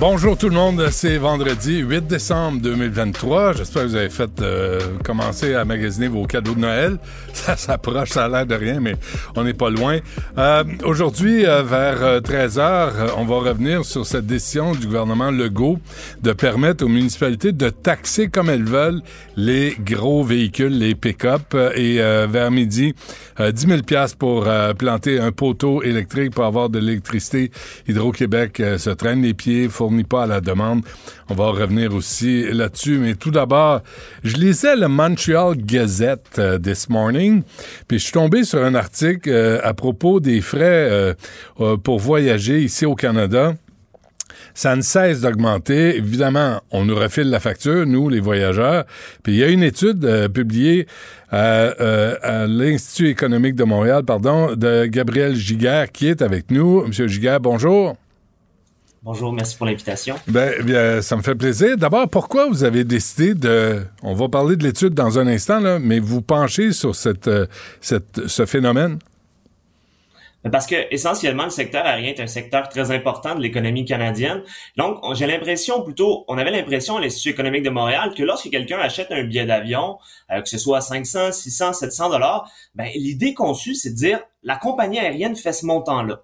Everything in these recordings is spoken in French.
Bonjour tout le monde, c'est vendredi 8 décembre 2023. J'espère que vous avez fait euh, commencer à magasiner vos cadeaux de Noël. Ça s'approche, ça a l'air de rien, mais on n'est pas loin. Euh, Aujourd'hui, euh, vers 13 heures, euh, on va revenir sur cette décision du gouvernement Legault de permettre aux municipalités de taxer comme elles veulent les gros véhicules, les pick-up. Euh, Et euh, vers midi, euh, 10 000 piastres pour euh, planter un poteau électrique pour avoir de l'électricité. Hydro-Québec euh, se traîne les pieds, pas à la demande. On va revenir aussi là-dessus. Mais tout d'abord, je lisais le Montreal Gazette euh, this morning, puis je suis tombé sur un article euh, à propos des frais euh, pour voyager ici au Canada ça ne cesse d'augmenter. Évidemment, on nous refile la facture, nous, les voyageurs. Puis il y a une étude publiée à l'Institut économique de Montréal, pardon, de Gabriel Giguère, qui est avec nous. Monsieur Giguère, bonjour. Bonjour, merci pour l'invitation. Ben, bien, ça me fait plaisir. D'abord, pourquoi vous avez décidé de... On va parler de l'étude dans un instant, là, mais vous penchez sur cette, euh, cette, ce phénomène? Parce que essentiellement, le secteur aérien est un secteur très important de l'économie canadienne. Donc, on- j'ai l'impression plutôt, on avait l'impression à l'Institut économique de Montréal que lorsque quelqu'un achète un billet d'avion, euh, que ce soit à 500, 600, 700 dollars, ben l'idée conçue, c'est de dire la compagnie aérienne fait ce montant-là.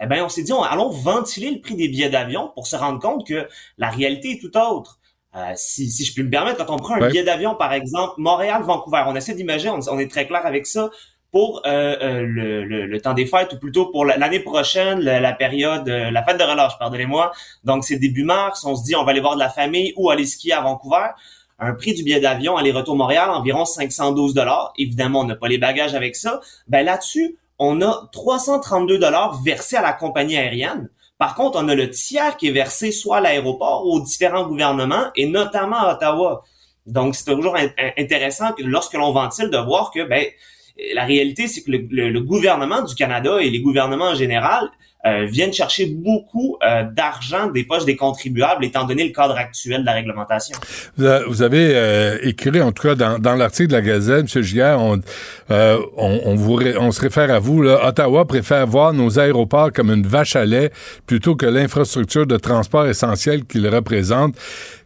Eh ben, on s'est dit, on- allons ventiler le prix des billets d'avion pour se rendre compte que la réalité est tout autre. Euh, si, si je puis me permettre, quand on prend un Ouais. billet d'avion, par exemple, Montréal-Vancouver, on essaie d'imaginer, on, on est très clair avec ça, pour euh, euh, le, le- le temps des fêtes ou plutôt pour la- l'année prochaine, la, la période, euh, la fête de relâche, pardonnez-moi. Donc c'est début mars, on se dit on va aller voir de la famille ou aller skier à Vancouver. Un prix du billet d'avion aller-retour Montréal environ 512 dollars. Évidemment, on n'a pas les bagages avec ça. Ben là-dessus, on a 332 dollars versés à la compagnie aérienne. Par contre, on a le tiers qui est versé soit à l'aéroport aux différents gouvernements et notamment à Ottawa. Donc, c'est toujours in- in- intéressant que lorsque l'on ventile de voir que ben la réalité, c'est que le, le- le gouvernement du Canada et les gouvernements en général euh, viennent chercher beaucoup euh, d'argent des poches des contribuables, étant donné le cadre actuel de la réglementation. Vous avez euh, écrit, en tout cas, dans, dans l'article de la Gazette, M. Giguère, on, euh, on, on, vous on se réfère à vous. Là, Ottawa préfère voir nos aéroports comme une vache à lait plutôt que l'infrastructure de transport essentielle qu'ils représentent.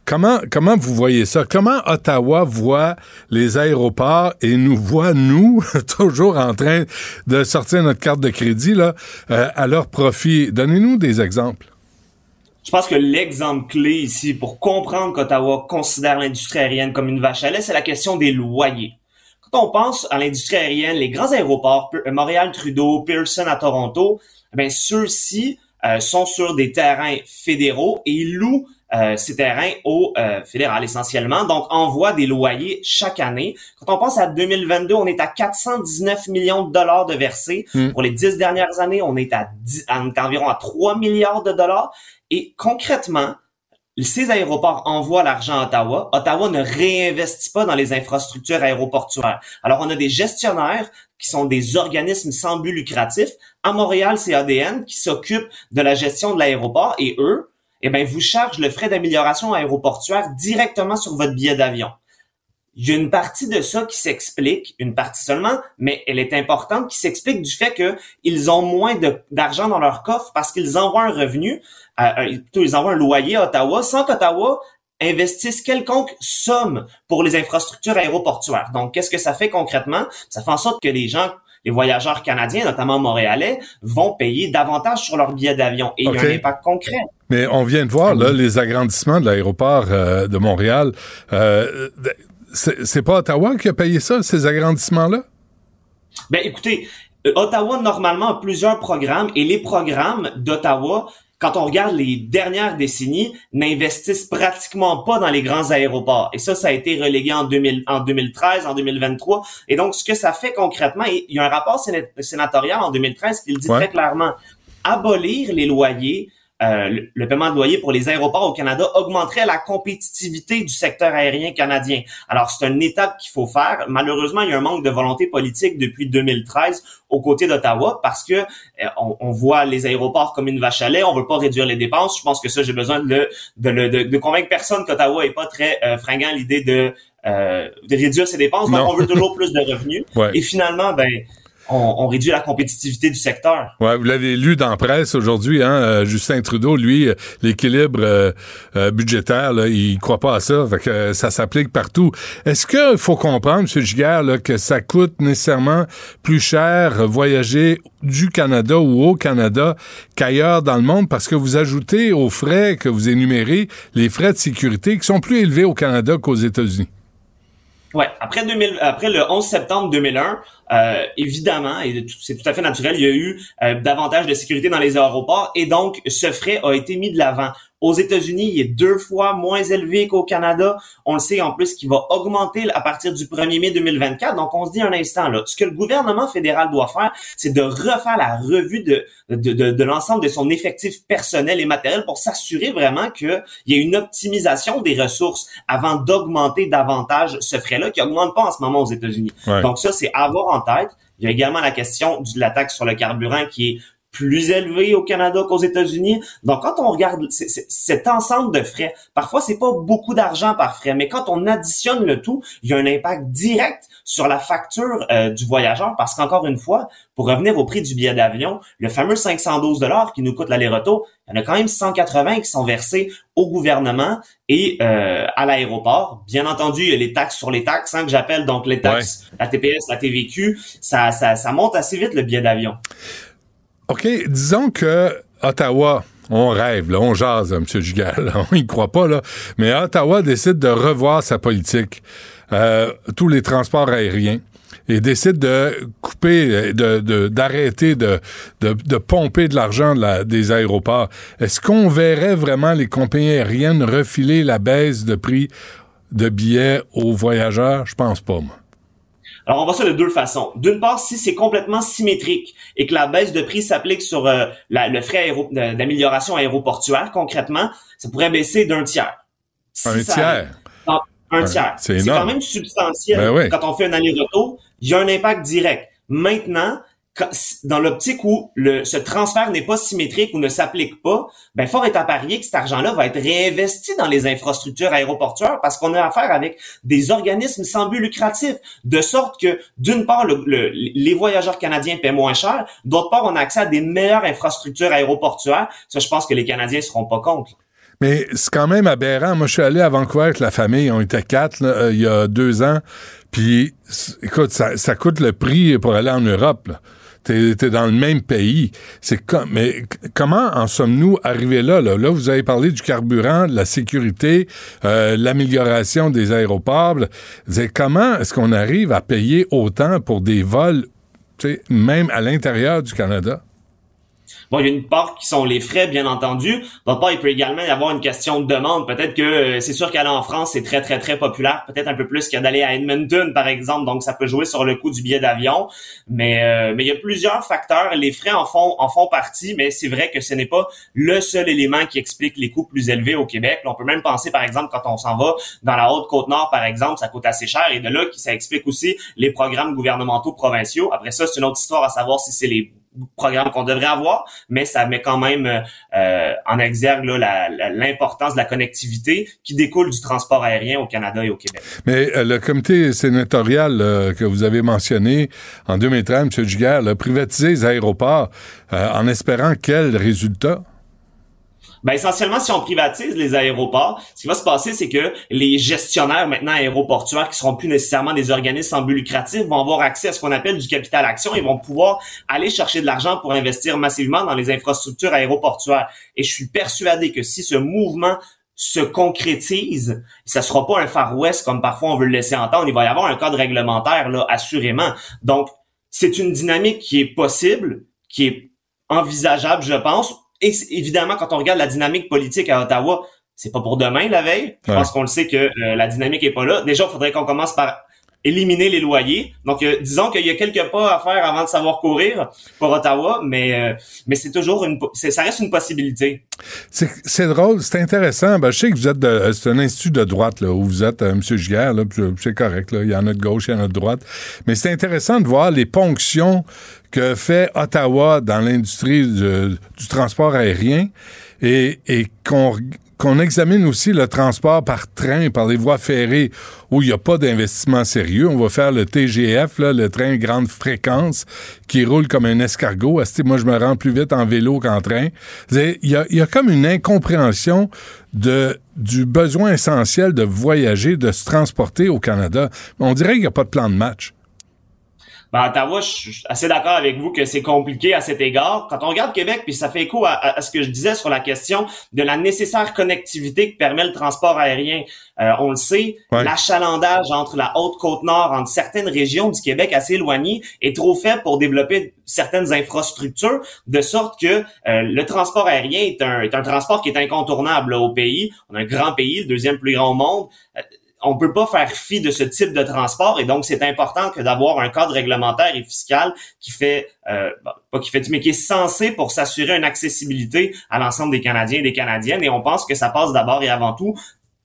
Comment, comment vous voyez ça? Comment Ottawa voit les aéroports et nous voit, nous, toujours en train de sortir notre carte de crédit euh, à leur profit? Donnez-nous des exemples. Je pense que l'exemple clé ici pour comprendre qu'Ottawa considère l'industrie aérienne comme une vache à lait, c'est la question des loyers. Quand on pense à l'industrie aérienne, les grands aéroports, P- Montréal-Trudeau, Pearson à Toronto, eh ceux-ci euh, sont sur des terrains fédéraux et ils louent euh, ces terrains au euh, fédéral essentiellement, donc envoient des loyers chaque année. Quand on pense à 2022, on est à 419 millions de dollars de versés. Hmm. Pour les dix dernières années, on est à, 10 on est environ à 3 milliards de dollars. Et concrètement, ces aéroports envoient l'argent à Ottawa. Ottawa ne réinvestit pas dans les infrastructures aéroportuaires. Alors, on a des gestionnaires qui sont des organismes sans but lucratif. À Montréal, c'est ADN qui s'occupe de la gestion de l'aéroport et eux, eh ben, vous chargent le frais d'amélioration aéroportuaire directement sur votre billet d'avion. Il y a une partie de ça qui s'explique, une partie seulement, mais elle est importante, qui s'explique du fait que ils ont moins d'argent dans leur coffre parce qu'ils envoient un revenu, euh, plutôt ils envoient un loyer à Ottawa sans qu'Ottawa investisse quelconque somme pour les infrastructures aéroportuaires. Donc, qu'est-ce que ça fait concrètement? Ça fait en sorte que les gens, les voyageurs canadiens, notamment montréalais, vont payer davantage sur leur billet d'avion. Et il y a un impact concret. Mais on vient de voir là, les agrandissements de l'aéroport euh, de Montréal. Euh, c'est c'est pas Ottawa qui a payé ça, ces agrandissements-là? Ben écoutez, euh, Ottawa normalement a plusieurs programmes et les programmes d'Ottawa, quand on regarde les dernières décennies, n'investissent pratiquement pas dans les grands aéroports. Et ça, ça a été relégué en, 2000, en 2013, en 2023. Et donc, ce que ça fait concrètement, il y a un rapport séna- sénatorial en 2013 qui le dit Ouais. très clairement, abolir les loyers euh, le, paiement de loyer pour les aéroports au Canada augmenterait la compétitivité du secteur aérien canadien. Alors, c'est une étape qu'il faut faire. Malheureusement, il y a un manque de volonté politique depuis 2013 aux côtés d'Ottawa parce que euh, on, voit les aéroports comme une vache à lait. On veut pas réduire les dépenses. Je pense que ça, j'ai besoin de, de, de, de, convaincre personne qu'Ottawa est pas très euh, fringant l'idée de, euh, de réduire ses dépenses. Donc, on veut toujours plus de revenus. Et finalement, ben on, réduit la compétitivité du secteur. Ouais, vous l'avez lu dans la presse aujourd'hui, hein, euh, Justin Trudeau, lui, euh, l'équilibre euh, budgétaire, là, il croit pas à ça, fait que ça s'applique partout. Est-ce qu'il faut comprendre, M. Giguère, que ça coûte nécessairement plus cher voyager du Canada ou au Canada qu'ailleurs dans le monde? Parce que vous ajoutez aux frais que vous énumérez les frais de sécurité qui sont plus élevés au Canada qu'aux États-Unis? Ouais, après 2000, après le 11 septembre 2001, euh, évidemment, et c'est tout à fait naturel, il y a eu euh, davantage de sécurité dans les aéroports et donc ce frais a été mis de l'avant. Aux États-Unis, il est deux fois moins élevé qu'au Canada. On le sait en plus qu'il va augmenter à partir du 1er mai 2024. Donc, on se dit un instant là, ce que le gouvernement fédéral doit faire, c'est de refaire la revue de, de, de, de l'ensemble de son effectif personnel et matériel pour s'assurer vraiment qu'il y ait une optimisation des ressources avant d'augmenter davantage ce frais-là qui augmente pas en ce moment aux États-Unis. Donc ça, c'est avoir en tête. Il y a également la question de la taxe sur le carburant qui est plus élevé au Canada qu'aux États-Unis. Donc, quand on regarde cet ensemble de frais, parfois, c'est pas beaucoup d'argent par frais, mais quand on additionne le tout, il y a un impact direct sur la facture euh, du voyageur parce qu'encore une fois, pour revenir au prix du billet d'avion, le fameux 512 dollars qui nous coûte l'aller-retour, il y en a quand même 180 qui sont versés au gouvernement et euh, à l'aéroport. Bien entendu, il y a les taxes sur les taxes hein, que j'appelle donc les taxes, la TPS, la TVQ, ça, ça, ça monte assez vite le billet d'avion. OK, disons que Ottawa, on rêve, là, on jase, M. Giguère, on y croit pas, là, mais Ottawa décide de revoir sa politique, euh, tous les transports aériens, et décide de couper, de, d'arrêter de, de, de, pomper de l'argent des aéroports. Est-ce qu'on verrait vraiment les compagnies aériennes refiler la baisse de prix de billets aux voyageurs? Je pense pas, moi. Alors, on va ça de deux façons. D'une part, si c'est complètement symétrique et que la baisse de prix s'applique sur euh, le frais d'amélioration aéroportuaire, concrètement, ça pourrait baisser d'un tiers. un tiers? un tiers. C'est quand même substantiel. Ben Quand on fait un aller-retour, il y a un impact direct. Maintenant, dans l'optique où le, ce transfert n'est pas symétrique ou ne s'applique pas, ben fort est à parier que cet argent-là va être réinvesti dans les infrastructures aéroportuaires parce qu'on a affaire avec des organismes sans but lucratif, de sorte que d'une part les voyageurs canadiens paient moins cher, d'autre part on a accès à des meilleures infrastructures aéroportuaires. Ça, je pense que les Canadiens seront pas contre. Mais c'est quand même aberrant. Moi, je suis allé à Vancouver avec la famille. On était quatre euh, il y a deux ans. Puis, écoute, ça, ça, coûte le prix pour aller en Europe. Là t'es es dans le même pays. C'est comme, mais comment en sommes-nous arrivés là, là? Là, vous avez parlé du carburant, de la sécurité, euh, l'amélioration des aéroports. Comment est-ce qu'on arrive à payer autant pour des vols, même à l'intérieur du Canada? Bon, il y a une part qui sont les frais, bien entendu. D'autre part, il peut également y avoir une question de demande. Peut-être que euh, c'est sûr qu'aller en France, c'est très, très, très populaire. Peut-être un peu plus qu'à d'aller à Edmonton, par exemple. Donc, ça peut jouer sur le coût du billet d'avion. Mais, euh, mais il y a plusieurs facteurs. Les frais en font, en font partie, mais c'est vrai que ce n'est pas le seul élément qui explique les coûts plus élevés au Québec. on peut même penser, par exemple, quand on s'en va dans la Haute-Côte-Nord, par exemple, ça coûte assez cher. Et de là, ça explique aussi les programmes gouvernementaux provinciaux. Après ça, c'est une autre histoire à savoir si c'est les programme qu'on devrait avoir, mais ça met quand même euh, en exergue l'importance de la connectivité qui découle du transport aérien au Canada et au Québec. Mais euh, le comité sénatorial euh, que vous avez mentionné en 2013, M. Giguère, a privatisé les aéroports en espérant quel résultat? Ben essentiellement, si on privatise les aéroports, ce qui va se passer, c'est que les gestionnaires maintenant aéroportuaires, qui seront plus nécessairement des organismes sans but lucratif, vont avoir accès à ce qu'on appelle du capital action et vont pouvoir aller chercher de l'argent pour investir massivement dans les infrastructures aéroportuaires. Et je suis persuadé que si ce mouvement se concrétise, ça sera pas un Far West comme parfois on veut le laisser entendre. Il va y avoir un cadre réglementaire là, assurément. Donc, c'est une dynamique qui est possible, qui est envisageable, je pense, et évidemment, quand on regarde la dynamique politique à Ottawa, c'est pas pour demain la veille. Je pense qu'on le sait que euh, la dynamique est pas là. Déjà, il faudrait qu'on commence par éliminer les loyers. Donc, euh, disons qu'il y a quelques pas à faire avant de savoir courir pour Ottawa, mais euh, mais c'est toujours une, ça reste une possibilité. C'est drôle, c'est intéressant. Ben, je sais que vous êtes de, c'est un institut de droite là où vous êtes, euh, M. Giguère, là, c'est correct. Là, il y en a de gauche, il y en a de droite, mais c'est intéressant de voir les ponctions que fait Ottawa dans l'industrie du, du transport aérien et, et qu'on qu'on examine aussi le transport par train, par les voies ferrées, où il n'y a pas d'investissement sérieux. On va faire le TGF, le train grande fréquence, qui roule comme un escargot. Moi, je me rends plus vite en vélo qu'en train. Il y a, y a comme une incompréhension du besoin essentiel de voyager, de se transporter au Canada. On dirait qu'il n'y a pas de plan de match. Ben, Ottawa, je suis assez d'accord avec vous que c'est compliqué à cet égard. Quand on regarde Québec, puis ça fait écho à, ce que je disais sur la question de la nécessaire connectivité que permet le transport aérien. Euh, on le sait, l'achalandage entre la haute côte nord, entre certaines régions du Québec assez éloignées, est trop faible pour développer certaines infrastructures, de sorte que euh, le transport aérien est un, est un transport qui est incontournable au pays. On a un grand pays, le deuxième plus grand au monde. Euh, on peut pas faire fi de ce type de transport et donc c'est important que d'avoir un cadre réglementaire et fiscal qui fait euh, pas qui fait mais qui est censé pour s'assurer une accessibilité à l'ensemble des Canadiens et des Canadiennes et on pense que ça passe d'abord et avant tout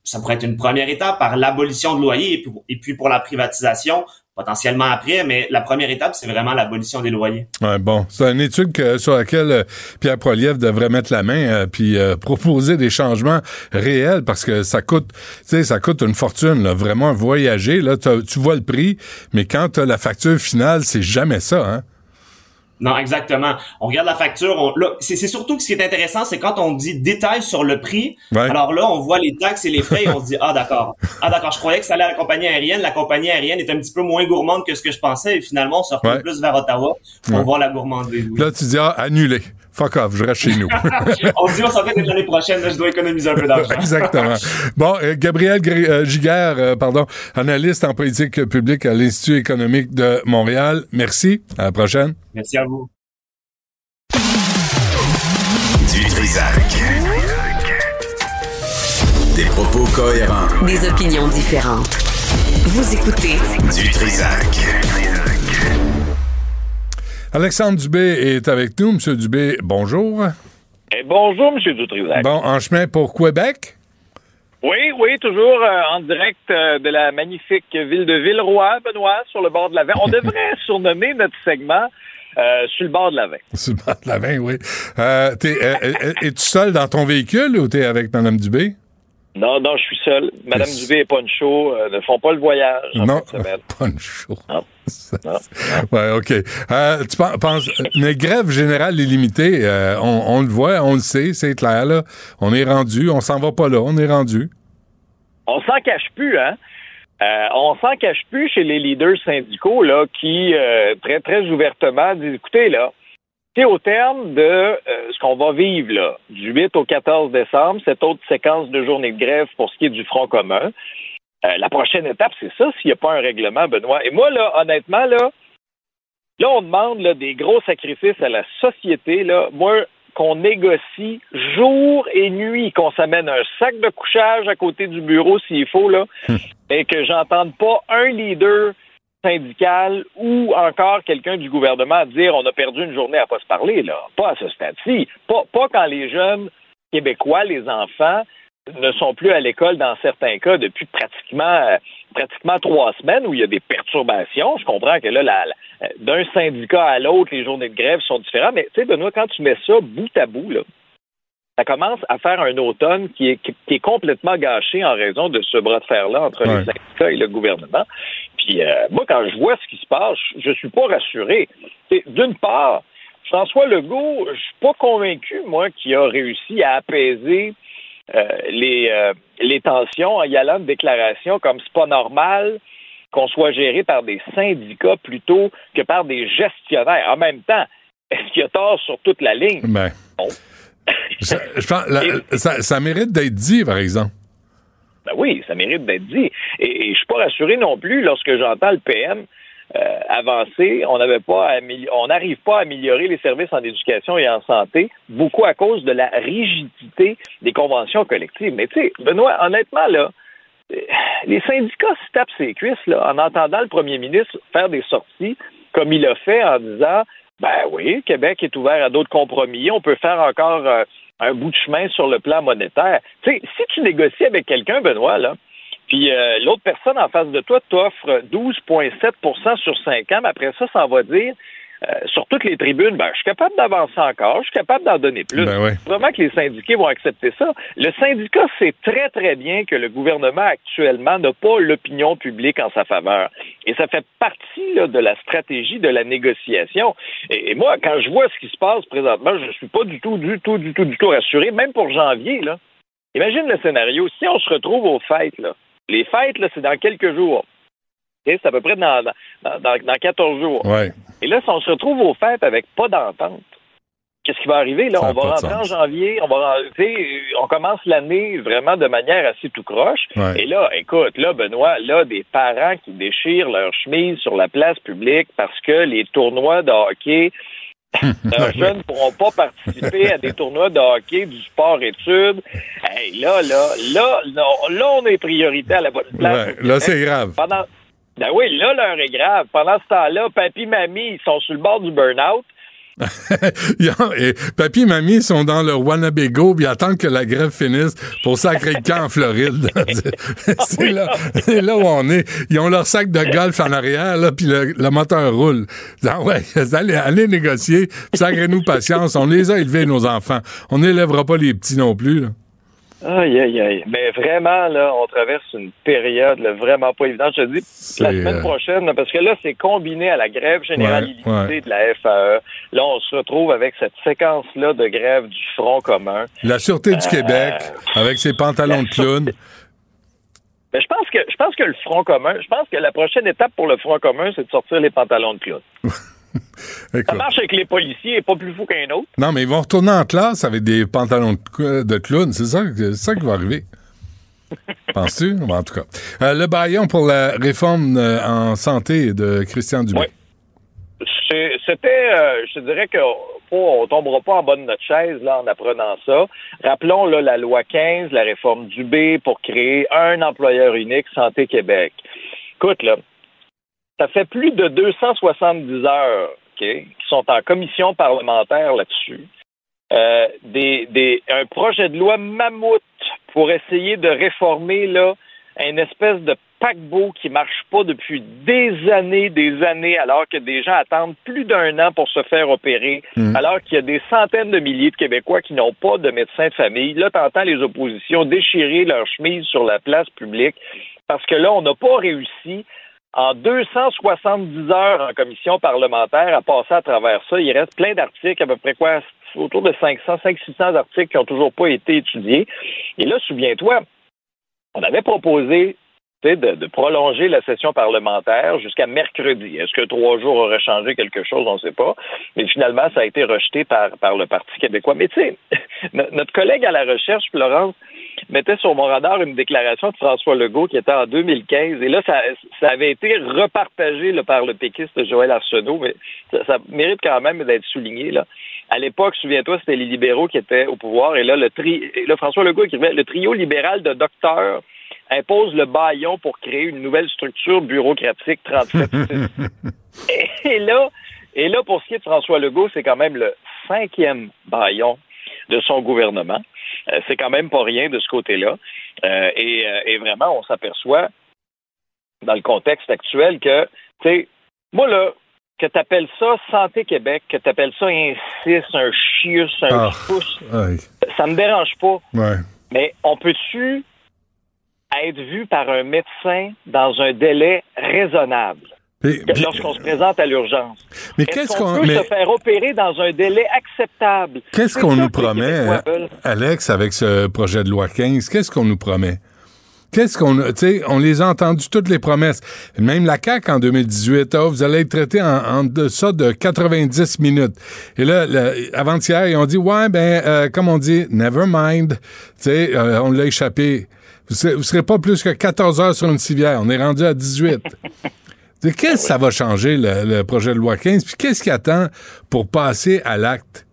ça pourrait être une première étape par l'abolition de loyer et puis pour la privatisation potentiellement après, mais la première étape, c'est vraiment l'abolition des loyers. Ouais, bon, c'est une étude sur laquelle euh, Pierre Poilievre devrait mettre la main euh, puis euh, proposer des changements réels parce que ça coûte, tu sais, ça coûte une fortune, là, vraiment voyager. Là, tu vois le prix, mais quand tu as la facture finale, c'est jamais ça, hein? Non, exactement. On regarde la facture. c'est, surtout que ce qui est intéressant, c'est quand on dit détail sur le prix. Alors là, on voit les taxes et les frais et on se dit ah d'accord, ah d'accord. Je croyais que ça allait à la compagnie aérienne. La compagnie aérienne est un petit peu moins gourmande que ce que je pensais et finalement on se retrouve plus vers Ottawa pour voir la gourmandise. Là, tu dis ah annulé. Fuck off, je reste chez nous. on se dit, on s'en fait l'année prochaine, là, je dois économiser un peu d'argent. Exactement. Bon, euh, Gabriel euh, Giguère, euh, pardon, analyste en politique publique à l'Institut économique de Montréal. Merci. À la prochaine. Merci à vous. Du Trisac. Des propos cohérents. Des opinions différentes. Vous écoutez Du Trisac. Alexandre Dubé est avec nous. Monsieur Dubé, bonjour. Et bonjour, Monsieur Dutrisac. Bon, en chemin pour Québec? Oui, oui, toujours euh, en direct euh, de la magnifique ville de Villeroy, Benoît, sur le bord de la Vin. On devrait surnommer notre segment euh, sur le bord de la Vin. Sur le bord de la Vin, oui. Es-tu seul dans ton véhicule ou t'es avec Mme Dubé? Non, non, je suis seul. Madame Dubé et Poncho ne font pas le voyage. non, Poncho. Non. ouais, OK. Euh, tu penses, mais grève générale illimitée, euh, on, on, le voit, on le sait, c'est clair, là. On est rendu, on s'en va pas là, on est rendu. On s'en cache plus, hein? Euh, on s'en cache plus chez les leaders syndicaux, là, qui, euh, très, très ouvertement disent, écoutez, là, au terme de ce qu'on va vivre, là, du 8 au 14 décembre, cette autre séquence de journée de grève pour ce qui est du Front commun, euh, la prochaine étape, c'est ça, s'il n'y a pas un règlement, Benoît. Et moi, là, honnêtement, là, là, on demande des gros sacrifices à la société. Là. Moi, qu'on négocie jour et nuit, qu'on s'amène un sac de couchage à côté du bureau s'il faut, là, hum. et que j'entende pas un leader syndical ou encore quelqu'un du gouvernement dire on a perdu une journée à pas se parler, là. Pas à ce stade-ci. Pas, pas quand les jeunes québécois, les enfants, ne sont plus à l'école dans certains cas depuis pratiquement pratiquement trois semaines où il y a des perturbations. Je comprends que là, d'un syndicat à l'autre, les journées de grève sont différentes, mais tu sais, Benoît, quand tu mets ça bout à bout, là, ça commence à faire un automne qui est, qui, est complètement gâché en raison de ce bras de fer-là entre les syndicats et le gouvernement. Puis euh, moi, quand je vois ce qui se passe, je suis pas rassuré. D'une part, François Legault, je suis pas convaincu, moi, qu'il a réussi à apaiser euh, les, euh, les tensions en y allant de déclarations comme c'est pas normal qu'on soit géré par des syndicats plutôt que par des gestionnaires. En même temps, est-ce qu'il y a tort sur toute la ligne? Ben, ça, je pense, ça, mérite d'être dit, par exemple. Ben oui, ça mérite d'être dit. Et, et je suis pas rassuré non plus lorsque j'entends le PM euh, avancé, on n'avait pas on n'arrive pas à améliorer les services en éducation et en santé, beaucoup à cause de la rigidité des conventions collectives. Mais tu sais, Benoît, honnêtement, là, les syndicats se tapent ses cuisses là, en entendant le premier ministre faire des sorties comme il a fait en disant ben oui, Québec est ouvert à d'autres compromis, on peut faire encore euh, un bout de chemin sur le plan monétaire. Tu sais, si tu négocies avec quelqu'un, Benoît, là, puis euh, l'autre personne en face de toi t'offre 12,7% sur 5 ans, mais après ça, ça va dire euh, sur toutes les tribunes, ben, je suis capable d'avancer encore, je suis capable d'en donner plus. Ben Vraiment que les syndiqués vont accepter ça. Le syndicat sait très, très bien que le gouvernement actuellement n'a pas l'opinion publique en sa faveur. Et ça fait partie là, de la stratégie de la négociation. Et, moi, quand je vois ce qui se passe présentement, je ne suis pas du tout, du tout, du tout, du tout rassuré, même pour janvier. Là. Imagine le scénario. Si on se retrouve aux fêtes, là, les fêtes, là, c'est dans quelques jours. C'est à peu près dans, dans, dans, 14 jours. Et là, si on se retrouve aux fêtes avec pas d'entente, qu'est-ce qui va arriver? Là, on va rentrer en janvier, on va on commence l'année vraiment de manière assez tout croche. Et là, écoute, là, Benoît, là, des parents qui déchirent leur chemise sur la place publique parce que les tournois de hockey leurs jeunes ne pourront pas participer à des tournois de hockey, du sport-études. Hey, là, là, là, là, on est priorité à la bonne place. là, c'est grave. Ben oui, là, l'heure est grave. Pendant ce temps-là, papy, mamie, ils sont sur le bord du burn-out. et papy et mamie sont dans leur Wannabe-Go puis attendent que la grève finisse pour sacrer le camp en Floride. c'est là, là, où on est. Ils ont leur sac de golf en arrière, là, puis le, moteur roule. Ah ouais, allez, allez négocier, sacrez-nous patience. On les a élevés, nos enfants. On n'élèvera pas les petits non plus. Là. Aïe, aïe, aïe. Mais vraiment, là, on traverse une période vraiment pas évidente. Je te dis, la semaine euh, prochaine, parce que là, c'est combiné à la grève générale de la FAE. Là, on se retrouve avec cette séquence-là de grève du Front commun. La Sûreté du Québec, euh, avec ses pantalons de clown. Mais je pense que je pense que le Front commun, je pense que la prochaine étape pour le Front commun, c'est de sortir les pantalons de clown. ça marche avec les policiers, pas plus fou qu'un autre. Non, mais ils vont retourner en classe avec des pantalons de, clown. C'est ça, ça qui va arriver. Penses-tu? En tout cas. Euh, le baillon pour la réforme euh, en santé de Christian Dubé. Oui. C'était, euh, je dirais que on tombera pas en bas de notre chaise là en apprenant ça. Rappelons là, la loi 15, la réforme Dubé pour créer un employeur unique Santé Québec. Écoute, là, ça fait plus de 270 heures qui sont en commission parlementaire là-dessus. Euh, des, un projet de loi mammouth pour essayer de réformer là, une espèce de paquebot qui marche pas depuis des années, des années, alors que des gens attendent plus d'un an pour se faire opérer, mm. alors qu'il y a des centaines de milliers de Québécois qui n'ont pas de médecin de famille. Là, t'entends les oppositions déchirer leur chemise sur la place publique parce que là, on n'a pas réussi en 270 heures en commission parlementaire à passer à travers ça. Il reste plein d'articles, à peu près quoi, autour de 500, 500-600 articles qui n'ont toujours pas été étudiés. Et là, souviens-toi, on avait proposé de, prolonger la session parlementaire jusqu'à mercredi. Est-ce que trois jours auraient changé quelque chose? On ne sait pas. Mais finalement, ça a été rejeté par, le Parti québécois. Mais tu sais, notre collègue à la recherche, Florence, mettait sur mon radar une déclaration de François Legault qui était en 2015. Et là, ça, avait été repartagé par le péquiste Joël Arsenault, mais ça, mérite quand même d'être souligné. À l'époque, souviens-toi, c'était les libéraux qui étaient au pouvoir. Et là, le là, François Legault écrivait le trio libéral de docteurs impose le baillon pour créer une nouvelle structure bureaucratique 37 et, là, et là, pour ce qui est de François Legault, c'est quand même le cinquième baillon de son gouvernement. Euh, c'est quand même pas rien de ce côté-là. Euh, euh, et, vraiment, on s'aperçoit dans le contexte actuel que, tu sais, moi, là, que tu appelles ça Santé Québec, que tu appelles ça un 6, un chius, un ah, ça me dérange pas. Mais on peut-tu être vu par un médecin dans un délai raisonnable? lorsqu'on se présente à l'urgence. Mais qu'est-ce qu'on peut se faire opérer dans un délai acceptable? Qu'est-ce qu'on nous promet, Alex, avec ce projet de loi 15 Qu'est-ce qu'on nous promet? Qu'est-ce qu'on, tu sais, on les a entendues toutes les promesses. Même la CAC en 2018, vous allez être traité en, en deçà de 90 minutes. Et là, avant-hier, ils ont dit, ouais, ben, euh, comme on dit, never mind. Tu sais, euh, on l'a échappé. Vous serez, serez pas plus que 14 heures sur une civière. On est rendu à 18. Qu'est-ce que ça va changer, le, projet de loi 15? Puis qu'est-ce qui attend pour passer à l'acte?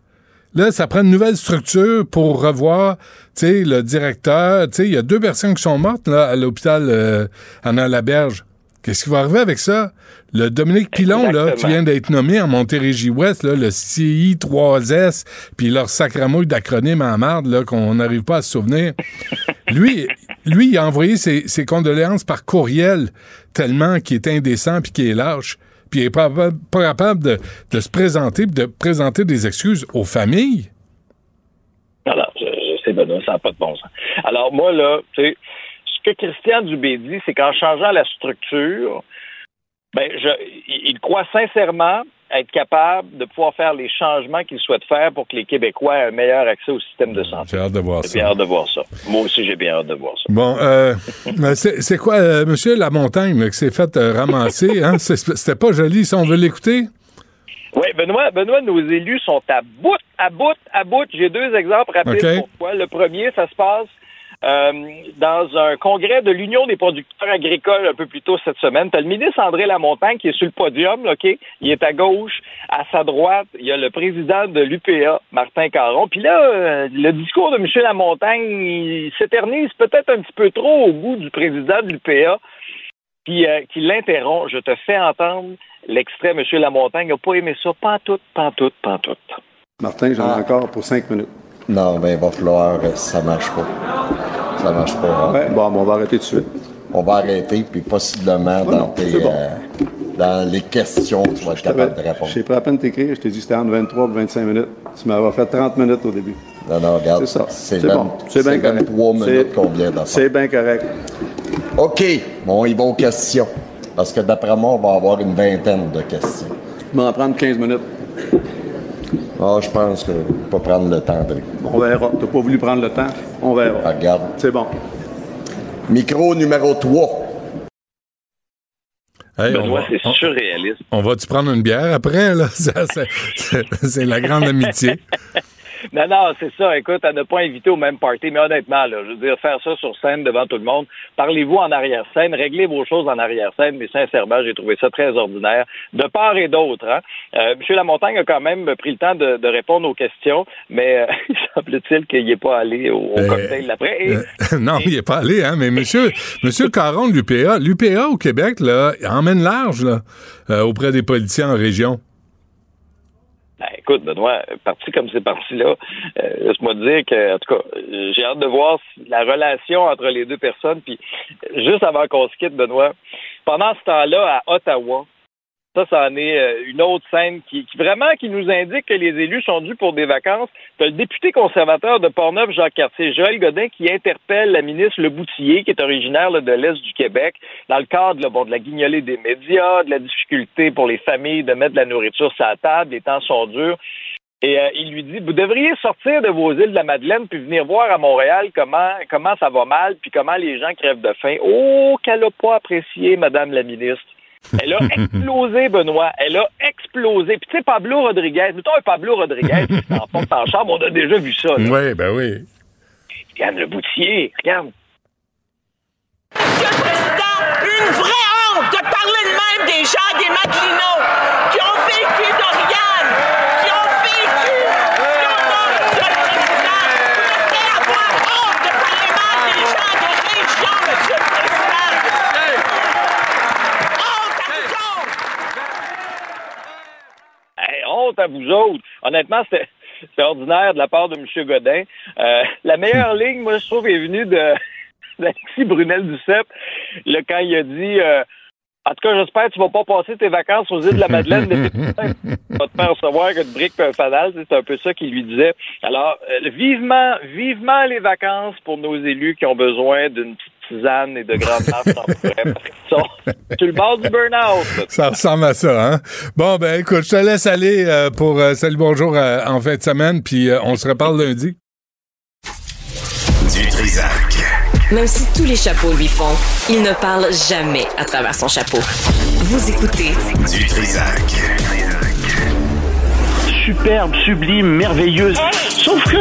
Là, ça prend une nouvelle structure pour revoir, tu sais, le directeur. Tu sais, il y a deux personnes qui sont mortes, là, à l'hôpital euh, Anna Laberge. Qu'est-ce qui va arriver avec ça? Le Dominique Pilon, là, qui vient d'être nommé en Montérégie-Ouest, là, le CI3S, puis leur sacramouille d'acronyme en marde, là, qu'on n'arrive pas à se souvenir. lui, lui, il a envoyé ses, condoléances par courriel, tellement qu'il est indécent puis qu'il est lâche puis il n'est pas, pas, capable de, de, se présenter, de présenter des excuses aux familles. Alors, je, je sais, Benoît, ça n'a pas de bon sens. Alors, moi, là, tu sais, ce que Christian Dubé dit, c'est qu'en changeant la structure, ben, je, il croit sincèrement être capable de pouvoir faire les changements qu'il souhaite faire pour que les Québécois aient un meilleur accès au système de santé. J'ai hâte de voir j'ai ça. bien hâte de voir ça. Moi aussi, j'ai bien hâte de voir ça. Bon, euh, c'est quoi, euh, Monsieur Lamontagne, là, qui s'est fait euh, ramasser? Hein? C'était pas joli, si on veut l'écouter? Oui, Benoît, Benoît, nos élus sont à bout, à bout, à bout. J'ai deux exemples rapides Okay. pourquoi. Le premier, ça se passe euh, dans un congrès de l'Union des producteurs agricoles un peu plus tôt cette semaine. Tu as le ministre André Lamontagne qui est sur le podium, là, OK? Il est à gauche. À sa droite, il y a le président de l'UPA, Martin Caron. Puis là, euh, le discours de M. Lamontagne, il s'éternise peut-être un petit peu trop au goût du président de l'UPA qui, euh, qui l'interrompt. Je te fais entendre l'extrait. M. Lamontagne n'a pas aimé ça. Pantoute, pantoute, pantoute. Martin, j'en ai encore pour cinq minutes. Non, ben il va falloir, ça marche pas. Ça marche pas. hein. Ouais, bon, on va arrêter tout de suite. On va arrêter, puis possiblement dans, non, tes, bon. euh, dans les questions, tu vas être capable de répondre. J'ai pas à peine t'écrire, je t'ai dit que c'était entre 23 et 25 minutes. Tu m'avais fait 30 minutes au début. Non, non, regarde, C'est ça. c'est bon. C'est bien correct. 23 minutes qu'on vient C'est bien correct. OK, bon, il va aux questions. Parce que d'après moi, on va avoir une vingtaine de questions. Je vais en prendre 15 minutes. Ah, je pense que pas prendre le temps de. On verra. T'as pas voulu prendre le temps? On verra. Ah, Regarde. C'est bon. Micro numéro 3. Hey, on Benoît, va- c'est on- surréaliste. On va-tu prendre une bière après, là? Ça, c'est- C'est c'est la grande amitié. Non, non, c'est ça. Écoute, à ne pas inviter au même party. Mais honnêtement, là, je veux dire, faire ça sur scène devant tout le monde, parlez-vous en arrière-scène, réglez vos choses en arrière-scène, mais sincèrement, j'ai trouvé ça très ordinaire, de part et d'autre. Hein. Euh, M. Lamontagne a quand même pris le temps de, de répondre aux questions, mais euh, il semble-t-il qu'il n'est pas allé au, au Euh, cocktail d'après. Et- Euh, non, il est pas allé, hein, mais monsieur, monsieur Caron de l'UPA, l'UPA au Québec, là, emmène large, là, euh, auprès des politiciens en région. Ben, écoute, Benoît, parti comme c'est parti là, euh, laisse-moi dire que, en tout cas, j'ai hâte de voir la relation entre les deux personnes. Puis, juste avant qu'on se quitte, Benoît, pendant ce temps-là, à Ottawa, ça, ça en est euh, une autre scène qui, qui vraiment qui nous indique que les élus sont dus pour des vacances. T'as le député conservateur de Portneuf, Jacques Cartier, Joël Godin, qui interpelle la ministre Le Boutillier, qui est originaire de l'Est du Québec, dans le cadre de la guignolée des médias, de la difficulté pour les familles de mettre de la nourriture sur la table, les temps sont durs. Et euh, il lui dit, vous devriez sortir de vos îles de la Madeleine puis venir voir à Montréal comment comment ça va mal puis comment les gens crèvent de faim. Oh, qu'elle a pas apprécié, Madame la ministre. Elle a explosé, Benoît. Elle a explosé. Puis tu sais, Pablo Rodriguez, mettons un Pablo Rodriguez qui s'en porte en chambre, on a déjà vu ça. là. Oui, ben oui. Regarde le boutier, regarde. Monsieur le Président, une vraie honte de parler de même des gens des Madelinots qui ont vécu d'Oriane, qui ont vécu Fiona, Monsieur le Président. Vous devriez avoir honte de parler mal des gens des régions, Monsieur le Président. Honte à vous autres! Hey, à vous autres. Honnêtement, c'était c'était ordinaire de la part de M. Godin. Euh, la meilleure ligne, moi, je trouve, est venue de d'Alexis Brunel-Duceppe, là, quand il a dit euh, En tout cas, j'espère que tu vas pas passer tes vacances aux îles de la Madeleine. de Tu vas te faire recevoir que de briques et un fanal. C'est un peu ça qu'il lui disait. Alors, euh, vivement, vivement les vacances pour nos élus qui ont besoin d'une petite tisane et de grandes masses en forêt, parce qu'ils sont sur le bord du burn-out. Ça ressemble à ça, hein? Bon, ben écoute, je te laisse aller euh, pour euh, Salut Bonjour euh, en fin de semaine, puis euh, on se reparle lundi. Du Trisac. Même si tous les chapeaux lui font, il ne parle jamais à travers son chapeau. Vous écoutez Du Trisac. Superbe, sublime, merveilleuse. Sauf que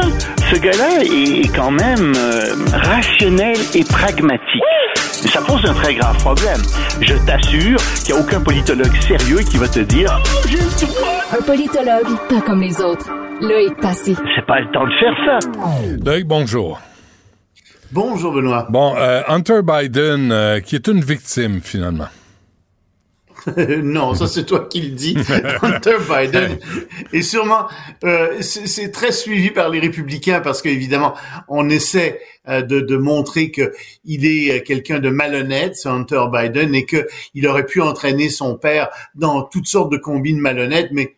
ce gars-là est quand même euh, rationnel et pragmatique. Ça pose un très grave problème. Je t'assure qu'il n'y a aucun politologue sérieux qui va te dire Un politologue, pas comme les autres. Loïc Passy. C'est pas le temps de faire ça. Loïc, bonjour. Bonjour Benoît. Bon, euh, Hunter Biden, euh, qui est une victime finalement. non, ça c'est toi qui le dis. Hunter Biden est sûrement euh, c'est très suivi par les républicains parce qu'évidemment on essaie euh, de, de, montrer que il est quelqu'un de malhonnête, ce Hunter Biden, et que il aurait pu entraîner son père dans toutes sortes de combines malhonnêtes, mais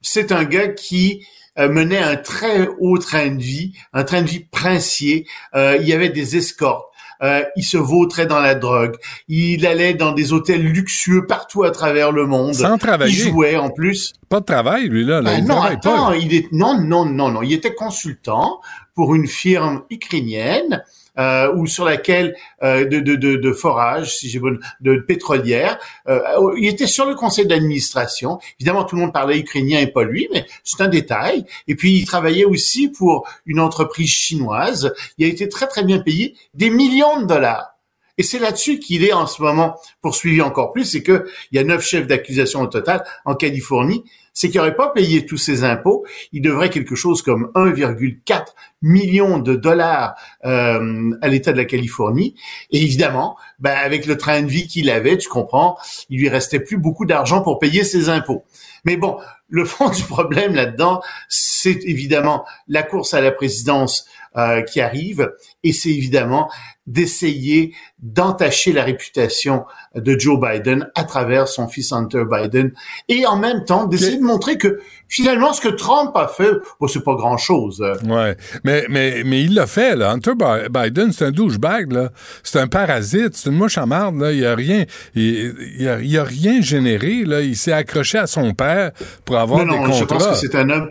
c'est un gars qui euh, menait un très haut train de vie, un train de vie princier. Euh, il y avait des escortes. Euh, il se vautrait dans la drogue. Il allait dans des hôtels luxueux partout à travers le monde. Sans travailler. Il jouait en plus. Pas de travail, lui, là. Ben il non, attends, pas. il est non, non, non, non. Il était consultant pour une firme ukrainienne euh, ou sur laquelle euh, de, de, de, de forage, si j'ai bonne, de pétrolière. Euh, il était sur le conseil d'administration. Évidemment, tout le monde parlait ukrainien et pas lui, mais c'est un détail. Et puis, il travaillait aussi pour une entreprise chinoise. Il a été très très bien payé, des millions de dollars. Et c'est là-dessus qu'il est en ce moment poursuivi encore plus, c'est que il y a neuf chefs d'accusation au total en Californie, c'est qu'il n'aurait pas payé tous ses impôts, il devrait quelque chose comme 1,4 million de dollars euh, à l'État de la Californie. Et évidemment, ben, avec le train de vie qu'il avait, tu comprends, il lui restait plus beaucoup d'argent pour payer ses impôts. Mais bon, le fond du problème là-dedans, c'est évidemment la course à la présidence euh, qui arrive, et c'est évidemment d'essayer d'entacher la réputation de Joe Biden à travers son fils Hunter Biden, et en même temps d'essayer de montrer que finalement ce que Trump a fait, bon, c'est pas grand-chose. Ouais, mais mais mais il l'a fait là. Hunter Bi- Biden, c'est un douchebag là. C'est un parasite, c'est une mouche à marde là. Il a rien, il, il a, il a rien généré là. Il s'est accroché à son père pour avoir non, non, des je pense contrats. que c'est un homme,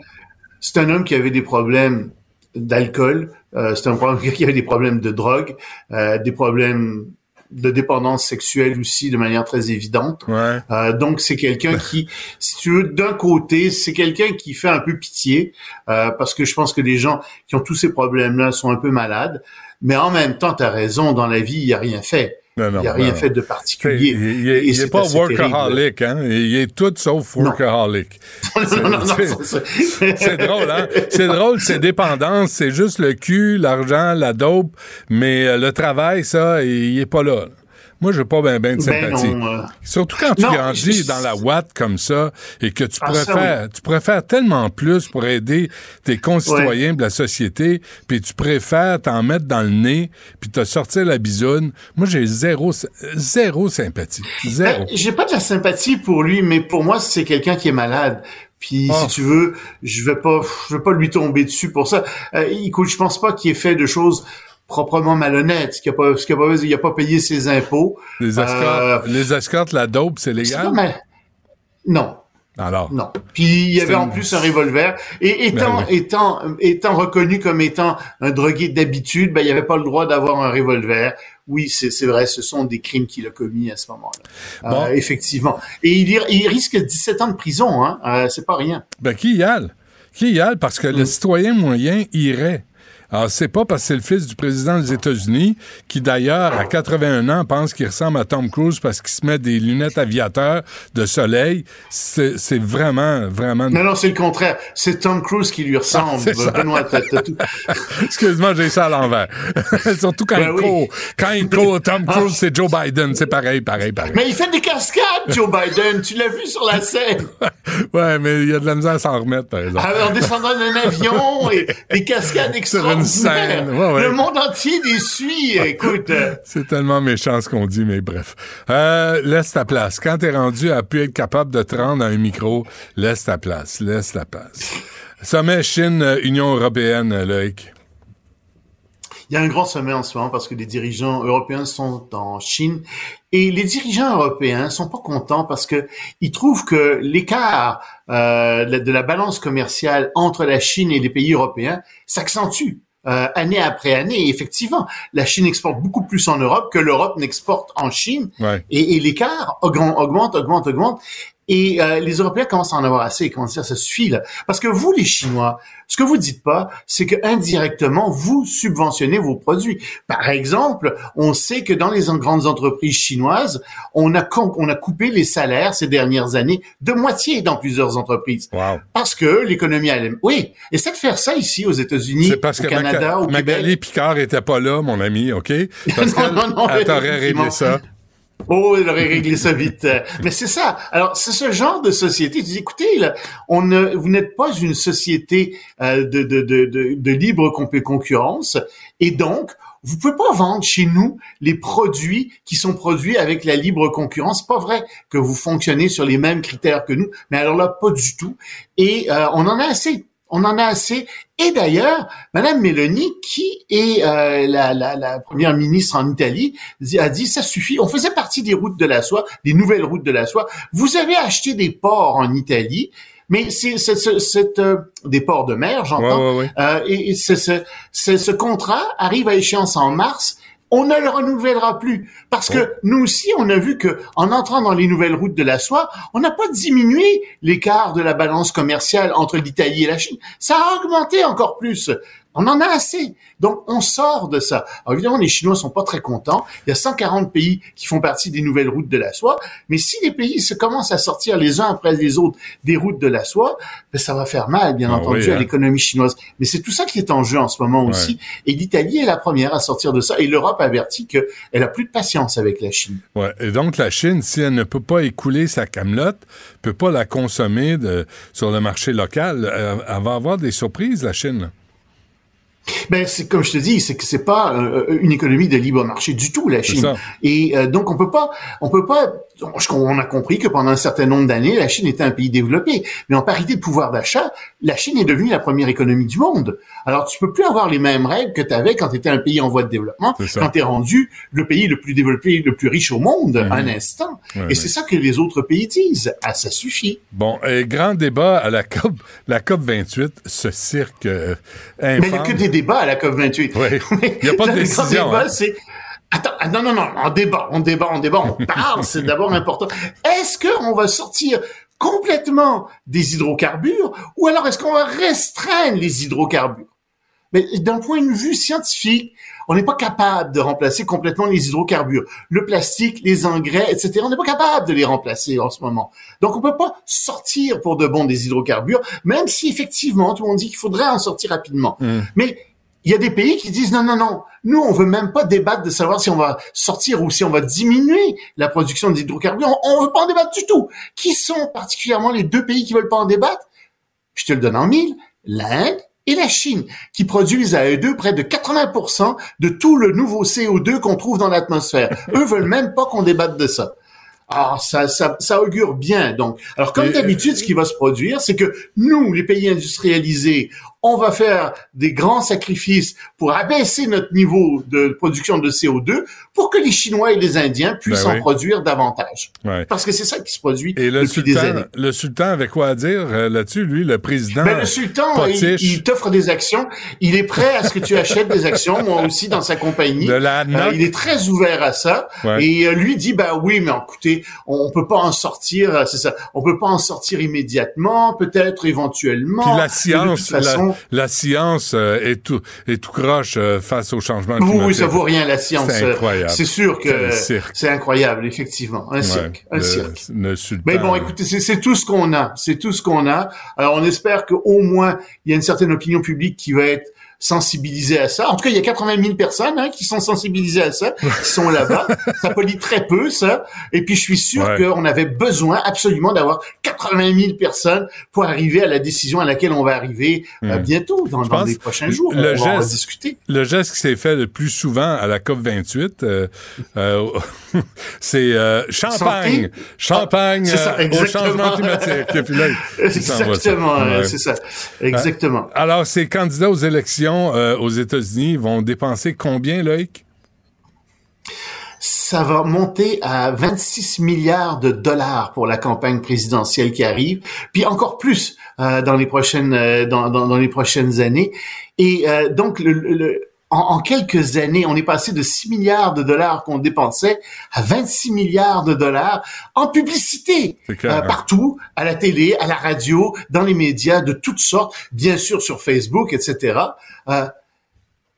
c'est un homme qui avait des problèmes d'alcool, euh, c'est un problème qui avait des problèmes de drogue, euh, des problèmes de dépendance sexuelle aussi de manière très évidente. Ouais. Euh, donc c'est quelqu'un qui, si tu veux, d'un côté, c'est quelqu'un qui fait un peu pitié euh, parce que je pense que les gens qui ont tous ces problèmes-là sont un peu malades. Mais en même temps, tu as raison, dans la vie, il n'y a rien fait. Non, non, il n'y a non, rien non. fait de particulier. Il, il- il Et est c'est pas workaholic, hein? Il est tout sauf workaholic. C'est- drôle, hein? C'est drôle, c'est dépendance, c'est juste le cul, l'argent, la dope, mais euh, le travail, ça, il est pas là. Moi, j'ai pas bien ben de Ben sympathie. non, euh, Surtout quand tu non, grandis je- dans la Watt comme ça et que tu Ah, ça, faire, tu faire tellement plus pour aider tes concitoyens de la société, puis tu préfères t'en mettre dans le nez, puis te sortir la bisoune. Moi, j'ai zéro, zéro sympathie. Zéro. Ben, J'ai pas de la sympathie pour lui, mais pour moi, c'est quelqu'un qui est malade. Puis Ah. si tu veux, je vais pas, je vais pas lui tomber dessus pour ça. Euh, écoute, je pense pas qu'il ait fait de choses proprement malhonnêtes. Qu'il a pas, ce qu'il a pas, il a pas payé ses impôts. Les Euh, escortes, les escortes, la dope, c'est légal? Non, Alors? non. Puis il y avait en plus un revolver. Et étant, Ben oui. étant, étant reconnu comme étant un drogué d'habitude, ben il avait pas le droit d'avoir un revolver. Oui, c'est vrai, ce sont des crimes qu'il a commis à ce moment-là. Bon. Euh, effectivement. Et il, il risque 17 ans de prison, hein. Euh, c'est pas rien. Ben, qui y aille? Qui y aille? Parce que Mm. le citoyen moyen irait. Alors, c'est pas parce que c'est le fils du président des États-Unis, qui d'ailleurs, à 81 ans, pense qu'il ressemble à Tom Cruise parce qu'il se met des lunettes aviateurs de soleil. C'est vraiment, vraiment... Non, non, c'est le contraire. C'est Tom Cruise qui lui ressemble. Ah, c'est ça. Benoît, Excuse-moi, j'ai ça à l'envers. Surtout quand Ben il oui. court. Quand il court, Tom Ah. Cruise, c'est Joe Biden. C'est pareil, pareil, pareil. Mais il fait des cascades, Joe Biden. Tu l'as vu sur la scène. Ouais, mais il y a de la misère à s'en remettre, par exemple. En descendant d'un avion et des cascades Sur une extraordinaires. scène, ouais, ouais. Le monde entier les suit. Écoute, C'est tellement méchant ce qu'on dit, mais bref. Euh, laisse ta place. Quand t'es rendu à plus être capable de te rendre à un micro, laisse ta place. Laisse la place. Sommet Chine-Union européenne, Loïc. il y a un grand sommet en ce moment parce que les dirigeants européens sont en Chine et les dirigeants européens sont pas contents parce que ils trouvent que l'écart euh, de la balance commerciale entre la Chine et les pays européens s'accentue. Euh, année après année. Et effectivement, la Chine exporte beaucoup plus en Europe que l'Europe n'exporte en Chine. Ouais. Et, et l'écart augmente, augmente, augmente, augmente. Et euh, les Européens commencent à en avoir assez, ils commencent à dire ça suffit là. Parce que vous, les Chinois, ce que vous dites pas, c'est que indirectement vous subventionnez vos produits. Par exemple, on sait que dans les grandes entreprises chinoises, on a com- on a coupé les salaires ces dernières années de moitié dans plusieurs entreprises. Wow. Parce que l'économie allait. Oui, essaie de faire ça ici aux États-Unis, au que Canada, Maca- au Québec. Magali Picard était pas là, mon ami, OK? Parce Non, non, non, elle t'aurait effectivement. réglé ça. Oh, il aurait réglé ça vite. Mais c'est ça. Alors, c'est ce genre de société. Tu dis, écoutez, là, on ne, vous n'êtes pas une société euh, de, de, de, de, libre concurrence, et donc vous pouvez pas vendre chez nous les produits qui sont produits avec la libre concurrence. Pas vrai que vous fonctionnez sur les mêmes critères que nous, mais alors là, pas du tout. Et euh, on en a assez. On en a assez. Et d'ailleurs, Madame Mélanie, qui est euh, la, la, la première ministre en Italie, a dit ça suffit. On faisait partie des routes de la soie, des nouvelles routes de la soie. Vous avez acheté des ports en Italie, mais c'est euh, des ports de mer, j'entends. Ouais, ouais, ouais. Euh, et ce contrat arrive à échéance en mars. On ne le renouvellera plus parce que nous aussi, on a vu que en entrant dans les nouvelles routes de la soie, on n'a pas diminué l'écart de la balance commerciale entre l'Italie et la Chine. Ça a augmenté encore plus. On en a assez. Donc, on sort de ça. Alors, évidemment, les Chinois sont pas très contents. Il y a 140 pays qui font partie des nouvelles routes de la soie. Mais si les pays se commencent à sortir les uns après les autres des routes de la soie, ben, ça va faire mal, bien Ah entendu, oui, à hein. l'économie chinoise. Mais c'est tout ça qui est en jeu en ce moment aussi. Et l'Italie est la première à sortir de ça. Et l'Europe avertit qu'elle a plus de patience avec la Chine. Ouais. Et donc, la Chine, si elle ne peut pas écouler sa camelote, peut pas la consommer de, sur le marché local, elle, elle va avoir des surprises, la Chine. Ben c'est comme je te dis, c'est que c'est pas euh, une économie de libre marché du tout la Chine. Et euh, donc on peut pas, on peut pas. On a compris que pendant un certain nombre d'années, la Chine était un pays développé, mais en parité de pouvoir d'achat, la Chine est devenue la première économie du monde. Alors tu peux plus avoir les mêmes règles que tu avais quand tu étais un pays en voie de développement, quand tu es rendu le pays le plus développé, le plus riche au monde, un instant. Mhm. Et c'est ça que les autres pays disent. Ah, ça suffit. Bon, et grand débat à la COP, la COP 28, ce cirque euh, Mais il n'y a que des débats à la COP28. Oui. Mais Il y a pas de décision, débat, hein. c'est... Attends, ah, non, non, non, on débat, on débat, on débat, on parle, c'est d'abord important. Est-ce qu'on va sortir complètement des hydrocarbures ou alors est-ce qu'on va restreindre les hydrocarbures? Mais d'un point de vue scientifique, on n'est pas capable de remplacer complètement les hydrocarbures. Le plastique, les engrais, etc., on n'est pas capable de les remplacer en ce moment. Donc, on peut pas sortir pour de bon des hydrocarbures, même si effectivement, tout le monde dit qu'il faudrait en sortir rapidement. Mais il y a des pays qui disent non, non, non, nous, on veut même pas débattre de savoir si on va sortir ou si on va diminuer la production d'hydrocarbures. On, on veut pas en débattre du tout. Qui sont particulièrement les deux pays qui veulent pas en débattre? Je te le donne en mille. L'Inde et la Chine, qui produisent à eux deux près de 80% de tout le nouveau CO2 qu'on trouve dans l'atmosphère. eux veulent même pas qu'on débatte de ça. Alors, ça, ça, ça augure bien. Donc, alors comme Et, d'habitude, ce qui va se produire, c'est que nous, les pays industrialisés, on va faire des grands sacrifices pour abaisser notre niveau de production de CO2 pour que les Chinois et les Indiens puissent Ben en produire davantage. Ouais. Parce que c'est ça qui se produit Et des sultan, années. le sultan avait quoi à dire euh, là-dessus, lui, le président? Ben, le sultan, il, t'offre des actions. Il est prêt à ce que tu achètes des actions, moi aussi, dans sa compagnie. de la Euh, il est très ouvert à ça Ouais. et euh, lui dit bah oui mais écoutez on, on peut pas en sortir c'est ça on peut pas en sortir immédiatement peut-être éventuellement Puis la science, toute façon la, la science euh, est tout, est tout croche euh, face au changement climatique. oui, ça vaut rien la science C'est euh, incroyable. c'est sûr que c'est incroyable effectivement un Ouais, cirque un le, cirque le. Mais bon, écoutez, c'est tout ce qu'on a. C'est tout ce qu'on a. Alors, on espère qu'au moins, il y a une certaine opinion publique qui va être sensibilisée à ça. En tout cas, il y a 80 000 personnes hein, qui sont sensibilisées à ça, qui sont là-bas. ça pollue très peu, ça. Et puis, je suis sûr Ouais. qu'on avait besoin absolument d'avoir 80 000 personnes pour arriver à la décision à laquelle on va arriver euh, Hmm. bientôt, dans, les prochains jours. le on va en geste- discuter. Le geste qui s'est fait le plus souvent à la COP 28, euh, euh, c'est champagne, Santé? champagne Ah, ça, au changement climatique. Et puis là. Exactement, c'est ça. Exactement. Alors, ces candidats aux élections euh, aux États-Unis vont dépenser combien, Loïc? ça va monter à 26 milliards de dollars pour la campagne présidentielle qui arrive, puis encore plus euh, dans les prochaines euh, dans, les prochaines années. Et donc le- en, en quelques années, on est passé de 6 milliards de dollars qu'on dépensait à 26 milliards de dollars en publicité, euh, hein. partout, à la télé, à la radio, dans les médias de toutes sortes, bien sûr sur Facebook, etc. Euh,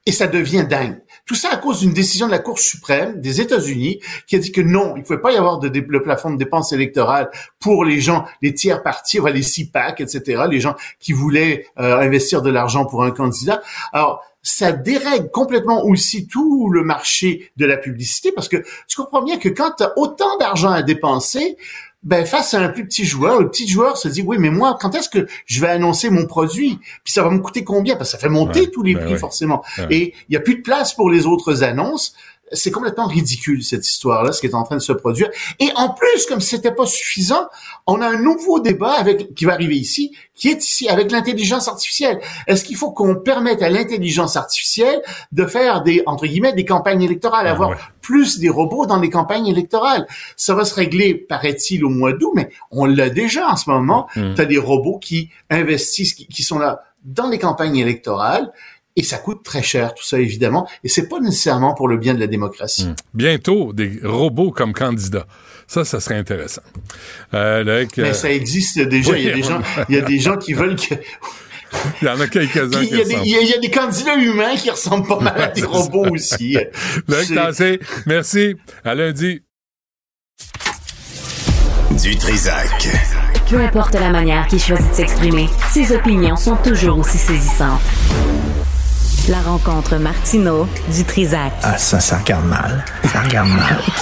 et ça devient dingue. Tout ça à cause d'une décision de la Cour suprême des États-Unis qui a dit que non, il ne pouvait pas y avoir de plafond de dépenses électorales pour les gens, les tiers partis, les CPAC, etc., les gens qui voulaient euh, investir de l'argent pour un candidat. Alors, ça dérègle complètement aussi tout le marché de la publicité parce que tu comprends bien que quand tu as autant d'argent à dépenser, ben face à un plus petit joueur, le petit joueur se dit oui mais moi quand est-ce que je vais annoncer mon produit? Puis ça va me coûter combien? Parce que ça fait monter Ouais, tous les ben prix ouais. forcément Ouais. et il y a plus de place pour les autres annonces. C'est complètement ridicule cette histoire-là, ce qui est en train de se produire. Et en plus, comme c'était pas suffisant, on a un nouveau débat avec qui va arriver ici, qui est ici avec l'intelligence artificielle. Est-ce qu'il faut qu'on permette à l'intelligence artificielle de faire des entre guillemets des campagnes électorales, Ah, avoir ouais. plus des robots dans les campagnes électorales? Ça va se régler, paraît-il, au mois d'août, mais on l'a déjà en ce moment. Mm. Tu as des robots qui investissent, qui, qui sont là dans les campagnes électorales. Et ça coûte très cher, tout ça, évidemment. Et c'est pas nécessairement pour le bien de la démocratie. Bientôt, des robots comme candidats. Ça, ça serait intéressant. Euh, Mais ça existe déjà. il y a des gens, on- il y a des gens qui veulent que, Il y en a quelques-uns il qui y a des, ressemblent. il y a- il y a des candidats humains qui ressemblent pas mal à des robots aussi. Tassé, merci. À lundi. Du Trisac. Peu importe la manière qu'il choisit de s'exprimer, ses opinions sont toujours aussi saisissantes. La rencontre Martino du Trisac. Ah, ça, ça regarde mal. Ça regarde mal.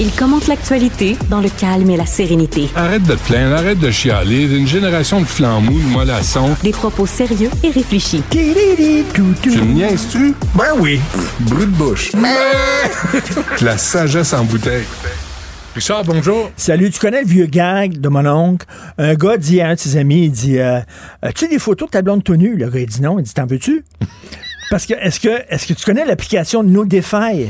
Il commente l'actualité dans le calme et la sérénité. Arrête de te plaindre, arrête de chialer. Une génération de flambous, de mollassons. Des propos sérieux et réfléchis. Tu me niaises-tu? Ben oui. Brut de bouche. La sagesse en bouteille. Richard, bonjour. Salut, tu connais le vieux gag de mon oncle? Un gars dit à un de ses amis, il dit euh, As-tu des photos de ta blonde tenue? Le gars, il dit non. Il dit T'en veux-tu? Parce que, est-ce que, est-ce que tu connais l'application No Defy?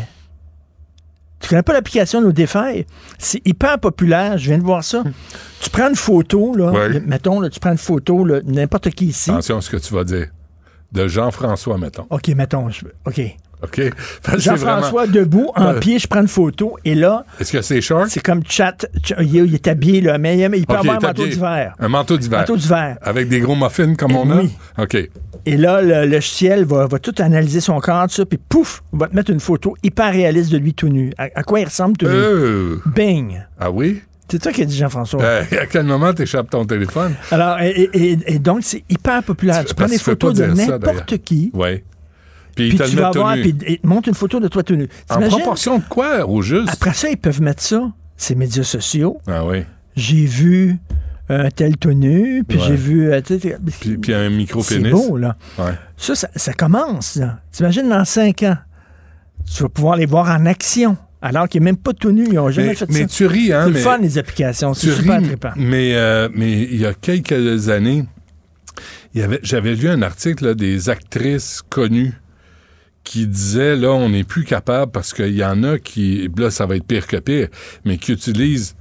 Tu connais pas l'application No Defy? C'est hyper populaire, je viens de voir ça. Tu prends une photo, là, mettons, là, tu prends une photo, n'importe qui ici. Attention à ce que tu vas dire. De Jean-François, mettons. OK, mettons, je- OK. OK? Jean-François vraiment- debout, en pied, je prends une photo, et là, Est-ce que c'est short? c'est comme chat, ch- il, est- il est habillé, là, mais il, il peut avoir un manteau d'hiver. Un manteau d'hiver. Manteau d'hiver. Avec des gros muffins comme on Oui. a? OK. Et là, le logiciel va, va tout analyser son corps, tout ça, puis pouf, va te mettre une photo hyper réaliste de lui tout nu. À, à quoi il ressemble tout nu? Euh, Bing! ah oui? C'est toi qui as dit Jean-François. Euh, à quel moment t'échappes ton téléphone? Alors, et, et- et donc, c'est hyper populaire. Tu, Tu- prends des photos de n'importe qui, Oui. Puis, ils tu vas mettent voir, nu. puis il te montre une photo de toi nu. En proportion de quoi, au juste? Après ça, ils peuvent mettre ça, ces médias sociaux. Ah oui. J'ai vu un tel tout nu, puis Ouais. j'ai vu... euh, Puis, puis un c'est micro-pénis. beau, là. Ouais. Ça, ça, ça commence. là. T'imagines dans cinq ans, tu vas pouvoir les voir en action, alors qu'ils n'est même pas tout nu. Ils n'ont jamais Mais, fait mais ça. tu ris, hein? c'est mais le fun, les applications. C'est super ris, trippant. mais, euh, mais il y a quelques années, j'avais lu un article là, des actrices connues qui disaient, là, on n'est plus capable parce qu'il y en a qui, là, ça va être pire que pire, mais qui utilisent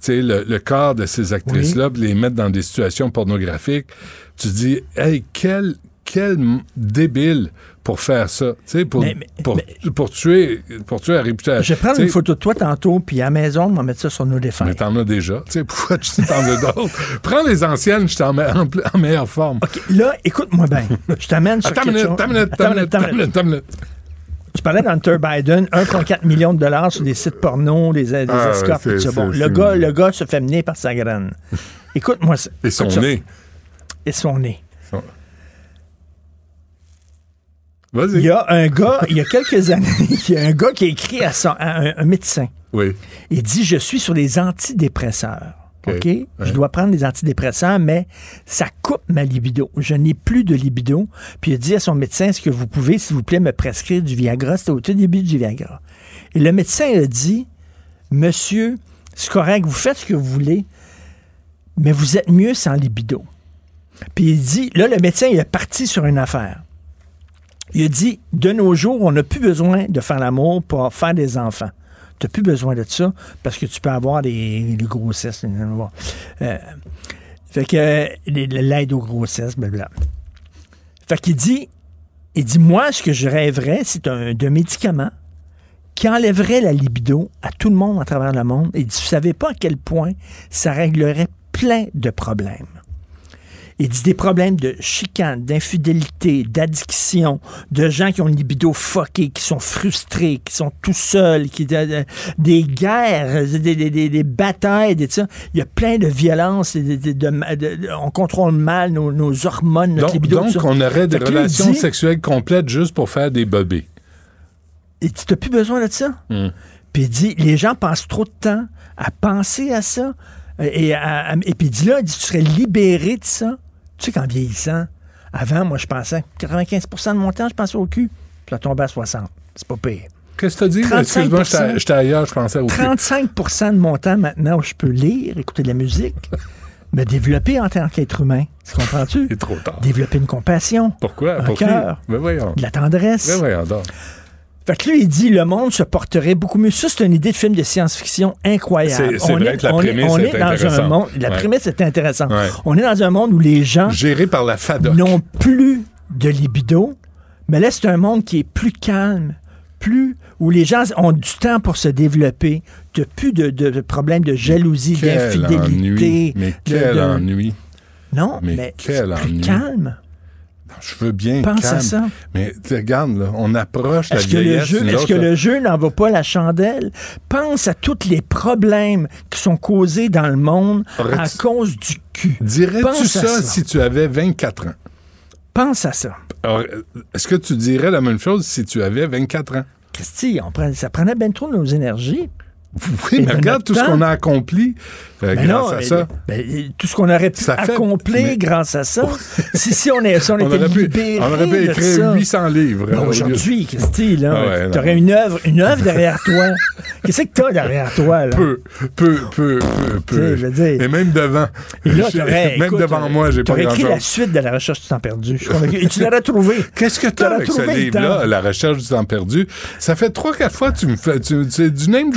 tu sais, le, le corps de ces actrices-là, puis les mettre dans des situations pornographiques. Tu dis, hey, quel, quel débile pour faire ça, tu sais, pour, Mais- mais- pour, pour tuer, pour tuer la réputation. Je vais prendre Tu sais, une photo de toi tantôt, puis à la maison, on va mettre ça sur nos défenses. mais t'en as déjà. Tu sais, pourquoi tu t'en veux d'autres? Prends les anciennes, je t'en mets en, meilleure forme. OK, là, écoute-moi bien. Je t'amène sur Attends minute, attends une minute, Attends minute, attends minute. attends minute. Tu parlais d'Hunter Biden, 1,4 million de dollars sur des sites porno, des, des Ah, escortes, ça. Bon, le gars, le gars se fait mener par sa graine. Écoute-moi ça. Et son Écoute ça. nez. Et son nez. Son- Il y a un gars, il y a quelques années, il y a un gars qui a écrit à, son- à un, un médecin. Oui. Il dit Je suis sur les antidépresseurs. OK. Ouais. Je dois prendre des antidépresseurs, mais ça coupe ma libido. Je n'ai plus de libido. Puis il a dit à son médecin Est-ce que vous pouvez, s'il vous plaît, me prescrire du Viagra? C'était au tout début du Viagra. Et le médecin a dit Monsieur, c'est correct, vous faites ce que vous voulez, mais vous êtes mieux sans libido. Puis il dit Là, le médecin, il est parti sur une affaire. Il a dit, de nos jours, on n'a plus besoin de faire l'amour pour faire des enfants. Tu n'as plus besoin de ça parce que tu peux avoir des, grossesses. Euh, fait que l'aide aux grossesses, blablabla. Fait qu'il dit, Il dit, moi, ce que je rêverais, c'est un de médicament qui enlèverait la libido à tout le monde à travers le monde. Il dit, vous savez pas à quel point ça réglerait plein de problèmes. Il dit des problèmes de chicane, d'infidélité, d'addiction, de gens qui ont une libido fuckée, qui sont frustrés, qui sont tout seuls, qui de- de- des guerres, des, des- des- des batailles, des, ça. Il y a plein de violences. on contrôle mal nos, nos hormones, notre Donc, libido. donc on aurait des relations dit- sexuelles complètes juste pour faire des bébés. Et tu n'as plus besoin de ça. Hmm. Puis il dit, les gens passent trop de temps à penser à ça. Euh, Et, à- et puis il dit là, il dit, tu serais libéré de ça. Tu sais qu'en vieillissant, avant, moi, je pensais 95% de mon temps, je pensais au cul. Puis là, tombé à 60. C'est pas pire. Qu'est-ce que tu as dit? 35 Excuse-moi, j'étais ailleurs, je pensais au cul. 35% de mon temps maintenant où je peux lire, écouter de la musique, me développer en tant qu'être humain. Tu comprends-tu? C'est trop tard. Développer une compassion, Pourquoi? un cœur, Ben voyons. de la tendresse. Ben voyons donc. Fait que là, il dit le monde se porterait beaucoup mieux. Ça, c'est une idée de film de science-fiction incroyable. C'est- vrai est- que la on est- prémisse on est est dans un monde. La Ouais. prémisse est intéressante. Ouais. On est dans un monde où les gens Géré par la FADOC. n'ont plus de libido, mais là, c'est un monde qui est plus calme, plus où les gens ont du temps pour se développer, de plus de, de- de problèmes de jalousie, d'infidélité. Mais quel de- ennui. Non, Mais mais, quel ennui. calme. Je veux bien Pense calme. à ça. Mais regarde, là, on approche la vieillesse. est-ce que le jeu n'en vaut pas la chandelle? Pense à tous les problèmes qui sont causés dans le monde à cause du cul. Dirais-tu ça, ça. si tu avais 24 ans? Pense à ça. Est-ce que tu dirais la même chose si tu avais 24 ans? Christy, on prend- ça prenait bien trop de nos énergies. Oui, mais de regarde tout ce qu'on a accompli euh, Ben grâce non, à mais- ça. ben, tout ce qu'on aurait pu Ça fait- accomplir mais- grâce à ça. si, si on, est, si on, On était aurait, pu, on aurait pu écrire ça. 800 livres. Ben, lieu- Aujourd'hui, Christy, là, Ah ouais, tu aurais une œuvre, une œuvre derrière toi. Qu'est-ce que tu as derrière toi? Là? Peu, peu, peu, peu, sais, je veux peu. dire- Et même devant. Et là, même écoute, devant moi, j'ai pas écrit la suite de la recherche du temps perdu. Et tu l'aurais trouvé. Qu'est-ce que tu as T'aurais avec ce livre-là. La recherche du temps perdu? Ça fait trois, quatre fois que tu me fais. C'est du name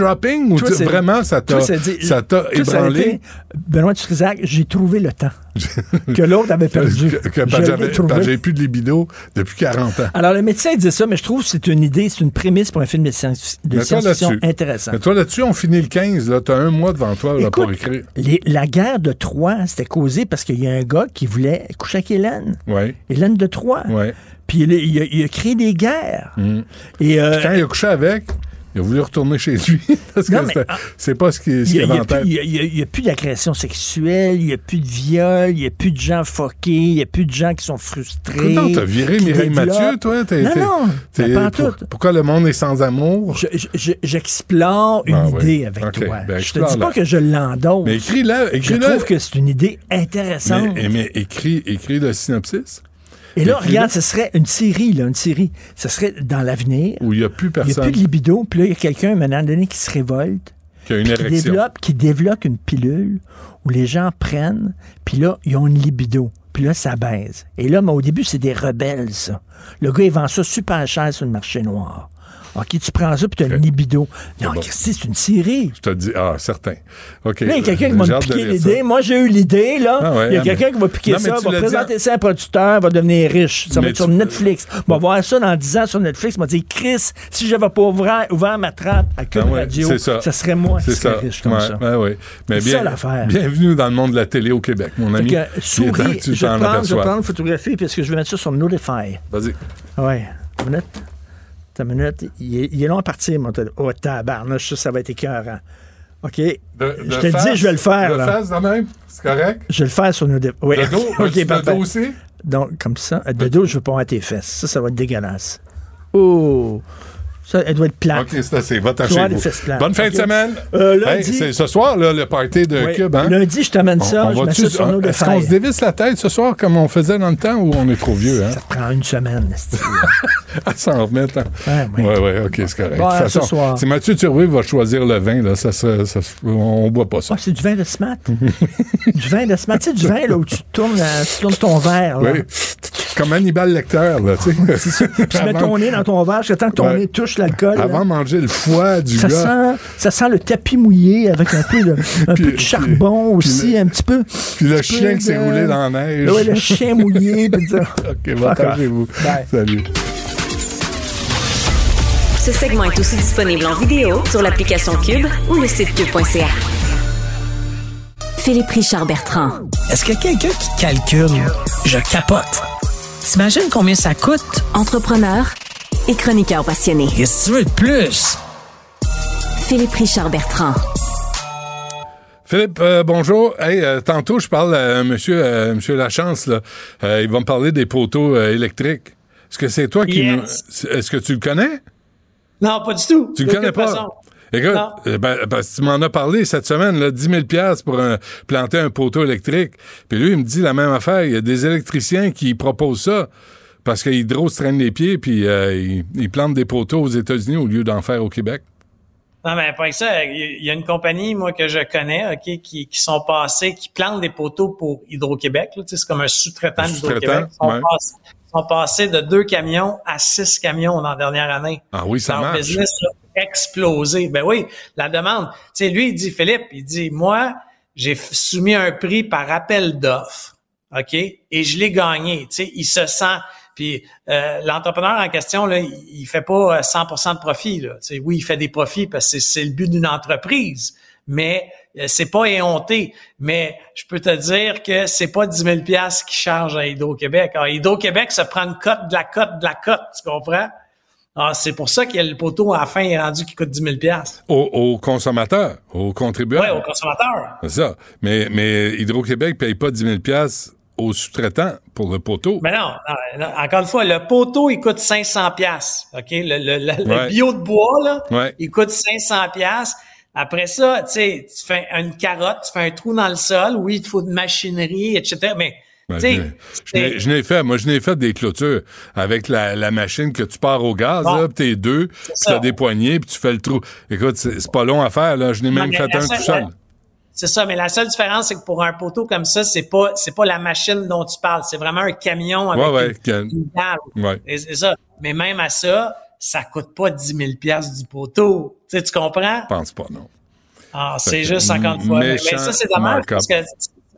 ou tu- vraiment ça t'a ébranlé? Benoît Dutrisac, j'ai trouvé le temps que l'autre avait perdu. Que- que- j'avais- plus de libido depuis 40 ans. Alors, le médecin dit ça, mais je trouve que c'est une idée, c'est une prémisse pour un film de science-fiction intéressant. Mais toi, là-dessus, on finit le 15. Là, t'as un mois devant toi là, pour écrire. les- la guerre de Troie, c'était causé parce qu'il y a un gars qui voulait coucher avec Hélène. Oui. Hélène de Troie. Ouais. Puis il, a- il a, il a créé des guerres. Mm. Et euh, Puis quand il a couché avec, il a voulu retourner chez lui. parce Non, que c'est pas ce qu'il qu'il n'y avait a, en plus- tête. il y a- plus d'agression sexuelle, il n'y a plus de viol, il n'y a plus de gens foqués, il n'y a plus de gens qui sont frustrés. Non, t'as viré qui Mireille Mathieu, toi? Non, pas pour- tout. Pourquoi le monde est sans amour? Je- je- je- J'explore une Ah oui. idée avec toi. ben, je te dis pas que je l'endosse. Mais écris-la, Je écris-la. trouve que c'est une idée intéressante. Mais, mais écris, écris le synopsis. Et là, regarde, ce serait une série, là, une série. Ce serait dans l'avenir. Où il n'y a plus Il n'y a personne plus de libido. Puis là, il y a quelqu'un, à un moment donné, qui se révolte. qui a une qui érection. développe, qui développe une pilule où les gens prennent, puis là, ils ont une libido. Puis là, ça baise. Et là, mais au début, c'est des rebelles, ça. Le gars, il vend ça super cher sur le marché noir. OK, tu prends ça, puis tu as une libido. Non, bon. Christy, c'est une série. Je te dis, ah, certain. OK. Là, il y a quelqu'un qui va me piquer l'idée. Moi, j'ai eu l'idée, là. Ah ouais, il y a ah, quelqu'un mais- qui va piquer Non, ça, va dit présenter ça à un producteur, va devenir riche. Ça va être sur Netflix. On va voir ça dans 10 ans sur Netflix. On va dire, Chris, si j'avais pas ouvert, ouvert ma trappe à Cube Ah ouais, Radio, ça. serait moi qui serais riche comme ouais, ça. ouais. Mais bien, ça, l'affaire. bienvenue dans le monde de la télé au Québec, mon ami. Que, souris, je vais je prendre une photographie parce que je vais mettre ça sur Notify? Vas-y. Ouais. Une minute. Une minute. Il est, il est long à partir, mon. Oh, tabarnouche, ça, ça va être écœurant. OK. De- je de te le face- dis, je vais le faire. De là. face de même? C'est correct? Je vais le faire sur Notify. Oui. De dos? OK, de dos aussi? Donc, comme ça. De dos, je veux pas voir tes fesses. Ça, ça va être dégueulasse. Oh. Ça, elle doit être plate. OK, c'est assez. Va. Bonne fin de semaine. Euh, Hey, lundi. c'est ce soir, là, le party de Oui. Cube, hein? Lundi, je t'amène ça. On, on Est-ce qu'on se dévisse la tête ce soir comme on faisait dans le temps ou on est trop vieux, hein? Ça prend une semaine. À s'en remettre. hein? Oui, ouais. ouais, OK, c'est correct. Bon, de toute ce façon, soir. si Mathieu Turvey va choisir le vin, là, ça, ça on boit pas ça. Ah, c'est du vin de smat. du vin de smat. Tu sais, du vin là, où tu tournes, euh, tu tournes ton verre. Là. Oui. Comme Hannibal Lecter, là, tu sais. Puis tu mets ton nez dans ton verre jusqu'à temps que ton Ouais. nez touche l'alcool. Avant de manger le foie du ça gars. sent, ça sent le tapis mouillé avec un peu de, un Puis- peu de charbon puis aussi, le- un petit peu. Puis le chien qui s'est roulé dans la neige. Ouais, le chien mouillé. puis. OK, partagez-vous. Bye. Salut. Ce segment est aussi disponible en vidéo sur l'application Cube ou le site cube.ca. Philippe Richard Bertrand. Est-ce que quelqu'un qui calcule, je capote. T'imagines combien ça coûte? Entrepreneur et chroniqueur passionné. Qu'est-ce que tu veux de plus? Philippe Richard Bertrand. Philippe, euh, bonjour. Hey, euh, tantôt, je parle à monsieur, euh, monsieur Lachance, là. Euh, il va me parler des poteaux euh, électriques. Est-ce que c'est toi qui Yes. nous... Est-ce que tu le connais? Non, pas du tout. Tu le connais pas? façon? Écoute, ben, tu m'en as parlé cette semaine, là, 10 000 piastres pour un- planter un poteau électrique. Puis lui, il me dit la même affaire. Il y a des électriciens qui proposent ça parce que Hydro se traîne les pieds puis euh, ils, ils plantent des poteaux aux États-Unis au lieu d'en faire au Québec. Non, mais pas que ça. Il y a une compagnie, moi, que je connais, OK, qui, qui sont passés, qui plantent des poteaux pour Hydro-Québec. là. Tu sais, C'est comme un sous-traitant d'Hydro-Québec. Ils sont, ouais. passés, ils sont passés de deux camions à six camions dans la dernière année. Ah oui, ça Leur marche. business a explosé. Ben oui, la demande. Tu sais, lui, il dit, Philippe, il dit, moi, j'ai soumis un prix par appel d'offres, OK? Et je l'ai gagné. Tu sais, il se sent... Puis euh, l'entrepreneur en question, là, il, fait pas euh, 100% de profit. Là. Oui, il fait des profits parce que c'est- le but d'une entreprise, mais euh, c'est pas éhonté. Mais je peux te dire que c'est pas 10 000 piastres qu'il charge à Hydro-Québec. Alors, Hydro-Québec se prend une cote de la cote de la cote, tu comprends? C'est pour ça que le poteau, à la fin, est rendu qui coûte 10 000 piastres. Aux, aux consommateurs, aux contribuables. Ouais, au consommateur. C'est ça. Mais, mais Hydro-Québec paye pas 10 000 piastres aux sous-traitants pour le poteau. Mais non, encore une fois, le poteau, il coûte 500 piastres. OK? Le, le, le- bio de bois, là, Ouais. il coûte 500 piastres. Après ça, tu sais, tu fais une carotte, tu fais un trou dans le sol. Oui, il te faut de machinerie, etc. Mais, Ben, tu sais, je je n'ai- fait, moi, je n'ai fait des clôtures avec la, la machine que tu pars au gaz, Bon. là, t'es deux, puis t'as des poignées, puis tu fais le trou. Écoute, c'est pas long à faire, là. Je n'ai même fait un tout seul. C'est ça, mais la seule différence, c'est que pour un poteau comme ça, c'est pas c'est pas la machine dont tu parles, c'est vraiment un camion avec Ouais, ouais, une, une dalle. Ouais. C'est ça. Mais même à ça, ça coûte pas 10 000 piastres du poteau. Tu sais, tu comprends? Je pense pas, non. Ah, c'est juste 50 fois. Mais, ça, c'est dommage markup. parce que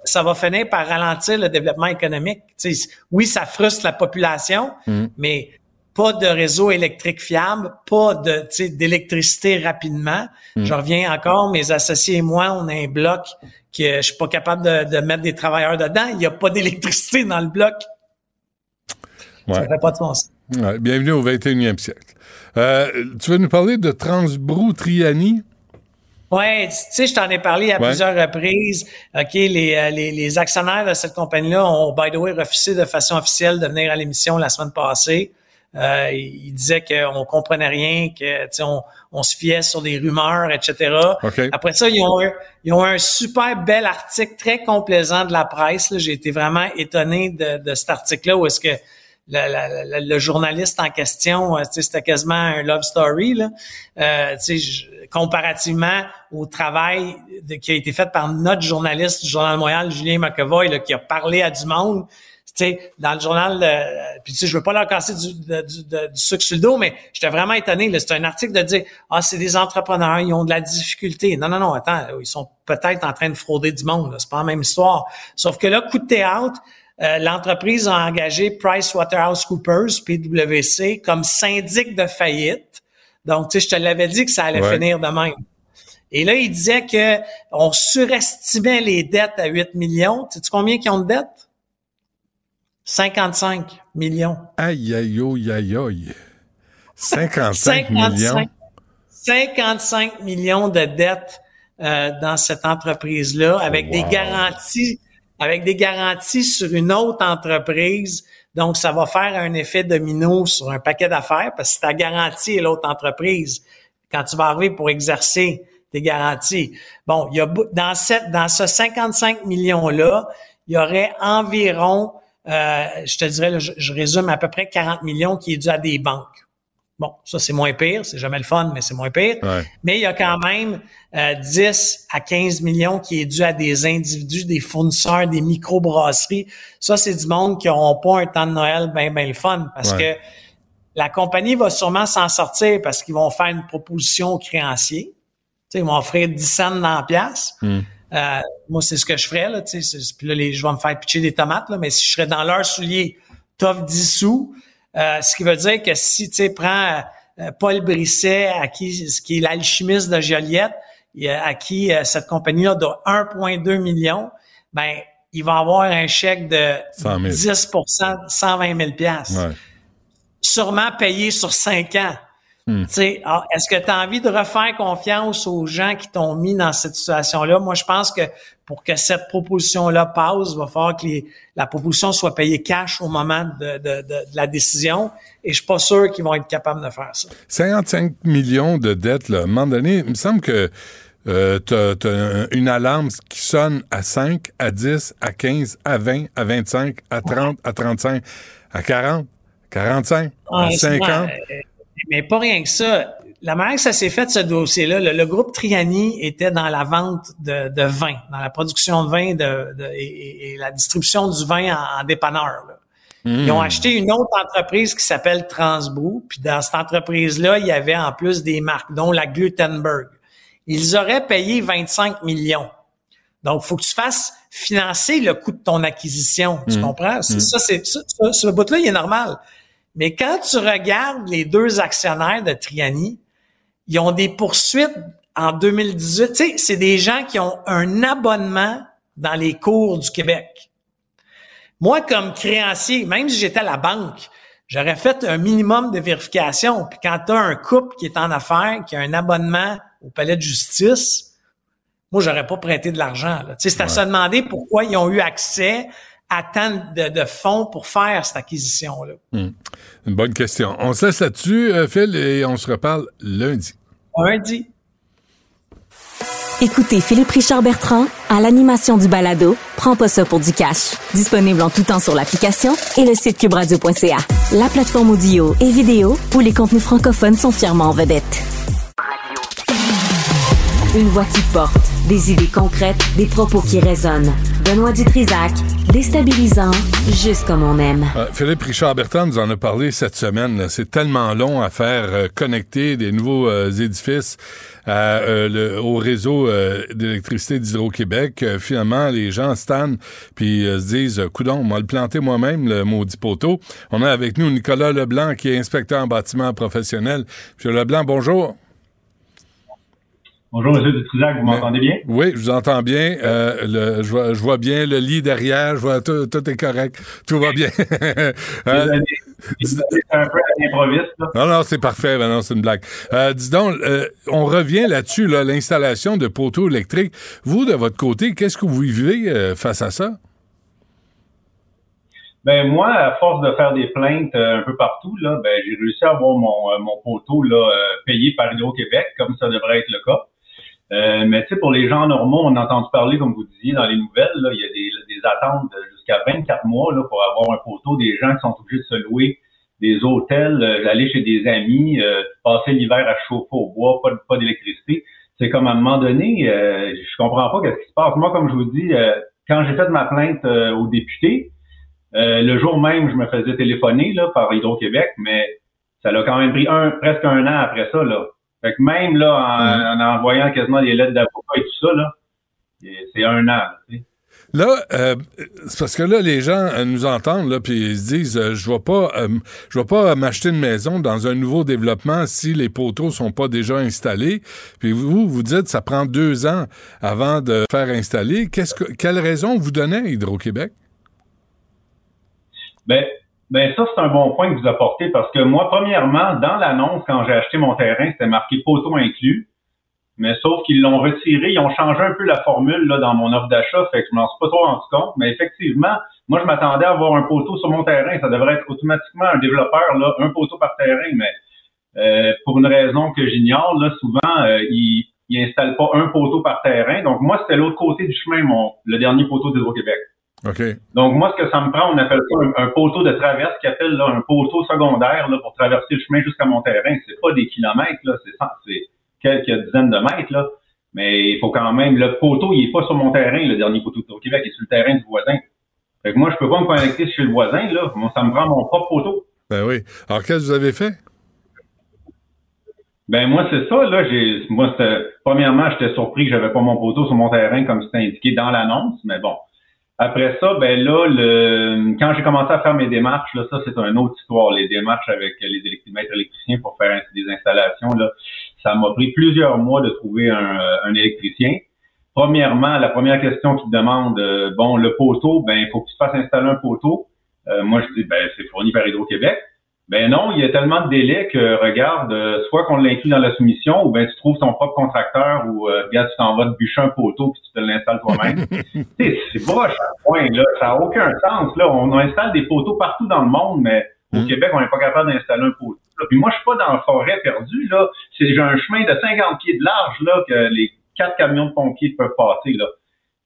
ça va finir par ralentir le développement économique. Tu sais, oui, ça frustre la population, Mm. mais pas de réseau électrique fiable, pas de, d'électricité rapidement. Mm. Je reviens encore, mes associés et moi, on a un bloc que je suis pas capable de, de mettre des travailleurs dedans. Il n'y a pas d'électricité dans le bloc. Ouais. Ça fait pas de sens. Ouais, bienvenue au 21e siècle. Euh, tu veux nous parler de Transbrou Triani? Ouais, tu sais, je t'en ai parlé à Ouais. plusieurs reprises. OK, les, euh, les, les actionnaires de cette compagnie-là ont, by the way, refusé de façon officielle de venir à l'émission la semaine passée. Euh, ils disaient qu'on comprenait rien, que on, on se fiait sur des rumeurs, etc. OK. Après ça, ils ont, eu, ils ont eu un super bel article très complaisant de la presse. J'ai été vraiment étonné de, de cet article-là où est-ce que le, le- le- le journaliste en question, euh, c'était quasiment un love story, là. Euh, je- comparativement au travail de- qui a été fait par notre journaliste du Journal de Montréal, Julien McEvoy, là, qui a parlé à du monde. Tu sais, dans le journal, euh, puis tu sais, je veux pas leur casser du, du, de- du sucre sur le dos, mais j'étais vraiment étonné. C'est un article de dire, ah, c'est des entrepreneurs, ils ont de la difficulté. Non, non, non, attends, ils sont peut-être en train de frauder du monde. C'est pas la même histoire. Sauf que là, coup de théâtre, euh, l'entreprise a engagé PricewaterhouseCoopers, PwC, comme syndic de faillite. Donc, tu sais, je te l'avais dit que ça allait Ouais. finir de même. Et là, il disait que on surestimait les dettes à 8 millions. Tu sais combien qui ont de dettes? 55 millions. Aïe, aïe, aïe, aïe, aïe. 55 millions. 55 millions de dettes euh, dans cette entreprise-là, avec des garanties, avec des garanties sur une autre entreprise. Donc, ça va faire un effet domino sur un paquet d'affaires parce que ta garantie est l'autre entreprise. Quand tu vas arriver pour exercer tes garanties. Bon, il y a dans cette dans ce 55 millions là, il y aurait environ, euh, je te dirais, là, je, je résume à peu près 40 millions qui est dû à des banques. Bon, ça, c'est moins pire. C'est jamais le fun, mais c'est moins pire. Mais il y a quand même euh, 10 à 15 millions qui est dû à des individus, des fournisseurs, des microbrasseries. Ça, c'est du monde qui n'auront pas un temps de Noël bien, bien le fun parce que la compagnie va sûrement s'en sortir parce qu'ils vont faire une proposition aux créanciers. sais, ils vont offrir 10 cents dans la pièce. Hmm. Euh, moi, c'est ce que je ferais. Là, puis là, les, je vais me faire pitcher des tomates, là, mais si je serais dans leur soulier, t'offres 10 sous, euh, ce qui veut dire que si tu prends euh, Paul Brisset, à qui, qui est l'alchimiste de Joliette, à qui euh, cette compagnie-là doit 1,2 million, ben il va avoir un chèque de 10% 120 000 ouais. Sûrement payé sur 5 ans. Hmm. Ah, est-ce que tu as envie de refaire confiance aux gens qui t'ont mis dans cette situation-là? Moi, je pense que pour que cette proposition-là passe, il va falloir que la proposition soit payée cash au moment de, la décision. Et je suis pas sûr qu'ils vont être capables de faire ça. 55 millions de dettes, là, à un moment donné, il me semble que euh, tu as, une alarme qui sonne à 5, à 10, à 15, à 20, à 25, à 30, à 35, à 40, 45, à 50. Mais pas rien que ça. La manière que ça s'est fait, ce dossier-là, le, groupe Triani était dans la vente de, vin, dans la production de vin de, et, la distribution du vin en, dépanneur. Ils ont hmm. acheté une autre entreprise qui s'appelle Transbrou, puis dans cette entreprise-là, il y avait en plus des marques, dont la Glutenberg. Ils auraient payé 25 millions. Donc, faut que tu fasses financer le coût de ton acquisition. Tu hmm. comprends? Hmm. Ça, c'est ça, ce bout-là, il est normal. Mais quand tu regardes les deux actionnaires de Triani, ils ont des poursuites en 2018. Tu sais, c'est des gens qui ont un abonnement dans les cours du Québec. Moi, comme créancier, même si j'étais à la banque, j'aurais fait un minimum de vérification. Puis quand tu as un couple qui est en affaires, qui a un abonnement au palais de justice, moi, j'aurais pas prêté de l'argent. Tu sais, c'est à se demander pourquoi ils ont eu accès à de, fonds pour faire cette acquisition-là? Hmm. Une bonne question. On se laisse là-dessus, euh, Phil, et on se reparle lundi. Lundi. Écoutez Philippe Richard Bertrand à l'animation du balado Prends pas ça pour du cash. Disponible en tout temps sur l'application et le site cubradio.ca. La plateforme audio et vidéo où les contenus francophones sont fièrement en vedette. Une voix qui porte, des idées concrètes, des propos qui résonnent. Benoît Dutrisac, déstabilisant, juste comme on aime. Euh, Philippe Richard Bertrand nous en a parlé cette semaine. C'est tellement long à faire euh, connecter des nouveaux euh, édifices au réseau d'électricité d'Hydro-Québec. finalement, les gens stannent puis se disent, coudon, on va le planter moi-même, le maudit poteau. On a avec nous Nicolas Leblanc, qui est inspecteur en bâtiment professionnel. Monsieur Leblanc, bonjour. Bonjour, M. Dutrisac, vous m'entendez bien? Oui, je vous entends bien. Euh, le, je, vois, je, vois, bien le lit derrière, je vois tout, tout est correct, tout va bien. euh, c'est un peu à l'improviste. Non, non, c'est parfait, ben non, c'est une blague. Euh, dis donc, euh, on revient là-dessus, là, l'installation de poteaux électriques. Vous, de votre côté, qu'est-ce que vous vivez euh, face à ça? Ben moi, à force de faire des plaintes un peu partout, là, ben j'ai réussi à avoir mon, mon poteau là, payé par Hydro-Québec, comme ça devrait être le cas. Euh, mais tu sais, pour les gens normaux, on a entendu parler, comme vous disiez dans les nouvelles, là, il y a des, des attentes jusqu'à 24 mois là, pour avoir un poteau, des gens qui sont obligés de se louer des hôtels, euh, chez des amis, euh, passer l'hiver à chauffer au bois, pas, pas d'électricité. C'est comme à un moment donné, euh, je comprends pas qu'est-ce qui se passe. Moi, comme je vous dis, quand j'ai fait ma plainte au député, le jour même, je me faisais téléphoner là, par Hydro-Québec, mais ça l'a quand même pris un, presque un an après ça. Là. Fait que même là, en, en envoyant quasiment des lettres d'avocat et tout ça, là, c'est un an. Là, euh, c'est parce que là, les gens euh, nous entendent, là, puis ils se disent, euh, je vais pas, je vais pas m'acheter une maison dans un nouveau développement si les poteaux sont pas déjà installés. Puis vous, vous dites, ça prend deux ans avant de faire installer. Qu'est-ce que, quelle raison vous donnez à Hydro-Québec? Ben, ben ça, c'est un bon point que vous apportez parce que moi, premièrement, dans l'annonce, quand j'ai acheté mon terrain, c'était marqué poteau inclus. Mais sauf qu'ils l'ont retiré, ils ont changé un peu la formule là, dans mon offre d'achat, fait que je m'en suis pas trop rendu compte. Mais effectivement, moi, je m'attendais à avoir un poteau sur mon terrain. Ça devrait être automatiquement un développeur, là, un poteau par terrain, mais euh, pour une raison que j'ignore, là, souvent, euh, ils, ils installent pas un poteau par terrain. Donc moi, c'était l'autre côté du chemin, mon le dernier poteau d'Hydro-Québec. OK. Donc, moi, ce que ça me prend, on appelle ça un, un poteau de traverse, qui appelle là, un poteau secondaire là, pour traverser le chemin jusqu'à mon terrain. C'est pas des kilomètres, là, c'est, quelques dizaines de mètres, là. Mais il faut quand même, le poteau, il est pas sur mon terrain, le dernier poteau de Québec, il est sur le terrain du voisin. Fait que moi, je peux pas me connecter chez le voisin, là. Moi, ça me prend mon propre poteau. Ben oui. Alors, qu'est-ce que vous avez fait? Ben moi c'est ça là, j'ai moi premièrement j'étais surpris que j'avais pas mon poteau sur mon terrain comme c'était indiqué dans l'annonce, mais bon. Après ça, ben là le quand j'ai commencé à faire mes démarches là, ça c'est une autre histoire, les démarches avec les électromètres électriciens pour faire des installations là, ça m'a pris plusieurs mois de trouver un, un électricien. Premièrement, la première question qui demande euh, bon le poteau, ben il faut que tu fasses installer un poteau. Euh, moi je dis ben c'est fourni par Hydro-Québec. Ben non, il y a tellement de délais que, regarde, euh, soit qu'on l'inclut dans la soumission, ou ben tu trouves ton propre contracteur, ou euh, regarde, tu t'en vas te bûcher un poteau puis tu te l'installes toi-même. Tu sais, c'est broche à point, là. Ça n'a aucun sens, là. On installe des poteaux partout dans le monde, mais au Québec, on n'est pas capable d'installer un poteau. là. Puis moi, je suis pas dans la forêt perdue, là. C'est, j'ai un chemin de 50 pieds de large, là, que les quatre camions de pompiers peuvent passer, là.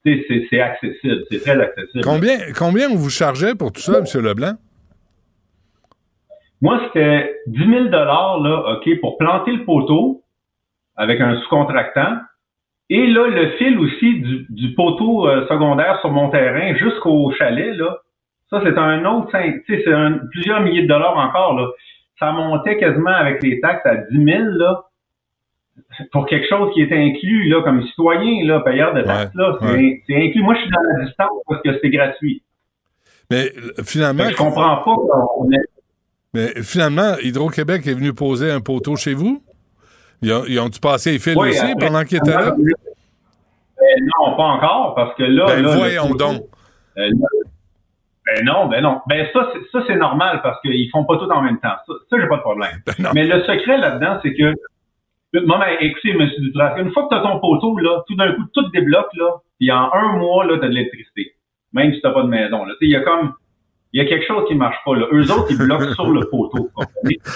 Tu sais, c'est, c'est accessible. C'est très accessible. Combien, combien on vous chargeait pour tout ça, M. Leblanc? Moi, c'était 10 000 là, OK, pour planter le poteau avec un sous-contractant. Et là, le fil aussi du, du poteau euh, secondaire sur mon terrain jusqu'au chalet, là, ça, c'est un autre, cinq- tu sais, c'est plusieurs milliers de dollars encore, là. Ça montait quasiment avec les taxes à 10 000, là, pour quelque chose qui est inclus, là, comme citoyen, là, payeur de taxes, là. C'est ouais. inclus. Moi, je suis dans la distance parce que c'est gratuit. Mais euh, finalement. Fait je comprends pas qu'on ait Mais finalement, Hydro-Québec est venu poser un poteau chez vous? Ils ont- ont-tu passé les fils Oui, aussi après- pendant qu'ils étaient là? Ben non, pas encore, parce que là. Ben là, voyons donc. Euh, là- ben non, ben non. Ben ça, c'est, ça, c'est normal parce qu'ils font pas tout en même temps. Ça, ça j'ai pas de problème. Ben Mais le secret là-dedans, c'est que. Moi, ben, écoutez, M. Dutras, une fois que tu as ton poteau, là, tout d'un coup, tout débloque, là, puis en un mois, là, tu as de l'électricité. Même si tu pas de maison. Là. Il y a comme. Il y a quelque chose qui marche pas. Là. Eux autres, ils bloquent sur le poteau.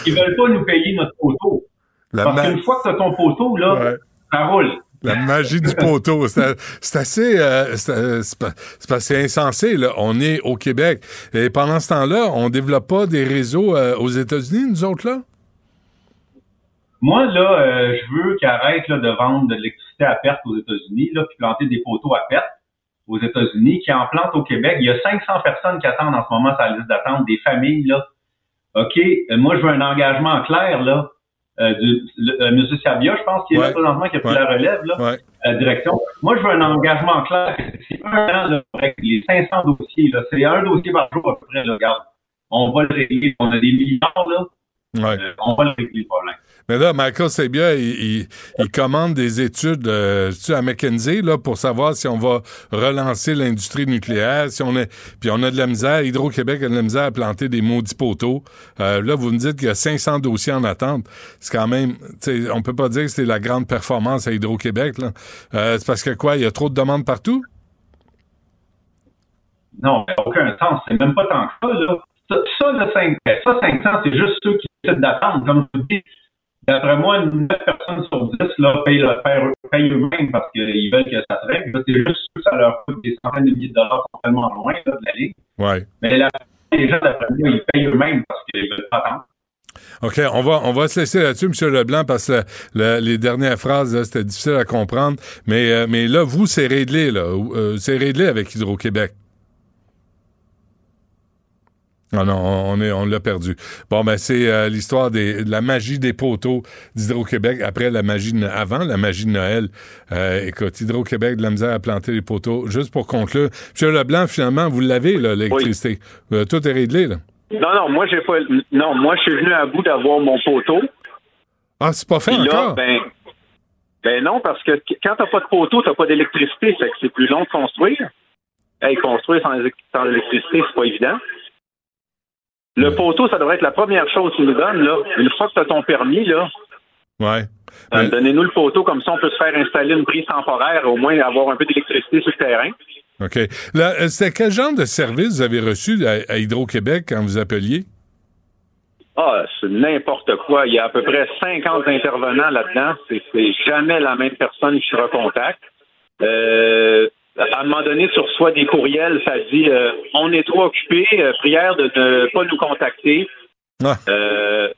Ils veulent pas nous payer notre poteau. La Parce ma- qu'une fois que tu as ton poteau, là, ça roule. La magie du poteau. C'est assez. euh, c'est insensé, là. On est au Québec. Et pendant ce temps-là, on développe pas des réseaux euh, aux États-Unis, nous autres, là? Moi, là, euh, je veux qu'ils arrêtent de vendre de l'électricité à perte aux États-Unis, là, puis planter des poteaux à perte aux États-Unis, qui en plantent au Québec. Il y a 500 personnes qui attendent en ce moment la liste d'attente, des familles, là. OK, euh, moi, je veux un engagement clair, là, euh, du, le- euh, M. Sabia, je pense, qui est là Ouais. présentement, qui a pris Ouais. la relève, là, Ouais. la direction. Moi, je veux un engagement clair. C'est un an, là, avec les 500 dossiers, là. C'est un dossier par jour, à peu près, là, regarde. On va le régler. On a des milliards, là. Ouais. Euh, on va le régler, le problème. Mais là, Michael Sabia, il, il- il commande des études euh, à McKinsey là, pour savoir si on va relancer l'industrie nucléaire, si on est. Puis on a de la misère, Hydro-Québec a de la misère à planter des maudits poteaux. Euh, là, vous me dites qu'il y a 500 dossiers en attente. C'est quand même. On peut pas dire que c'est la grande performance à Hydro-Québec. là. Euh, c'est parce que quoi, il y a trop de demandes partout? Non, aucun sens. C'est même pas tant que ça, là. Ça, ça, le 5, ben, ça 500, c'est juste ceux qui décident d'attendre. Comme je vous dis, d'après moi, 9 personnes sur 10 là, payent, le- payent- payent eux-mêmes parce qu'ils veulent que ça se règle. C'est juste ceux que ça leur coûte des centaines de milliers de dollars sont tellement loin là, de la ligne. Ouais. Mais la les gens, d'après moi, ils payent eux-mêmes parce qu'ils veulent pas attendre. OK, on va, on va se laisser là-dessus, M. Leblanc, parce que le- les dernières phrases, c'était difficile à comprendre. Mais, euh, mais là, vous, c'est réglé, là. Euh, c'est réglé avec Hydro-Québec. Ah non, on, on est, on l'a perdu. Bon, ben, c'est euh, l'histoire de la magie des poteaux d'Hydro-Québec. Après la magie, de, avant la magie de Noël. Euh, écoute, Hydro-Québec, de la misère à planter les poteaux. Juste pour conclure, M. Leblanc, finalement, vous l'avez, l'électricité. Euh, tout est réglé, là. Non, non, moi j'ai pas. Non, moi je suis venu à bout d'avoir mon poteau. Ah, c'est pas fait Puis là, encore? ben, ben non, parce que quand t'as pas de poteau, t'as pas d'électricité, fait que c'est plus long de construire. Hey, construire sans, sans électricité, c'est pas évident. Le poteau, ça devrait être la première chose qu'ils nous donnent, là. Une fois que t'as ton permis, là, Ouais. euh, donnez-nous le poteau, comme ça on peut se faire installer une prise temporaire, au moins avoir un peu d'électricité sur le terrain. OK. Euh, c'était quel genre de service vous avez reçu à, à Hydro-Québec quand vous appeliez? Ah, c'est n'importe quoi. Il y a à peu près 50 intervenants là-dedans. C'est, c'est jamais la même personne qui se recontacte. Euh, à un moment donné, tu reçois des courriels, ça dit euh, on est trop occupé, euh, prière de ne pas nous contacter. Euh,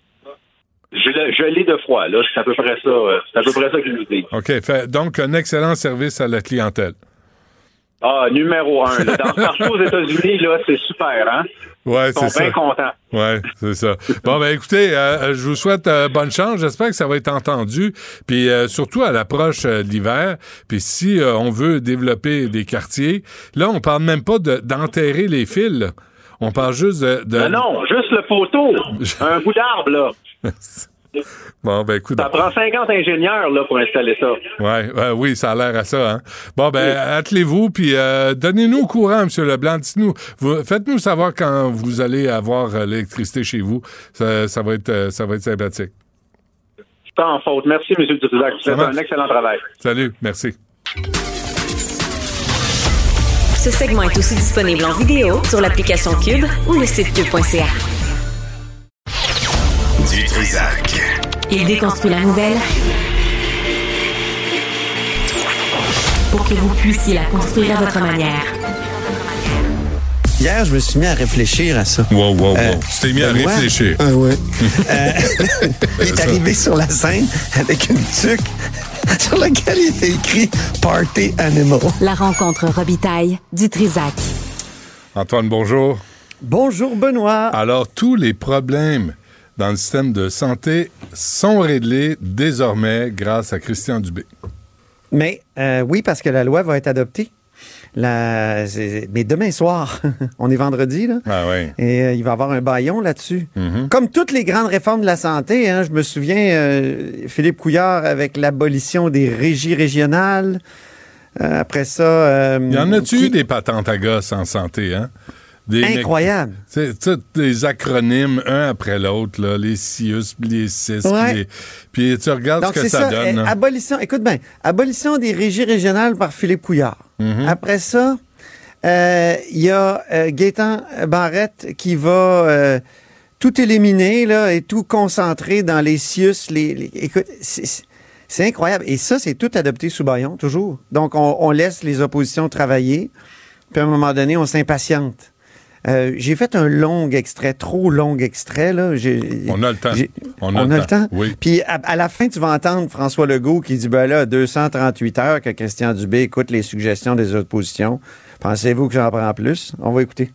je, je l'ai de froid, là. C'est à peu près ça. euh, C'est à peu près ça qu'il nous dit. OK. Fait, donc, un excellent service à la clientèle. Ah, numéro un. Là. Dans partout aux États-Unis, là, c'est super, hein? Ouais, Ils sont c'est bien ça. contents. Ouais, c'est ça. Bon, ben écoutez, euh, je vous souhaite euh, bonne chance. J'espère que ça va être entendu. Puis euh, surtout à l'approche euh, de l'hiver. Puis si euh, on veut développer des quartiers, là, on parle même pas de- d'enterrer les fils. là. On parle juste de... de- Non, non, juste le poteau. un bout d'arbre, là. Bon, ben écoute. Ça prend 50 ingénieurs, là, pour installer ça. Ouais, ouais, oui, ça a l'air à ça. Hein? Bon, ben, attelez-vous, puis euh, donnez-nous au courant, M. Leblanc. Dites-nous, vous- faites-nous savoir quand vous allez avoir euh, l'électricité chez vous. Ça, ça va être, euh, ça va être sympathique. Sans faute. Merci, M. Dutrisac. Vous Ça faites un excellent travail. Salut, merci. Ce segment est aussi disponible en vidéo sur l'application Cube ou le site cube.ca. Du Trisac. Il déconstruit la nouvelle pour que vous puissiez la construire à votre manière. Hier, je me suis mis à réfléchir à ça. Wow, wow, wow. Euh, tu t'es mis à Benoît- réfléchir. Ah ouais. Euh, il est arrivé sur la scène avec une tuque sur laquelle il était écrit Party Animal. La rencontre Robitaille du Trisac. Antoine, bonjour. Bonjour, Benoît. Alors, tous les problèmes dans le système de santé sont réglés désormais grâce à Christian Dubé. Mais euh, oui, parce que la loi va être adoptée. La... Mais demain soir, on est vendredi, là. Ah oui. Et euh, il va y avoir un baillon là-dessus. Mm-hmm. Comme toutes les grandes réformes de la santé, hein, je me souviens, euh, Philippe Couillard avec l'abolition des régies régionales. Euh, après ça... euh, Y en a-tu qui- eu des patentes à gosses en santé, hein? Des Incroyable. C'est des acronymes, un après l'autre, là, les CIUS, les CIS, Ouais. puis, les- puis tu regardes Donc, ce que ça, ça. donne. euh, hein. abolition, écoute bien, abolition des régies régionales par Philippe Couillard. Mhm. Après ça, euh, il y a euh, Gaétan Barrette qui va euh, tout éliminer là, et tout concentrer dans les CIUS. Les, les- écoute, c'est- c'est incroyable. Et ça, c'est tout adopté sous Bayon, toujours. Donc, on, on laisse les oppositions travailler. Puis, à un moment donné, on s'impatiente. Euh, j'ai fait un long extrait, trop long extrait. Là. On a le temps. On a le temps. Oui. Puis à, à la fin, tu vas entendre François Legault qui dit ben là, 238 heures que Christian Dubé écoute les suggestions des oppositions. Pensez-vous que j'en prends plus? On va écouter.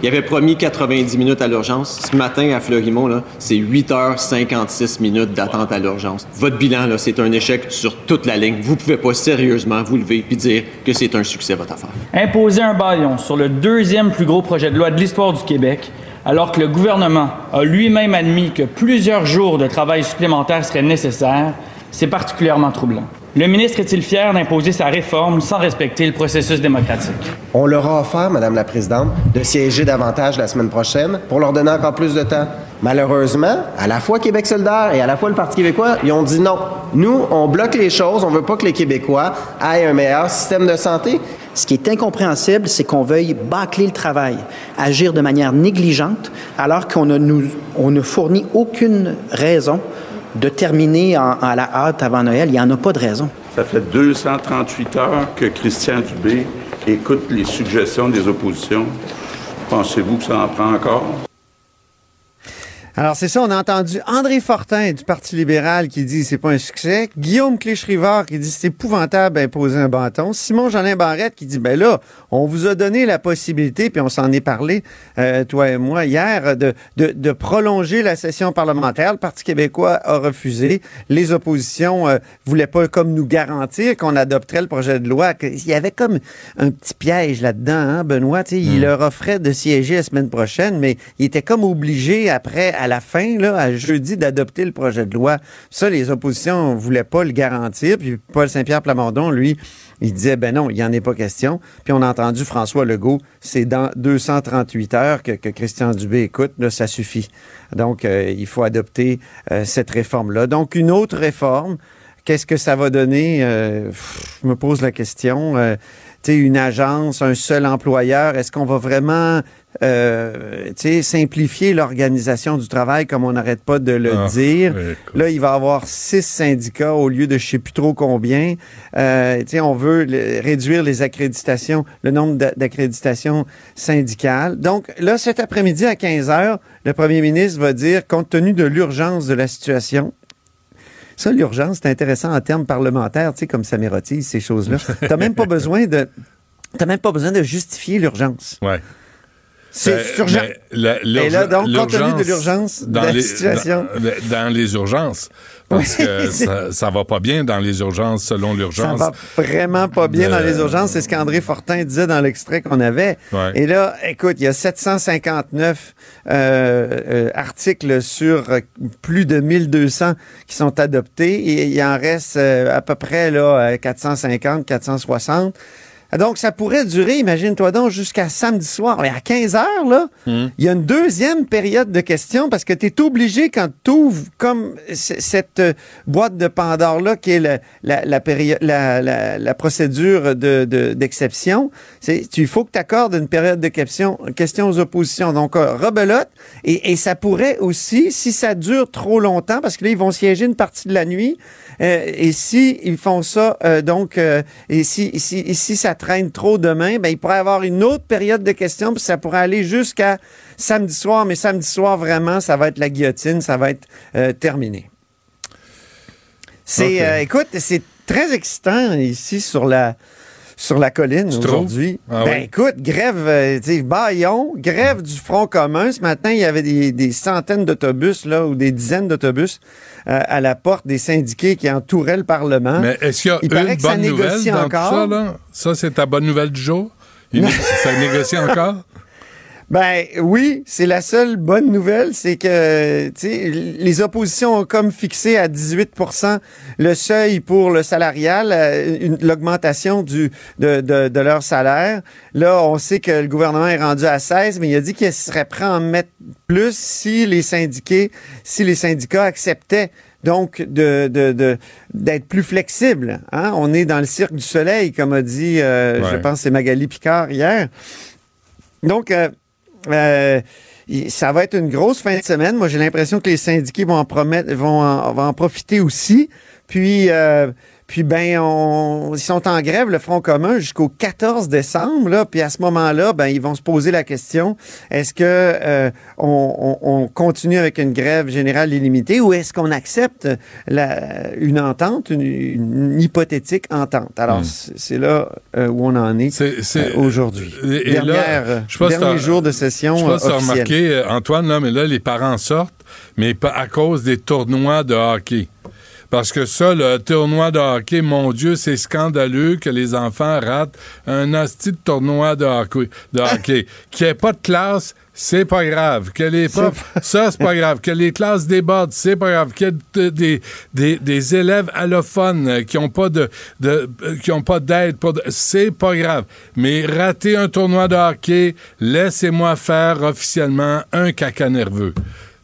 Il avait promis 90 minutes à l'urgence. Ce matin, à Fleurimont, c'est 8h56 minutes d'attente à l'urgence. Votre bilan, c'est un échec sur toute la ligne. Vous pouvez pas sérieusement vous lever et dire que c'est un succès, votre affaire. Imposer un baillon sur le deuxième plus gros projet de loi de l'histoire du Québec, alors que le gouvernement a lui-même admis que plusieurs jours de travail supplémentaires seraient nécessaires, c'est particulièrement troublant. Le ministre est-il fier d'imposer sa réforme sans respecter le processus démocratique? On leur a offert, Madame la Présidente, de siéger davantage la semaine prochaine pour leur donner encore plus de temps. Malheureusement, à la fois Québec solidaire et à la fois le Parti québécois, ils ont dit non. Nous, on bloque les choses, on veut pas que les Québécois aient un meilleur système de santé. Ce qui est incompréhensible, c'est qu'on veuille bâcler le travail, agir de manière négligente, alors qu'on ne nous on ne fournit aucune raison de terminer en- la hâte avant Noël. Il n'y en a pas de raison. Ça fait 238 heures que Christian Dubé écoute les suggestions des oppositions. Pensez-vous que ça en prend encore? Alors, c'est ça, on a entendu André Fortin du Parti libéral qui dit c'est pas un succès. Guillaume Cléch-Rivard qui dit c'est épouvantable d'imposer un bâton. Simon Jolin Barrette qui dit ben là, on vous a donné la possibilité, puis on s'en est parlé, euh, toi et moi, hier, de, de, de prolonger la session parlementaire. Le Parti québécois a refusé. Les oppositions euh, voulaient pas comme nous garantir qu'on adopterait le projet de loi. Il y avait comme un petit piège là-dedans, hein, Benoît. Il leur offrait de siéger la semaine prochaine, mais il était comme obligé après, à la fin, là, à jeudi, d'adopter le projet de loi. Ça, les oppositions voulaient pas le garantir. Puis Paul Saint-Pierre Plamondon, lui, il disait, ben non, il n'y en est pas question. Puis on a entendu François Legault, c'est dans 238 heures que, que Christian Dubé écoute, là, ça suffit. Donc, euh, il faut adopter euh, cette réforme-là. Donc, une autre réforme, Qu'est-ce que ça va donner? Euh, je me pose la question. Une agence, un seul employeur? Est-ce qu'on va vraiment euh, simplifier l'organisation du travail comme on n'arrête pas de le Ah, dire? ouais, Là, il va y avoir six syndicats au lieu de je sais plus trop combien. Euh, on veut le- réduire les accréditations, le nombre d'a- d'accréditations syndicales. Donc, là, cet après-midi à 15 heures, le premier ministre va dire, compte tenu de l'urgence de la situation, ça, l'urgence, c'est intéressant en termes parlementaires, tu sais, comme ça m'érotise, ces choses-là. T'as même pas besoin de, t'as même pas besoin de justifier l'urgence. Ouais. C'est Euh, urgent. la- Et là, donc, compte tenu de l'urgence de dans la les- situation. Dans, dans les urgences. Parce Oui, que ça, ça va pas bien dans les urgences selon Ça l'urgence. va vraiment pas bien de- dans les urgences. C'est ce qu'André Fortin disait dans l'extrait qu'on avait. Ouais. Et là, écoute, il y a 759 euh, euh, articles sur euh, plus de 1200 qui sont adoptés et il en reste euh, à peu près là, euh, 450, 460. Donc, ça pourrait durer, imagine-toi donc, jusqu'à samedi soir. Mais à 15 heures, là, il y a une deuxième période de questions parce que tu es obligé, quand tu ouvres comme cette euh, boîte de Pandore-là, qui est le- la, la, procédure de- de- d'exception, tu- il faut que tu accordes une période de questions, questions aux oppositions. Donc, euh, rebelote. Et, et ça pourrait aussi, si ça dure trop longtemps, parce que là, ils vont siéger une partie de la nuit, euh, et si ils font ça, donc, et si, si, et si ça traîne trop demain, ben, il pourrait y avoir une autre période de questions, puis ça pourrait aller jusqu'à samedi soir, mais samedi soir, vraiment, ça va être la guillotine, ça va être euh, terminé. C'est, euh, écoute, c'est très excitant ici sur la, sur la colline aujourd'hui. Ah ben oui? écoute, grève, euh, tu sais, Bayon, grève du Front commun. Ce matin, il y avait des, des centaines d'autobus, là, ou des dizaines d'autobus euh, à la porte des syndiqués qui entouraient le Parlement. Mais est-ce qu'il y a Il paraît une que ça bonne nouvelle négocie dans encore. tout ça? Là? Ça, c'est ta bonne nouvelle du jour? Il ça négocie encore? Ben oui, c'est la seule bonne nouvelle, c'est que les oppositions ont comme fixé à 18% le seuil pour le salarial, euh, l'augmentation du de, de, de leur salaire. Là, on sait que le gouvernement est rendu à 16, mais il a dit qu'il serait prêt à en mettre plus si les syndiqués, si les syndicats acceptaient donc de d'être plus flexibles. Hein? On est dans le cirque du soleil, comme a dit, euh, je pense, c'est Magali Picard hier. Donc, euh, euh, ça va être une grosse fin de semaine. Moi, j'ai l'impression que les syndiqués vont en profiter aussi. Puis, euh, puis ben, on, ils sont en grève, le Front commun, jusqu'au 14 décembre. Là, puis à ce moment-là, ben, ils vont se poser la question est-ce que euh, on, on- on continue avec une grève générale illimitée ou est-ce qu'on accepte la, une entente, une, une hypothétique entente? Alors, Hmm. c'est là euh, où on en est, euh, aujourd'hui. Là, Dernière, euh, je dernier jour de session Je euh, t'as officielle. remarqué, euh, Antoine, là, mais là, les parents sortent, mais pas à cause des tournois de hockey. Parce que ça, le tournoi de hockey, mon Dieu, c'est scandaleux que les enfants ratent un hostie de tournoi de hockey. De hockey. Qu'il n'y ait pas de classe, c'est pas grave. Que les profs, ça, c'est pas grave. Que les classes débordent, c'est pas grave. Qu'il y ait de- des, des, des élèves allophones qui n'ont pas de, de qui ont pas d'aide, c'est pas grave. Mais rater un tournoi de hockey, laissez-moi faire officiellement un caca nerveux.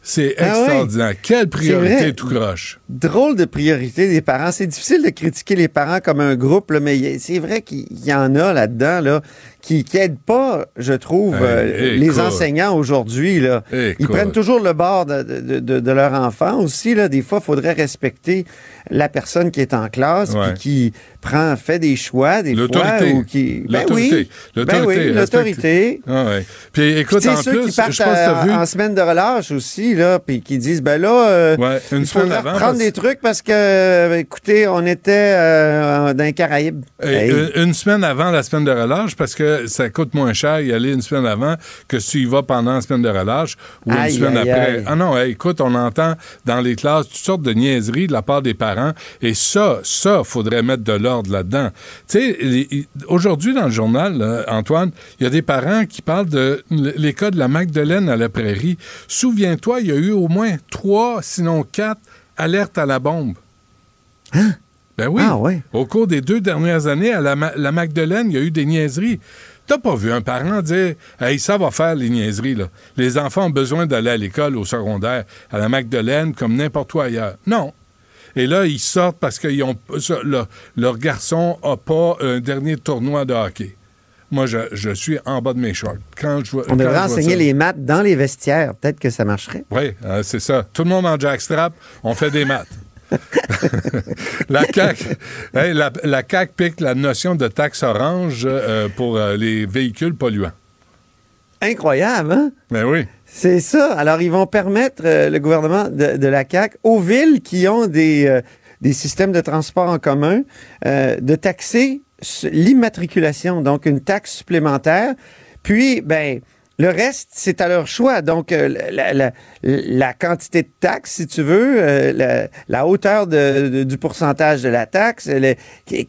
C'est Ah extraordinaire. Quelle priorité tout croche. Drôle de priorité des parents. C'est difficile de critiquer les parents comme un groupe, là, mais c'est vrai qu'il y en a là-dedans là, qui n'aident pas, je trouve, Hey, euh, les enseignants aujourd'hui. là. Ils Écoute. prennent toujours le bord de, de- de- de leur enfant aussi. Là. Des fois, il faudrait respecter la personne qui est en classe Ouais. puis qui prend, fait des choix, des fois. L'autorité. Ou qui... Ben L'autorité. oui, L'autorité, ben oui, l'autorité. Ah ouais. Puis écoute, en ceux plus, qui je partent à- vu. en semaine de relâche aussi, là, puis qui disent, ben là, euh, Ouais, une il avant, prendre parce- des trucs parce que, euh, écoutez, on était euh, dans les Caraïbes. Hey, Hey. une, une semaine avant la semaine de relâche, parce que ça coûte moins cher y aller une semaine avant que si tu y vas pendant la semaine de relâche ou une semaine aïe, après. aïe. Ah non, écoute, on entend dans les classes toutes sortes de niaiseries de la part des parents. Et ça, ça, faudrait mettre de l'ordre là-dedans. Tu sais, aujourd'hui dans le journal, là, Antoine, il y a des parents qui parlent de les cas de la Magdeleine à la prairie. Souviens-toi, il y a eu au moins trois, sinon quatre, alertes à la bombe. Ben oui. Ah ouais. Au cours des deux dernières années, à la, la Magdeleine, il y a eu des niaiseries. T'as pas vu un parent dire Hey, ça va faire les niaiseries, là. Les enfants ont besoin d'aller à l'école, au secondaire, à la Magdeleine, comme n'importe où ailleurs. Non. Et là, ils sortent parce que leur, leur garçon n'a pas un dernier tournoi de hockey. Moi, je, je, suis en bas de mes shorts. Quand je, On devrait enseigner les maths dans les vestiaires. Peut-être que ça marcherait. Oui, euh, c'est ça. Tout le monde en jackstrap, on fait des maths. la CAQ la, la CAQ pique la notion de taxe orange euh, pour euh, les véhicules polluants. Incroyable, hein? Ben oui. C'est ça. Alors, ils vont permettre, euh, le gouvernement de, de, la CAQ, aux villes qui ont des, des systèmes de transport en commun, de taxer l'immatriculation, donc une taxe supplémentaire. Puis, ben, le reste, c'est à leur choix. Donc, euh, la, quantité de taxes, si tu veux, euh, la, hauteur du pourcentage de la taxe,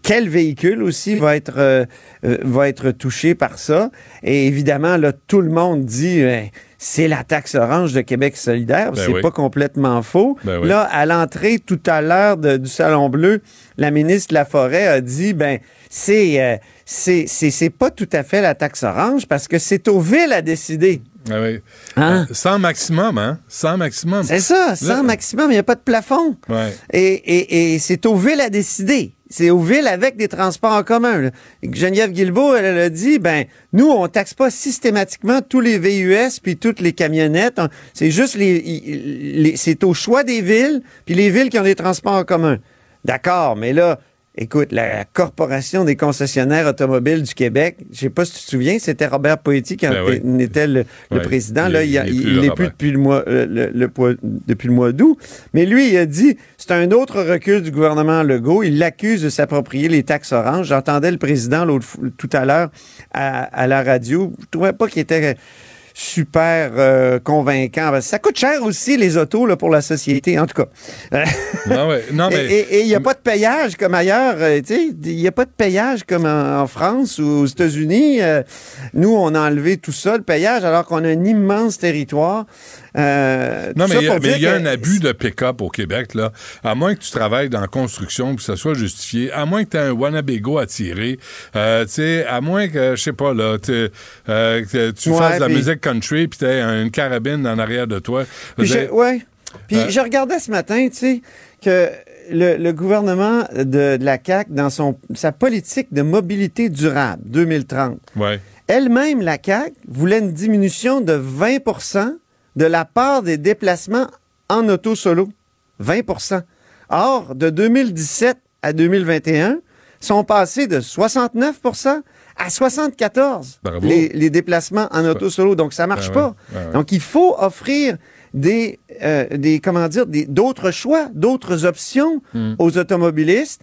quel véhicule aussi va être, euh, va être touché par ça. Et évidemment, là, tout le monde dit, ben, c'est la taxe orange de Québec solidaire. Ben c'est pas complètement faux. Ben oui. Là, à l'entrée tout à l'heure du Salon Bleu, la ministre de la Forêt a dit, ben, c'est c'est pas tout à fait la taxe orange parce que c'est aux villes à décider. Ah oui. Hein? Euh, sans maximum, hein? Sans maximum. C'est ça, sans maximum, il n'y a pas de plafond. Ouais. Et, et, et c'est aux villes à décider. C'est aux villes avec des transports en commun. Là. Geneviève Guilbeault, elle, elle, a dit, ben, nous, on taxe pas systématiquement tous les VUS puis toutes les camionnettes. C'est juste les, les c'est au choix des villes puis les villes qui ont des transports en commun. D'accord, mais là, Écoute, la Corporation des concessionnaires automobiles du Québec, je sais pas si tu te souviens, c'était Robert Poetti qui Ben oui. était le, le Ouais. président. Il là, il, est plus depuis le mois, le, le poids- depuis le mois d'août. Mais lui, il a dit, c'est un autre recul du gouvernement Legault. Il l'accuse de s'approprier les taxes oranges. J'entendais le président l'autre tout à l'heure à, à la radio. Je trouvais pas qu'il était super euh, convaincant. Ça coûte cher aussi, les autos, là, pour la société, en tout cas. Non, ouais. non, mais. Et- il n'y a pas de payage comme ailleurs. euh, tu sais, Il n'y a pas de payage comme en, en France ou aux États-Unis. Euh, nous, on a enlevé tout ça, le payage, alors qu'on a un immense territoire. Euh, Non, mais il y a, un abus de pick-up au Québec, là. À moins que tu travailles dans la construction, que ça soit justifié, à moins que tu aies un Wannabago à tirer, euh, tu sais, à moins que, je sais pas, là, euh, que tu Ouais, fasses de la musique country puis tu aies une carabine en arrière de toi. Puis Je ouais. Puis Euh, je regardais ce matin, tu sais, que le, le gouvernement de, de la CAQ, dans son, sa politique de mobilité durable 2030, ouais. elle-même, la CAQ, voulait une diminution de 20 de la part des déplacements en auto solo. 20% Or, de 2017 à 2021, sont passés de 69% à 74 Bravo. les, les déplacements en auto solo. Donc, ça marche Ben pas. ben ouais. Donc, il faut offrir des, euh, des comment dire, d'autres choix, d'autres options Hmm. aux automobilistes.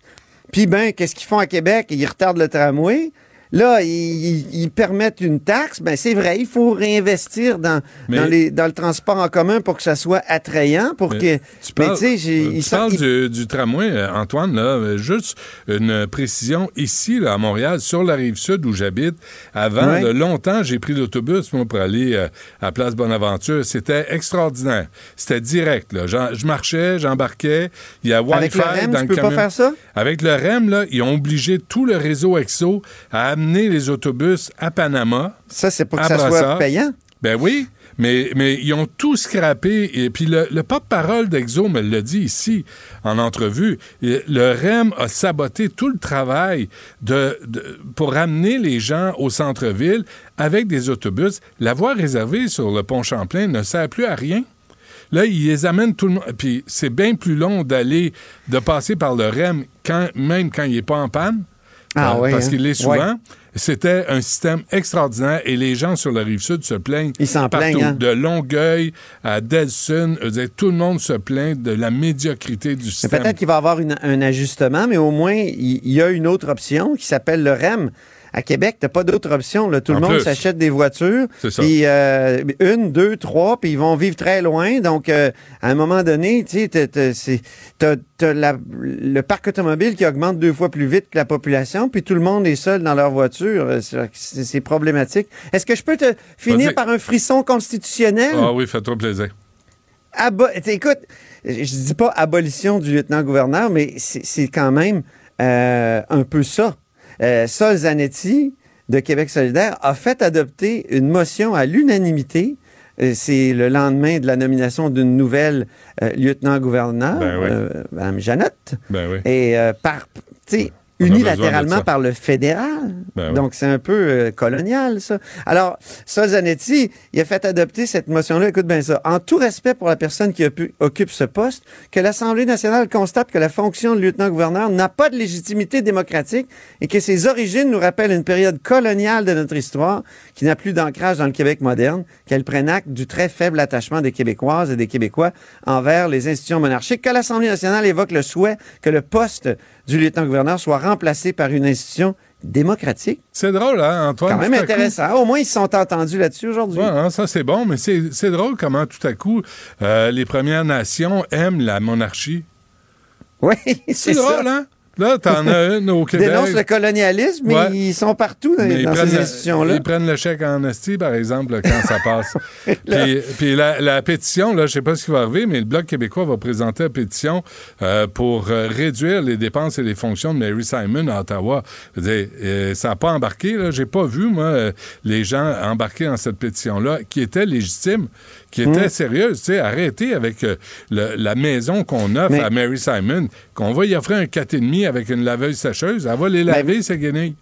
Puis, ben, qu'est-ce qu'ils font à Québec? Ils retardent le tramway. Là, ils, permettent une taxe. Ben, c'est vrai, il faut réinvestir dans, Mais- dans, les, dans le transport en commun pour que ça soit attrayant, pour que... Mais tu parles, mais tu euh, tu parles du, du tramway, euh, Antoine, là, euh, juste une précision. Ici, là, à Montréal, sur la rive sud où j'habite, avant, Ouais. de longtemps, j'ai pris l'autobus, moi, pour aller euh, à Place Bonaventure. C'était extraordinaire. C'était direct, là. Je marchais, j'embarquais. Il y a Wi-Fi Avec le REM, dans tu le peux pas faire ça? Avec le REM, là, ils ont obligé tout le réseau EXO à amener les autobus à Panama. Ça, c'est pour que ça soit payant? Ben oui, mais, mais ils ont tout scrappé. Et puis le, le porte-parole d'Exo me l'a dit ici en entrevue. Le REM a saboté tout le travail de, de- pour ramener les gens au centre-ville avec des autobus. La voie réservée sur le pont Champlain ne sert plus à rien. Là, ils les amènent tout le monde. Puis c'est bien plus long d'aller, de passer par le REM, quand, même quand il n'est pas en panne. Ah Euh, oui, Parce hein? qu'il l'est souvent. Ouais. C'était un système extraordinaire et les gens sur la rive sud se plaignent. Ils s'en partout. plaignent, hein? De Longueuil à dire, tout le monde se plaint de la médiocrité du système. Peut-être qu'il va y avoir une- un ajustement, mais au moins, il il y, a une autre option qui s'appelle le REM. À Québec, t'as pas d'autre option. Là. Tout En le monde s'achète des voitures. C'est ça. Puis euh, une, deux, trois, puis ils vont vivre très loin. Donc, euh, à un moment donné, tu sais, t'as- le parc automobile qui augmente deux fois plus vite que la population, puis tout le monde est seul dans leur voiture. Euh, C'est problématique. Est-ce que je peux te finir par un frisson constitutionnel? Ah oui, fais-toi plaisir. Abo- écoute, je dis pas abolition du lieutenant-gouverneur, mais c'est c'est quand même euh, un peu ça. Euh, Sol Zanetti de Québec solidaire a fait adopter une motion à l'unanimité euh, c'est le lendemain de la nomination d'une nouvelle euh, lieutenant-gouverneur, Ben oui. euh, Mme Jeannette. Ben oui. Et euh, par, tu sais, Unilatéralement par le fédéral. Ben oui. Donc, c'est un peu euh, colonial, ça. Alors, ça, Zanetti, il a fait adopter cette motion-là. Écoute bien ça. En tout respect pour la personne qui occu- occupe ce poste, que l'Assemblée nationale constate que la fonction de lieutenant-gouverneur n'a pas de légitimité démocratique et que ses origines nous rappellent une période coloniale de notre histoire qui n'a plus d'ancrage dans le Québec moderne, qu'elle prenne acte du très faible attachement des Québécoises et des Québécois envers les institutions monarchiques, que l'Assemblée nationale évoque le souhait que le poste du lieutenant-gouverneur soit remplacé par une institution démocratique. C'est drôle, hein, Antoine? Quand même coup- intéressant. Au moins, ils se sont entendus là-dessus aujourd'hui. Ouais, hein, ça c'est bon, mais c'est drôle comment tout à coup euh, les Premières Nations aiment la monarchie. Oui, C'est c'est drôle, ça. hein? Là, t'en as une au Québec. Dénonce le colonialisme, mais Ouais. ils sont partout dans, ces institutions-là. Ils prennent le chèque en esti, par exemple, quand ça passe. puis puis la, la pétition, là, je sais pas ce qui va arriver, mais le Bloc québécois va présenter la pétition euh, pour euh, réduire les dépenses et les fonctions de Mary Simon à Ottawa. Dire, euh, ça n'a pas embarqué. Là. J'ai pas vu, moi, euh, les gens embarquer dans cette pétition-là, qui était légitime, qui était Mm. sérieuse. Tu sais, arrêtez avec euh, le- la maison qu'on offre Mais- à Mary Simon, qu'on va y offrir un 4,5 avec une laveuse sécheuse. Elle va les laver, ces guenilles.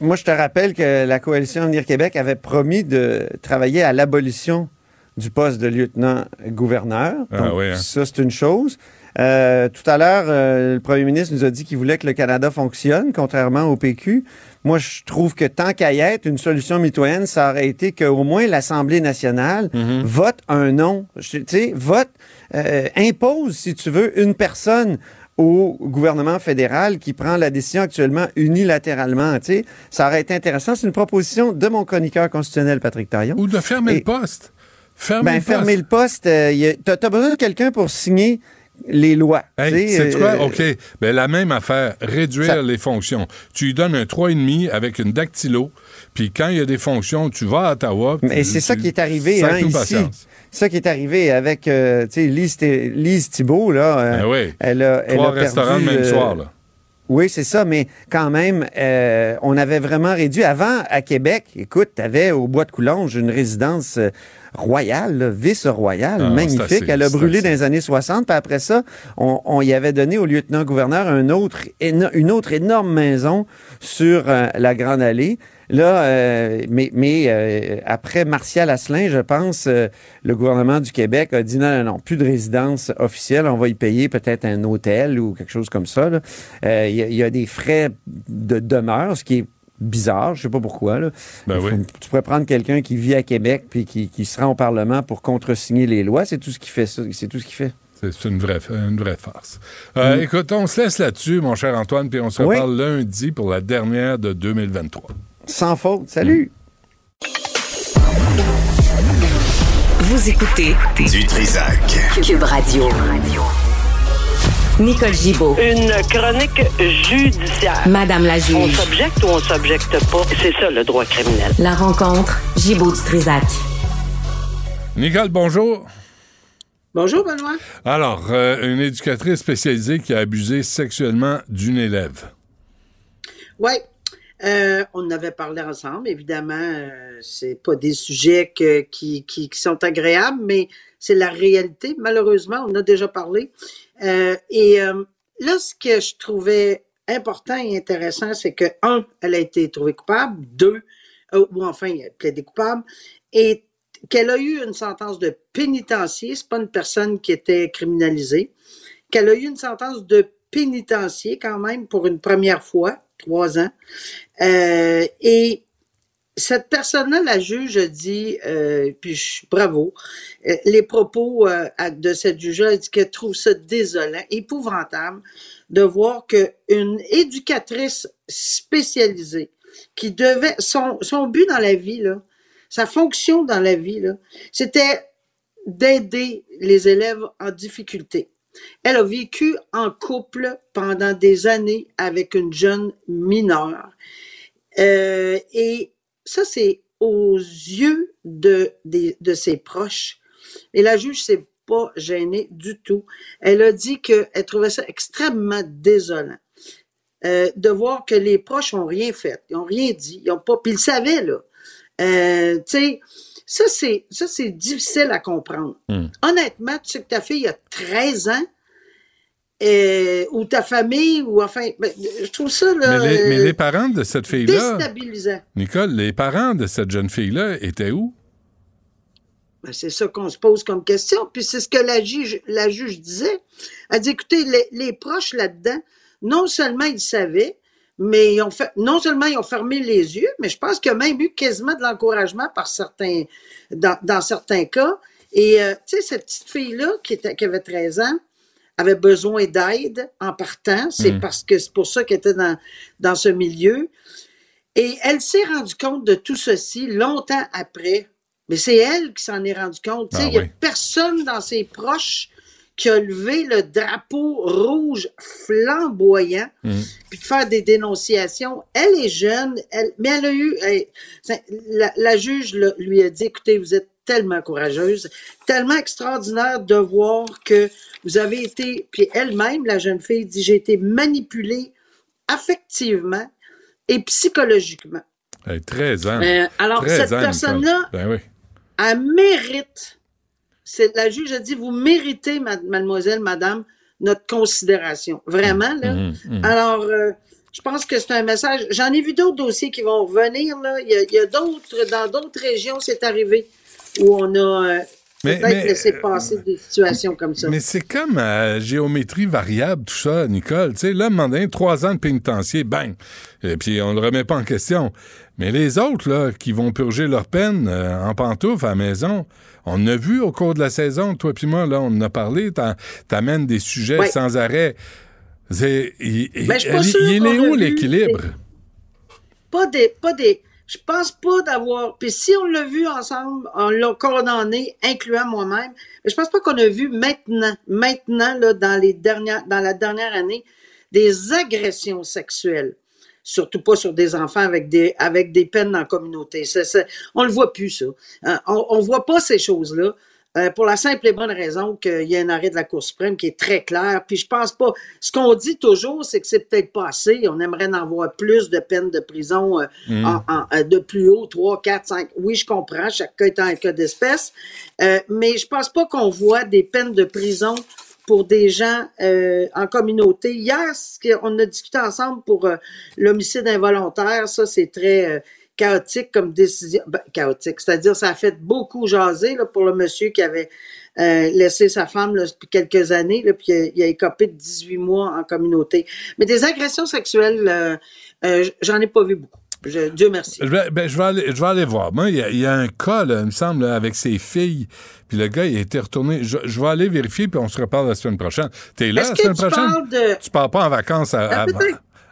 Moi, je te rappelle que la coalition Avenir Québec avait promis de travailler à l'abolition du poste de lieutenant-gouverneur. Ah oui, hein. Ça, c'est une chose. Euh, tout à l'heure, euh, le premier ministre nous a dit qu'il voulait que le Canada fonctionne, contrairement au PQ. Moi, je trouve que tant qu'à y être, une solution mitoyenne, ça aurait été qu'au moins l'Assemblée nationale Mm-hmm. vote un nom. Tu sais, vote, euh, impose, si tu veux, une personne au gouvernement fédéral qui prend la décision actuellement unilatéralement. Tu sais, ça aurait été intéressant. C'est une proposition de mon chroniqueur constitutionnel, Patrick Taillon. Ou de fermer Et- le poste. Fermer Ben, le poste. fermer le poste, euh, y a- t'as t'as besoin de quelqu'un pour signer les lois. Hey, sais, sais-tu quoi? euh, OK. Ben, la même affaire, réduire Ça- les fonctions. Tu lui donnes un 3,5 avec une dactylo, puis quand il y a des fonctions, tu vas à Ottawa. Mais c'est ça qui est arrivé hein, ici. patience. C'est ça qui est arrivé avec euh, tu sais, Lise, Lise Thibault. Là, euh, Ben oui. elle a, elle Trois a perdu, restaurants le même euh, soir, là. Oui, c'est ça, mais quand même, euh, on avait vraiment réduit. Avant, à Québec, écoute, tu avais au Bois de Coulonge une résidence euh, royale, vice-royale, Ah, magnifique. assez, Elle a brûlé assez. dans les années 60, puis après ça, on, on y avait donné au lieutenant-gouverneur un autre, une autre énorme maison sur euh, la Grande Allée. Là, euh, mais, mais euh, après Martial Asselin, je pense, euh, le gouvernement du Québec a dit non, non, non, plus de résidence officielle, on va y payer peut-être un hôtel ou quelque chose comme ça. Il y, a- il y a des frais de demeure, ce qui est bizarre, je sais pas pourquoi. Là. Ben oui. Tu pourrais prendre quelqu'un qui vit à Québec puis qui, qui se rend au Parlement pour contresigner les lois, c'est tout ce qui fait ça, c'est tout ce qui fait. C'est c'est une vraie, une vraie farce. Euh, Mm. Écoute, on se laisse là-dessus, mon cher Antoine, puis on se Oui. reparle lundi pour la dernière de 2023. Sans faute. Salut. Vous écoutez Du Trisac. Cube Radio. Nicole Gibaud. Une chronique judiciaire. Madame la On juge. s'objecte ou on s'objecte pas? C'est ça le droit criminel. La rencontre Gibaud du Trisac. Nicole, bonjour. Bonjour, Benoît. Alors, euh, une éducatrice spécialisée qui a abusé sexuellement d'une élève. Oui. Euh, on avait parlé ensemble. Évidemment, euh, c'est pas des sujets qui, sont agréables, mais c'est la réalité. Malheureusement, on en a déjà parlé. Euh, et euh, là, ce que je trouvais important et intéressant, c'est que, un, elle a été trouvée coupable, deux, euh, ou enfin, elle a coupable, et qu'elle a eu une sentence de pénitencier, c'est pas une personne qui était criminalisée, qu'elle a eu une sentence de pénitencier quand même pour une première fois, trois ans. Euh, et cette personne-là, la juge dit, euh, puis je, bravo, euh, les propos euh, de cette juge-là, elle dit qu'elle trouve ça désolant, épouvantable de voir qu'une éducatrice spécialisée qui devait, son, son but dans la vie, là, sa fonction dans la vie, c'était d'aider les élèves en difficulté. Elle a vécu en couple pendant des années avec une jeune mineure. Euh, et ça, c'est aux yeux de, ses proches. Et la juge s'est pas gênée du tout. Elle a dit qu'elle trouvait ça extrêmement désolant. euh, de voir que les proches ont rien fait, ils ont rien dit, ils ont pas, puis ils le savaient là. Euh, tu sais, Ça, c'est, ça, c'est difficile à comprendre. Hmm. Honnêtement, tu sais que ta fille a 13 ans, euh, ou ta famille, ou enfin, ben, je trouve ça, là, Mais les, mais euh, les parents de cette fille-là, déstabilisant. Nicole, les parents de cette jeune fille-là étaient où? Ben, c'est ça qu'on se pose comme question. Puis c'est ce que la juge, la juge disait. Elle dit, écoutez, les, les proches là-dedans, non seulement ils savaient, mais ils ont fait, non seulement ils ont fermé les yeux, mais je pense qu'il y a même eu quasiment de l'encouragement par certains, dans, dans certains cas. Et, euh, tu sais, cette petite fille-là, qui, était, qui avait 13 ans, avait besoin d'aide en partant. C'est Mm. parce que c'est pour ça qu'elle était dans, dans ce milieu. Et elle s'est rendue compte de tout ceci longtemps après. Mais c'est elle qui s'en est rendue compte. Tu sais, Ah Il n'y a oui. personne dans ses proches qui a levé le drapeau rouge flamboyant puis de faire des dénonciations. Elle est jeune, elle, mais elle a eu. elle- la, la juge là, lui a dit écoutez, vous êtes tellement courageuse, tellement extraordinaire de voir que vous avez été. Puis elle-même, la jeune fille, dit j'ai été manipulée affectivement et psychologiquement. Eh, 13 ans. Euh, alors, 13 cette personne-là- Ben oui. Elle mérite. C'est, la juge a dit vous méritez, ma- mademoiselle, madame, notre considération. Vraiment, là. Mhm, mhm. Alors, euh, je pense que c'est un message. J'en ai vu d'autres dossiers qui vont revenir. Là. Il, y a, a d'autres, dans d'autres régions, c'est arrivé où on a euh, Mais- peut-être mais, laissé passer des situations comme ça. Mais c'est comme à géométrie variable, tout ça, Nicole. Tu sais, là, à un moment donné, trois ans de pénitencier, bang! Et puis, on le remet pas en question. Mais les autres, là, qui vont purger leur peine euh, en pantoufles à la maison, on a vu au cours de la saison, toi puis moi, là, on en a parlé, t'amènes des sujets sans arrêt. C'est- Il, Ben, je pas il- il est qu'on a où l'équilibre? Pas des. Pas des je pense pas d'avoir. Puis si on l'a vu ensemble, on l'a condamné, incluant moi-même, mais je pense pas qu'on a vu maintenant, maintenant, là, dans les dernières, dans la dernière année, des agressions sexuelles. Surtout pas sur des enfants avec des, avec des peines dans la communauté. Ça, ça- on le voit plus, ça. Hein, on, on voit pas ces choses-là. euh, pour la simple et bonne raison qu'il y a un arrêt de la Cour suprême qui est très clair. Puis je pense pas. Ce qu'on dit toujours, c'est que c'est peut-être pas assez. On aimerait en voir plus de peines de prison euh, Mm. en- en- euh, de plus haut, 3, 4, 5. Oui, je comprends, chaque cas étant un cas d'espèce. Euh, mais je pense pas qu'on voit des peines de prison pour des gens euh, en communauté. Hier, on a discuté ensemble pour euh, l'homicide involontaire. Ça, c'est très euh, chaotique comme décision. Ben, chaotique, c'est-à-dire ça a fait beaucoup jaser là, pour le monsieur qui avait euh, laissé sa femme là, depuis quelques années, là, puis il a, il a écopé de 18 mois en communauté. Mais des agressions sexuelles, j'en ai pas vu beaucoup. Je- Dieu merci. Je vais, ben, je vais aller, je vais aller voir. Moi, il y, a, il y a un cas, là, il me semble, là, avec ses filles. Puis le gars, il a été retourné. Je, je vais aller vérifier, puis on se reparle la semaine prochaine. T'es là la semaine tu prochaine? parles de- Tu pars pas en vacances à- Ah,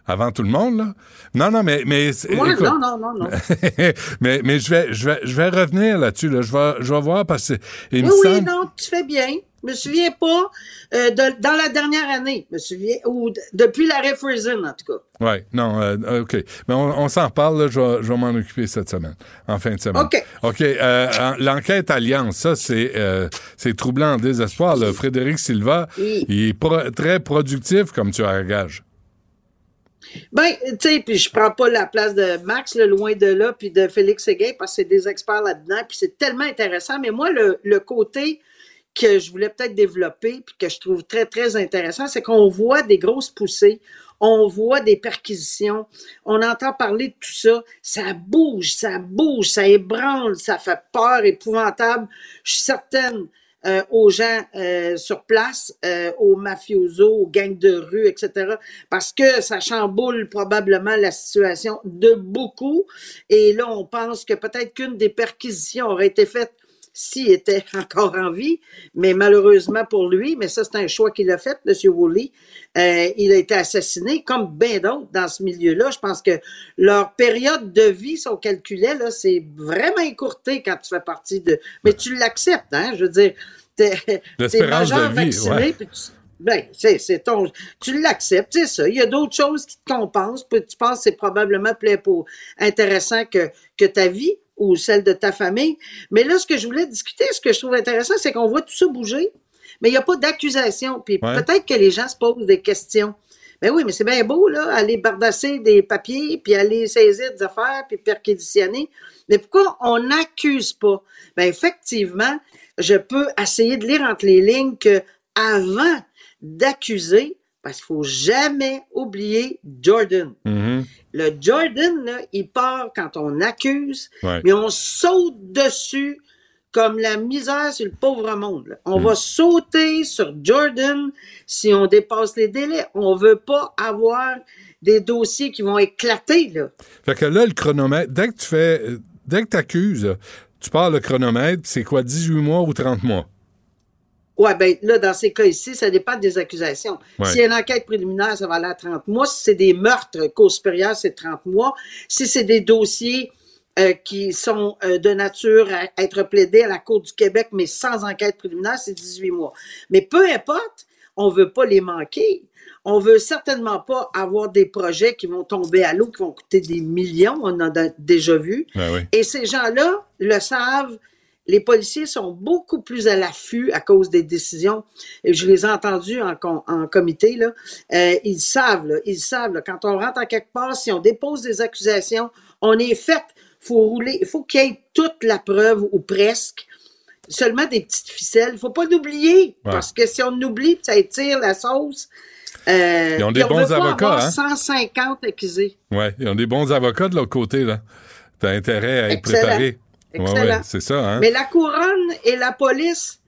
avant, tout le monde, là? Non, non, mais... mais Moi, écoute, non, non, non, non. mais mais je, vais, je, vais, je vais revenir là-dessus. Là. Je, vais, je vais voir parce que il me oui, oui, semble... non, tu fais bien. Je me souviens pas euh, de, dans la dernière année, je me souviens, ou depuis l'arrêt Friesen, en tout cas. Oui, non, euh, OK. Mais on, on s'en reparle, là, je vais, je vais m'en occuper cette semaine, en fin de semaine. OK. OK. euh, en- L'enquête Alliance, ça, c'est c'est troublant en désespoir. là. Frédéric Silva, il est pro- très productif, comme tu as gage. Ben, tu sais, puis je prends pas la place de Max, le loin de là, puis de Félix Séguin, parce que c'est des experts là-dedans, puis c'est tellement intéressant. Mais moi, le, le côté que je voulais peut-être développer, puis que je trouve très, très intéressant, c'est qu'on voit des grosses poussées, on voit des perquisitions, on entend parler de tout ça, ça bouge, ça bouge, ça ébranle, ça fait peur, épouvantable. Je suis certaine euh, aux gens euh, sur place, euh, aux mafiosos, aux gangs de rue, etc. Parce que ça chamboule probablement la situation de beaucoup. Et là, on pense que peut-être qu'une des perquisitions aurait été faite s'il était encore en vie, mais malheureusement pour lui, mais ça c'est un choix qu'il a fait, M. Woolley, euh, il a été assassiné, comme bien d'autres dans ce milieu-là. Je pense que leur période de vie, si on calculait, là, c'est vraiment écourté quand tu fais partie de... Mais tu l'acceptes, hein? Je veux dire, t'es t'es de majeur vie, vacciné, ouais. puis tu- ben, c'est, c'est ton, tu l'acceptes, c'est ça. Il y a d'autres choses qui te compensent, puis tu penses que c'est probablement plus intéressant que, que ta vie ou celle de ta famille. Mais là, ce que je voulais discuter, ce que je trouve intéressant, c'est qu'on voit tout ça bouger, mais il n'y a pas d'accusation. Puis Ouais. peut-être que les gens se posent des questions. Ben oui, mais c'est bien beau, là, aller bardasser des papiers, puis aller saisir des affaires, puis perquisitionner. Mais pourquoi on n'accuse pas? Ben effectivement, je peux essayer de lire entre les lignes que avant d'accuser, parce qu'il faut jamais oublier Jordan. Mhm. Le Jordan, là, il part quand on accuse, Ouais. mais on saute dessus comme la misère sur le pauvre monde. là. On va sauter sur Jordan si on dépasse les délais. On veut pas avoir des dossiers qui vont éclater. Là. Fait que là, le chronomètre, dès que tu fais, euh, dès que tu accuses, tu pars le chronomètre, c'est quoi, 18 mois ou 30 mois? Ouais, ben là, dans ces cas ici, ça dépend des accusations. Ouais. S'il y a une enquête préliminaire, ça va aller à 30 mois. Si c'est des meurtres, cause supérieure, c'est 30 mois. Si c'est des dossiers euh, qui sont euh, de nature à être plaidés à la Cour du Québec, mais sans enquête préliminaire, c'est 18 mois. Mais peu importe, on veut pas les manquer. On veut certainement pas avoir des projets qui vont tomber à l'eau, qui vont coûter des millions. On en a déjà vu. Ben oui. Et ces gens-là le savent. Les policiers sont beaucoup plus à l'affût à cause des décisions. Et je les ai entendus en, com- en comité. Là. Euh, ils savent, là, ils savent. là, quand on rentre en quelque part, si on dépose des accusations, on est fait. Faut rouler. Il faut qu'il y ait toute la preuve ou presque. Seulement des petites ficelles. Il faut pas l'oublier. Ouais. Parce que si on oublie, ça étire la sauce. Euh, Ils ont des on bons avocats, avoir hein? 150 accusés. Ouais, ils ont des bons avocats de l'autre côté, là. T'as intérêt à être Excellent. préparé. Excellent. ouais, c'est ça, hein? Mais la couronne et la police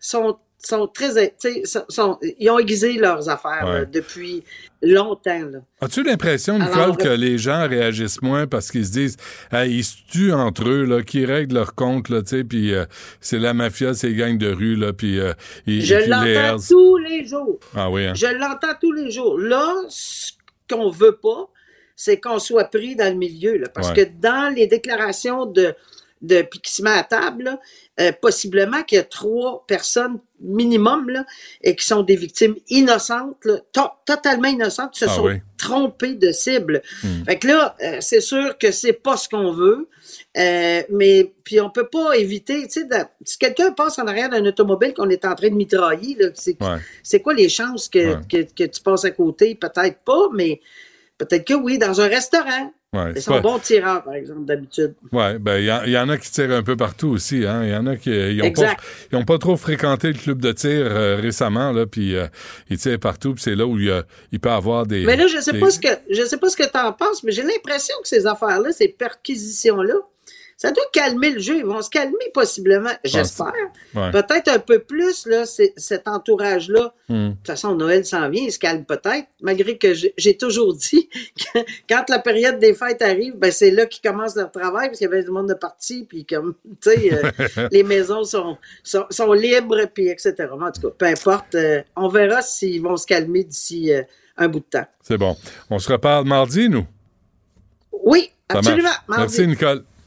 sont, sont très. sont- sont- ils ont aiguisé leurs affaires Ouais. là, depuis longtemps. Là. As-tu l'impression, Nicole, Alors, que les gens réagissent moins parce qu'ils se disent, hey, ils se tuent entre eux, là, qu'ils règlent leur compte, là, tu sais, puis euh, c'est la mafia, c'est les gangs de rue, là, puis euh, ils, Je l'entends tous les jours. Ah oui, hein? Je l'entends tous les jours. Là, ce qu'on veut pas, c'est qu'on soit pris dans le milieu. Là, parce que dans les déclarations de, de puis qui se met à table, là, euh, possiblement qu'il y a trois personnes minimum là, et qui sont des victimes innocentes, là, to- totalement innocentes, qui se Ah sont oui. trompées de cible. Hmm. Fait que là, euh, c'est sûr que c'est pas ce qu'on veut, euh, mais puis on peut pas éviter, tu sais, si quelqu'un passe en arrière d'un automobile qu'on est en train de mitrailler, c'est Ouais. quoi les chances que, Ouais. que, que tu passes à côté? Peut-être pas, mais peut-être que oui, dans un restaurant. Ouais, Ils sont pas- bons tireurs, par exemple, d'habitude. Ouais, ben il y, en- il y en a qui tirent un peu partout aussi. Hein. Il y en a qui euh, ils ont, pas, Exact. ils ont pas trop fréquenté le club de tir euh, récemment là, puis euh, ils tirent partout. Puis c'est là où il, il peut avoir des. Mais là, je sais des- pas ce que je sais pas ce que tu en penses, mais j'ai l'impression que ces affaires-là, ces perquisitions-là, ça doit calmer le jeu. Ils vont se calmer possiblement, j'espère. Ouais. Peut-être un peu plus, là, cet entourage-là. Hmm. De toute façon, Noël s'en vient, il se calme peut-être, malgré que j'ai toujours dit que quand la période des fêtes arrive, ben c'est là qu'ils commencent leur travail, parce qu'il y avait du monde de parti, puis comme, tu sais, euh, les maisons sont, sont, sont libres, puis etc. En tout cas, peu importe, euh, on verra s'ils vont se calmer d'ici euh, un bout de temps. C'est bon. On se reparle mardi, nous? Oui, Ça absolument. mardi. Merci, Nicole.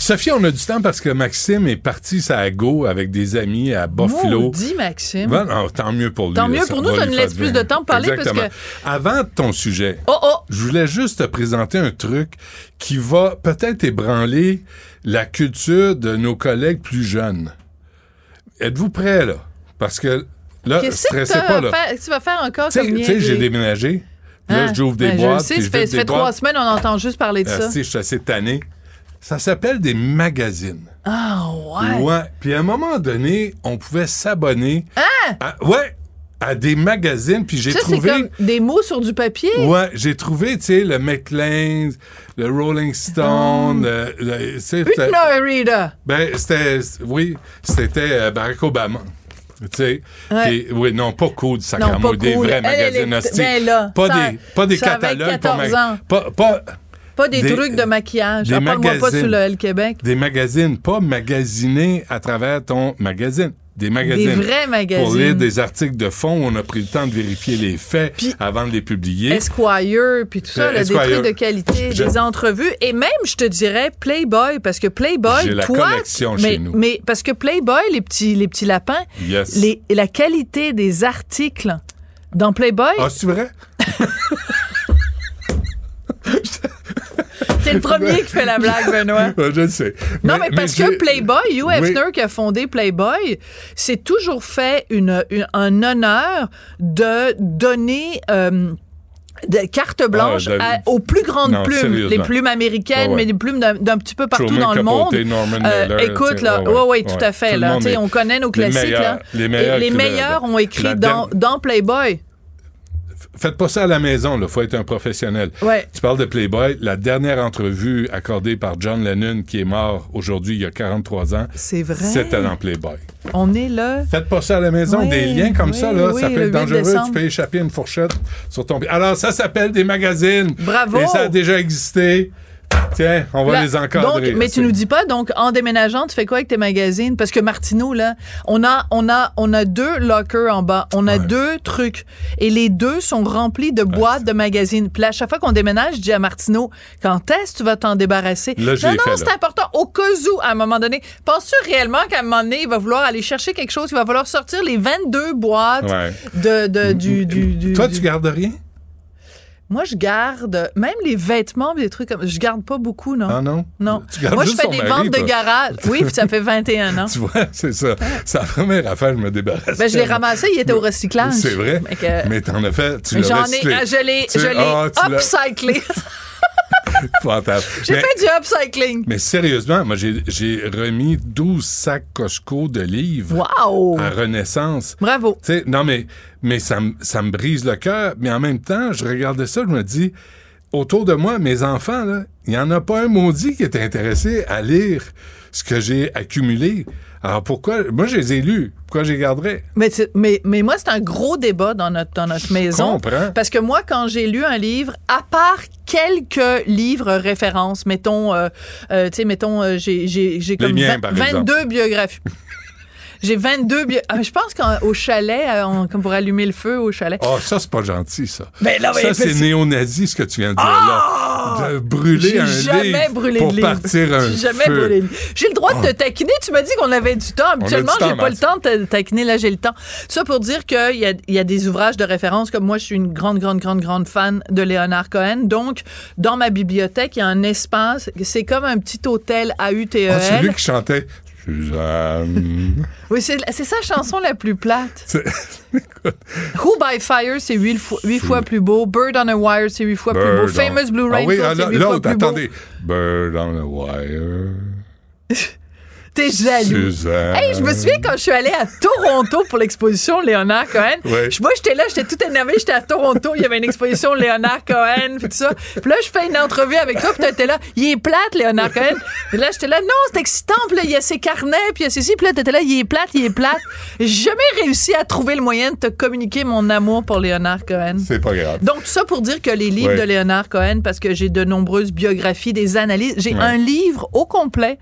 Sophie, on a du temps parce que Maxime est parti à Go avec des amis à Buffalo. Maudit, Maxime. Ben, non, tant mieux pour lui. Tant mieux pour nous, ça nous laisse plus de temps pour parler parce Exactement. Avant ton sujet, Oh, oh! je voulais juste te présenter un truc qui va peut-être ébranler la culture de nos collègues plus jeunes. Êtes-vous prêts, là? Parce que là, que stressez t'as pas, là. faire- tu vas faire encore Tu sais- comme tu sais, niaiser? j'ai déménagé. Là, Hein? j'ouvre des Ben, je le boîtes. sais, ça je fait, vide ça des fait trois semaines, on entend juste parler de Ah, ça. si, je suis assez tanné. Ça s'appelle des magazines. Ah, ouais. Ouais. Puis à un moment donné, on pouvait s'abonner. Hein? à- ouais, à des magazines. Puis j'ai Ça, c'est trouvé. comme des mots sur du papier? Ouais, j'ai trouvé, tu sais, le Maclean, le Rolling Stone, le, le- Rita? ben, c'était, oui, c'était euh, Barack Obama. Tu sais, Ouais. Oui, non, pas cool, sacrément, des cool. vrais Elle, magazines hosties. ben là, pas, ça- des, pas des catalogues. pour 14 ans. Pas, pas, Pas des, Des- trucs de maquillage. des Ah, Parle-moi pas magazines. sur le L Québec. des magazines, pas magasinés à travers ton magazine. Des magazines. vrais magazines. Pour lire des articles de fond, on a pris le temps de vérifier les faits avant de les publier. Esquire, puis tout ça, Euh, là, des trucs de qualité, Je- des entrevues, et même, je te dirais, Playboy, parce que Playboy, la toi, collection mais, chez nous. mais parce que Playboy, les petits, les petits lapins, Yes. les, la qualité des articles dans Playboy, Ah, c'est vrai? c'est le premier qui fait la blague, Benoît. Je le sais. Non, mais, parce que Playboy, Hugh Oui. Hefner qui a fondé Playboy, s'est toujours fait une, une- un honneur de donner. euh, de carte blanche Ah, de- à- aux plus grandes Non, plumes, les plumes américaines, Ah ouais. mais des plumes d'un petit peu partout Truman dans le monde. Norman Euh, écoute, là, ouais, ouais, tout à fait. Là, est- on connaît nos les classiques. meilleurs- là. les meilleurs Et les meilleurs ont écrit dans, dans Playboy. Faites pas ça à la maison, il faut être un professionnel. Ouais. Tu parles de Playboy. La dernière entrevue accordée par John Lennon, qui est mort aujourd'hui il y a 43 ans, C'est vrai. c'était dans Playboy. On est là. Faites pas ça à la maison, Oui, des liens comme oui, ça, là, oui, ça peut 8 être dangereux. décembre. Tu peux échapper une fourchette sur ton pied. Alors, ça s'appelle des magazines. Bravo. Et ça a déjà existé. Tiens, on va Là, les encadrer. Donc, mais tu nous dis pas, donc, en déménageant, tu fais quoi avec tes magazines? Parce que Martineau, là, on a, on a, on a deux lockers en bas. On a deux trucs. Et les deux sont remplis de boîtes de magazines. Puis là, à chaque fois qu'on déménage, je dis à Martineau, quand est-ce que tu vas t'en débarrasser? Là, non, non, c'est important. Au cas où, à un moment donné, penses-tu réellement qu'à un moment donné, il va vouloir aller chercher quelque chose? Il va falloir sortir les 22 boîtes Ouais. de, de, du, du, du- Toi, du- tu gardes rien? Moi, je garde, même les vêtements, des trucs comme, je garde pas beaucoup, non? Ah non? Non. Tu gardes Moi, je fais des mari, ventes de toi. garage. Oui, puis ça fait 21 ans. Tu vois, c'est ça. C'est la première affaire, je me débarrasse. Ben, je l'ai ramassé, il était au recyclage. C'est vrai. Que- Mais t'en as fait, tu l'as J'en ai, recyclé. ah, je l'ai, l'as- upcyclé. Fantastique. J'ai fait du upcycling. Mais sérieusement, moi, j'ai remis 12 sacs Costco de livres Wow! à Renaissance. Bravo. Non, mais, mais ça, me- ça me brise le cœur. Mais en même temps, je regardais ça, je me dis, autour de moi, mes enfants, il n'y en a pas un maudit qui est intéressé à lire ce que j'ai accumulé. Alors pourquoi? Moi, je les ai lus. Pourquoi je les garderais? Mais, mais, mais moi, c'est un gros débat dans notre, dans notre maison. comprends. Parce que moi, quand j'ai lu un livre, à part quelques livres références, mettons, euh, euh, tu sais, mettons, euh, j'ai, j'ai, comme miens, vingt- par 22 biographies. J'ai 22 bio... ah, Je pense qu'au chalet, euh, on- comme pour allumer le feu au chalet. Oh, ça, c'est pas gentil, ça. Ben mais- ça, c'est néo-nazi, ce que tu viens de dire là. De brûler J'ai un jamais livre brûlé pour de livre. partir un J'ai jamais feu. brûlé de livre. J'ai le droit de te taquiner. Tu m'as dit qu'on avait du temps. Habituellement, j'ai pas le temps de te taquiner. Là, j'ai le temps. Ça pour dire qu'il y a, il y a des ouvrages de référence. Comme moi, je suis une grande, grande, grande, grande fan de Léonard Cohen. Donc, dans ma bibliothèque, il y a un espace. C'est comme un petit hôtel à UTEL. Ah, c'est lui qui chantait Suzanne. Oui, c'est sa chanson la plus plate. Who by Fire, c'est huit fois, huit fois plus beau. Bird on a Wire, c'est huit fois plus beau. Famous Blue Ah oui, ah, c'est là, huit fois plus beau. attendez. Bird on a wire. T'es jaloux. Suzanne. Hey, je me souviens quand je suis allée à Toronto pour l'exposition Léonard Cohen. Ouais. Moi, j'étais là, j'étais tout énervée. J'étais à Toronto, il y avait une exposition Léonard Cohen, puis tout ça. Puis là, je fais une entrevue avec toi, puis t'étais là. Il est plate, Léonard Cohen. Puis là, j'étais là, non, c'est excitant. Puis là, il y a ses carnets, puis il y a ceci. Puis là, t'étais là, il est plate, il est plate. J'ai jamais réussi à trouver le moyen de te communiquer mon amour pour Léonard Cohen. C'est pas grave. Donc, tout ça pour dire que les livres Ouais. de Léonard Cohen, parce que j'ai de nombreuses biographies, des analyses, j'ai Ouais. un livre au complet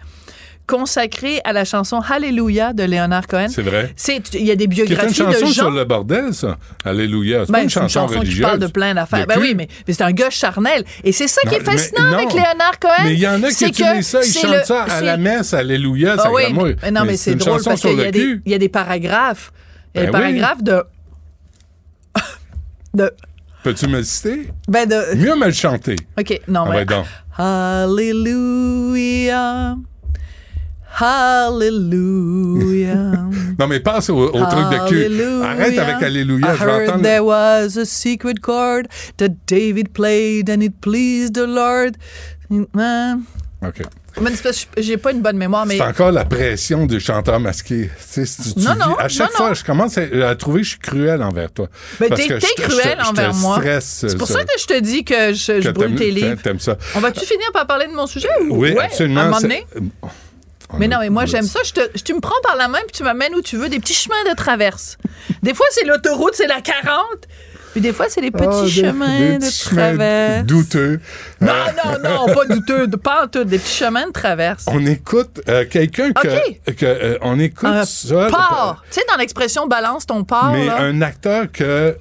consacré à la chanson Hallelujah de Léonard Cohen. C'est vrai. Il y a des est une biographies chanson de gens. sur le bordel, ça. Alléluia. C'est Ben, pas une c'est chanson, religieuse. qui parle de plein d'affaires. Ben cul. oui, mais, mais c'est un gars charnel. Et c'est ça qui est Non, fascinant avec Léonard Cohen. Mais il y en a qui utilisent ça, ils chantent le- ça à la messe, Alléluia, Ah oui, mais, non, mais, c'est une drôle chanson parce qu'il y, a des- cul. il y a des paragraphes. Il y a des Ben oui. paragraphes de. de. Peux-tu me le citer? Ben de. Mieux me le chanter. OK, non, Ah mais. donc. Hallelujah. Non, mais passe au, au truc de cul. Arrête avec Alléluia, I je heard entendre. there was a secret chord that David played and it pleased the Lord. Man. OK. Mais j'ai pas une bonne mémoire, mais C'est encore la pression du chanteur masqué. Tu sais, si tu Non, non, à chaque non, fois, je commence à, à trouver que je suis cruel envers toi. Ben, Parce t'es cruel envers moi. C'est pour ça. que je te dis que je, brûle tes livres. Ça. On va-tu finir par parler de mon sujet? ou- Oui, ouais, absolument. À un moment c'est- Mais non, mais moi, j'aime ça. Je te, je- tu me prends par la main puis tu m'amènes où tu veux, des petits chemins de traverse. Des fois, c'est l'autoroute, c'est la 40. Puis des fois, c'est les petits Ah, des- chemins des de petits chemins traverse. Douteux. Non, non, non, pas douteux, pas en tout, des petits chemins de traverse. On écoute euh, quelqu'un que, OK. que, euh, on écoute Un ça. Port. Tu sais, dans l'expression balance ton port, Mais là. un acteur que,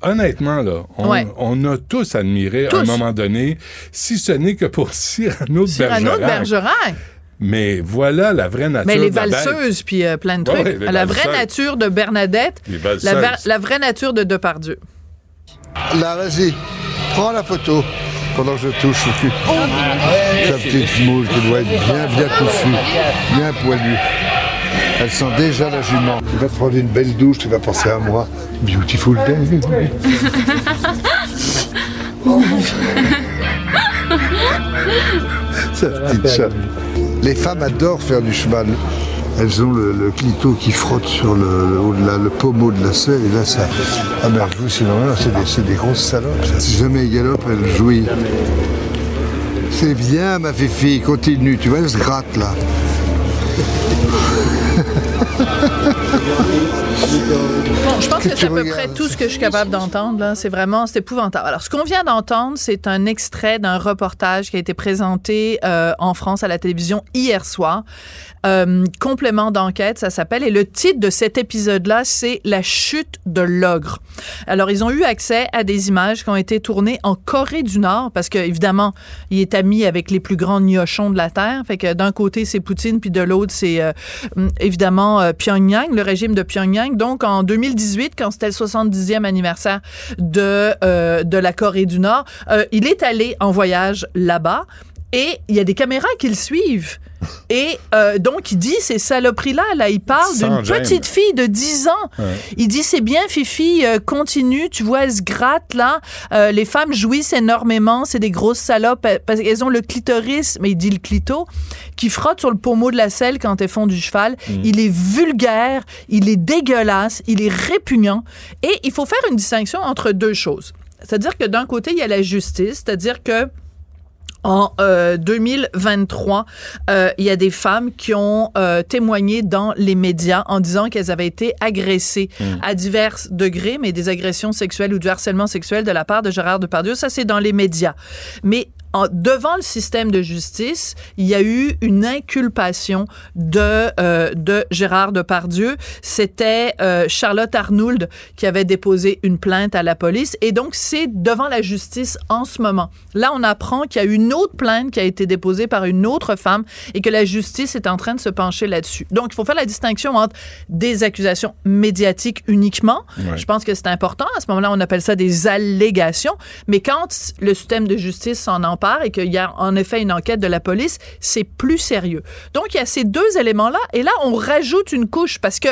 honnêtement, là, on, Ouais. on a tous admiré à un moment donné, si ce n'est que pour Cyrano de Cyrano de Bergerac. Mais voilà la vraie nature Mais les de la valseuses, puis euh, plein de trucs. ouais, la vraie nature de Bernadette, Les la, la vraie nature de Depardieu. Là, vas-y, prends la photo pendant que je touche cul. Sa petite moule qui doit être bien, bien touffue, bien poilue. Elle sent déjà la jument. Tu vas te prendre une belle douche, tu vas penser à moi. Beautiful day. Sa petite chatte. Les femmes adorent faire du cheval. Elles ont le, clito qui frotte sur le, pommeau de la selle et là ça. Ah ben vous c'est des, c'est des grosses salopes. Si jamais il galope, elle jouit. C'est bien ma fifi, continue, tu vois, elle se gratte là. Bon, je pense que, Que c'est à peu près tout ce que je suis capable d'entendre. Là, c'est vraiment, c'est épouvantable. Alors, ce qu'on vient d'entendre, c'est un extrait d'un reportage qui a été présenté euh, en France à la télévision hier soir. Euh, complément d'enquête, ça s'appelle. Et le titre de cet épisode-là, c'est La chute de l'ogre. Alors, ils ont eu accès à des images qui ont été tournées en Corée du Nord, parce que évidemment, il est ami avec les plus grands gnochons de la terre. Fait que d'un côté, c'est Poutine, puis de l'autre, c'est euh, hum, évidemment Pyongyang, le régime de Pyongyang. Donc, en 2018, quand c'était le 70e anniversaire de euh, de la Corée du Nord, euh, il est allé en voyage là-bas. Et il y a des caméras qui le suivent. Et euh, donc, il dit ces saloperies-là. Là, il parle d'une petite fille de 10 ans. Ouais. Il dit c'est bien Fifi, euh, continue, tu vois, elle se gratte là. Euh, les femmes jouissent énormément, c'est des grosses salopes euh, parce qu'elles ont le clitoris, mais il dit le clito, qui frotte sur le pommeau de la selle quand elles font du cheval. Mm. Il est vulgaire, il est dégueulasse, il est répugnant. Et il faut faire une distinction entre deux choses. C'est-à-dire que d'un côté, il y a la justice, c'est-à-dire que en euh, 2023, euh, il y a des femmes qui ont euh, témoigné dans les médias en disant qu'elles avaient été agressées à divers degrés, mais des agressions sexuelles ou du harcèlement sexuel de la part de Gérard Depardieu. Ça, c'est dans les médias. Mais en- devant le système de justice, il y a eu une inculpation de, euh, de Gérard Depardieu. C'était euh, Charlotte Arnould qui avait déposé une plainte à la police. Et donc, c'est devant la justice en ce moment. Là, on apprend qu'il y a une autre plainte qui a été déposée par une autre femme et que la justice est en train de se pencher là-dessus. Donc, il faut faire la distinction entre des accusations médiatiques uniquement. Ouais. Je pense que c'est important. À ce moment-là, on appelle ça des allégations. Mais quand le système de justice s'en empare et qu'il y a en effet une enquête de la police, c'est plus sérieux. Donc, il y a ces deux éléments-là. Et là, on rajoute une couche parce que,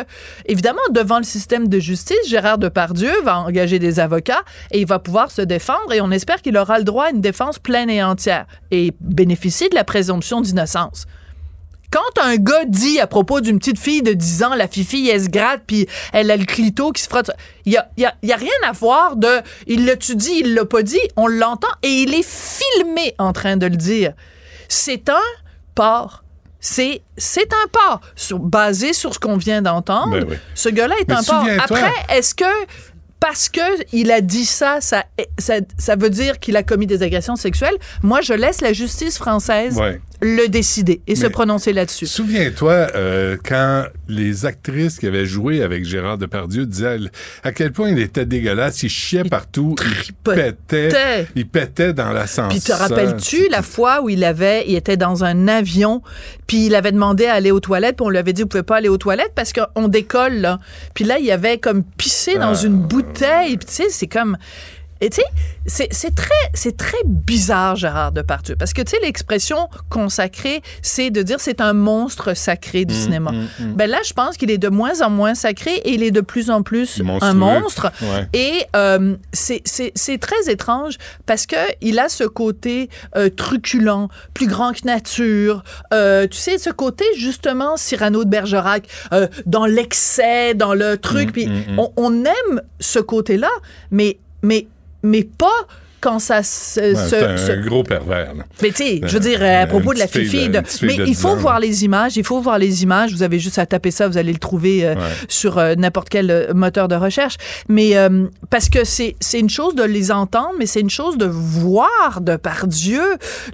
évidemment, devant le système de justice, Gérard Depardieu va engager des avocats et il va pouvoir se défendre et on espère qu'il aura le droit à une défense pleine et entière et bénéficier de la présomption d'innocence. Quand un gars dit à propos d'une petite fille de 10 ans, la fifi, elle se gratte, puis elle a le clito qui se frotte, il y a, y a- y a rien à voir de il l'a-tu dit, il l'a pas dit, on l'entend et il est filmé en train de le dire. C'est un porc. C'est, c'est un. Sur- basé sur ce qu'on vient d'entendre, Ben oui. ce gars-là est Mais un souviens-toi- Après, est-ce que parce que il a dit ça, ça, ça, ça veut dire qu'il a commis des agressions sexuelles? Moi, je laisse la justice française Ouais. Le décider et se prononcer là-dessus. Souviens-toi, euh, quand les actrices qui avaient joué avec Gérard Depardieu disaient à quel point il était dégueulasse, il chiait partout, il pétait, il pétait dans l'ascenseur. Puis te rappelles-tu la fois où il avait, il était dans un avion, puis il avait demandé à aller aux toilettes, puis on lui avait dit vous pouvez pas aller aux toilettes parce qu'on décolle là. Puis là il avait comme pissé dans Ah. une bouteille, puis tu sais c'est comme et tu sais, c'est- très, c'est très bizarre, Gérard Depardieu, parce que tu sais, l'expression consacrée, c'est de dire c'est un monstre sacré du Mm, cinéma. mm, mm. Ben là, je pense qu'il est de moins en moins sacré et il est de plus en plus Monstrueux. un monstre. Ouais. Et euh, c'est- très étrange parce que il a ce côté euh, truculent, plus grand que nature. Euh, tu sais, ce côté justement Cyrano de Bergerac, dans l'excès, dans le truc. Puis on, on aime ce côté-là, mais mais mais pas quand ça se... Ouais, se- c'est un, se- gros pervers. là. mais tu sais, je veux Euh, dire, à propos de la petite fille, fille de- de- une petite fille mais de il 10 faut ans, voir là. les images, il faut voir les images. Vous avez juste à taper ça, vous allez le trouver euh, sur euh, n'importe quel moteur de recherche. Mais euh, parce que c'est c'est une chose de les entendre, mais c'est une chose de voir de par Dieu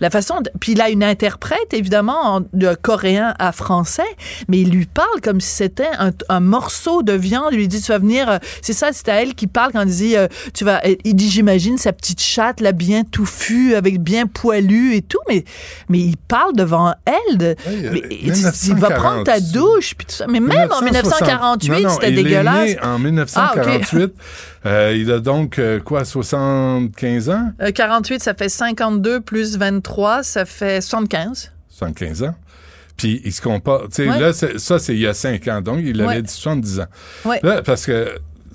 la façon. de- puis il a une interprète évidemment en- de coréen à français, mais il lui parle comme si c'était un, un morceau de viande. Il lui dit tu vas venir. c'est ça, c'est à elle qui parle quand il dit tu vas. Il dit j'imagine sa petite chatte là bien touffue avec bien poilue et tout, mais mais il parle devant elle. De, mais il va prendre ta 1940. douche puis tout ça. Mais même en 1948, Non, non, c'était il est dégueulasse. né en Ah, ok. 1948. Euh, il a donc, euh, quoi, 75 ans? Euh, 48, ça fait 52 plus 23, ça fait 75. 75 ans. Puis il se compare. Tu sais, Ouais. là, ça, c'est il y a 5 ans. Donc, il avait Ouais. dit 70 ans. Ouais. Là, parce que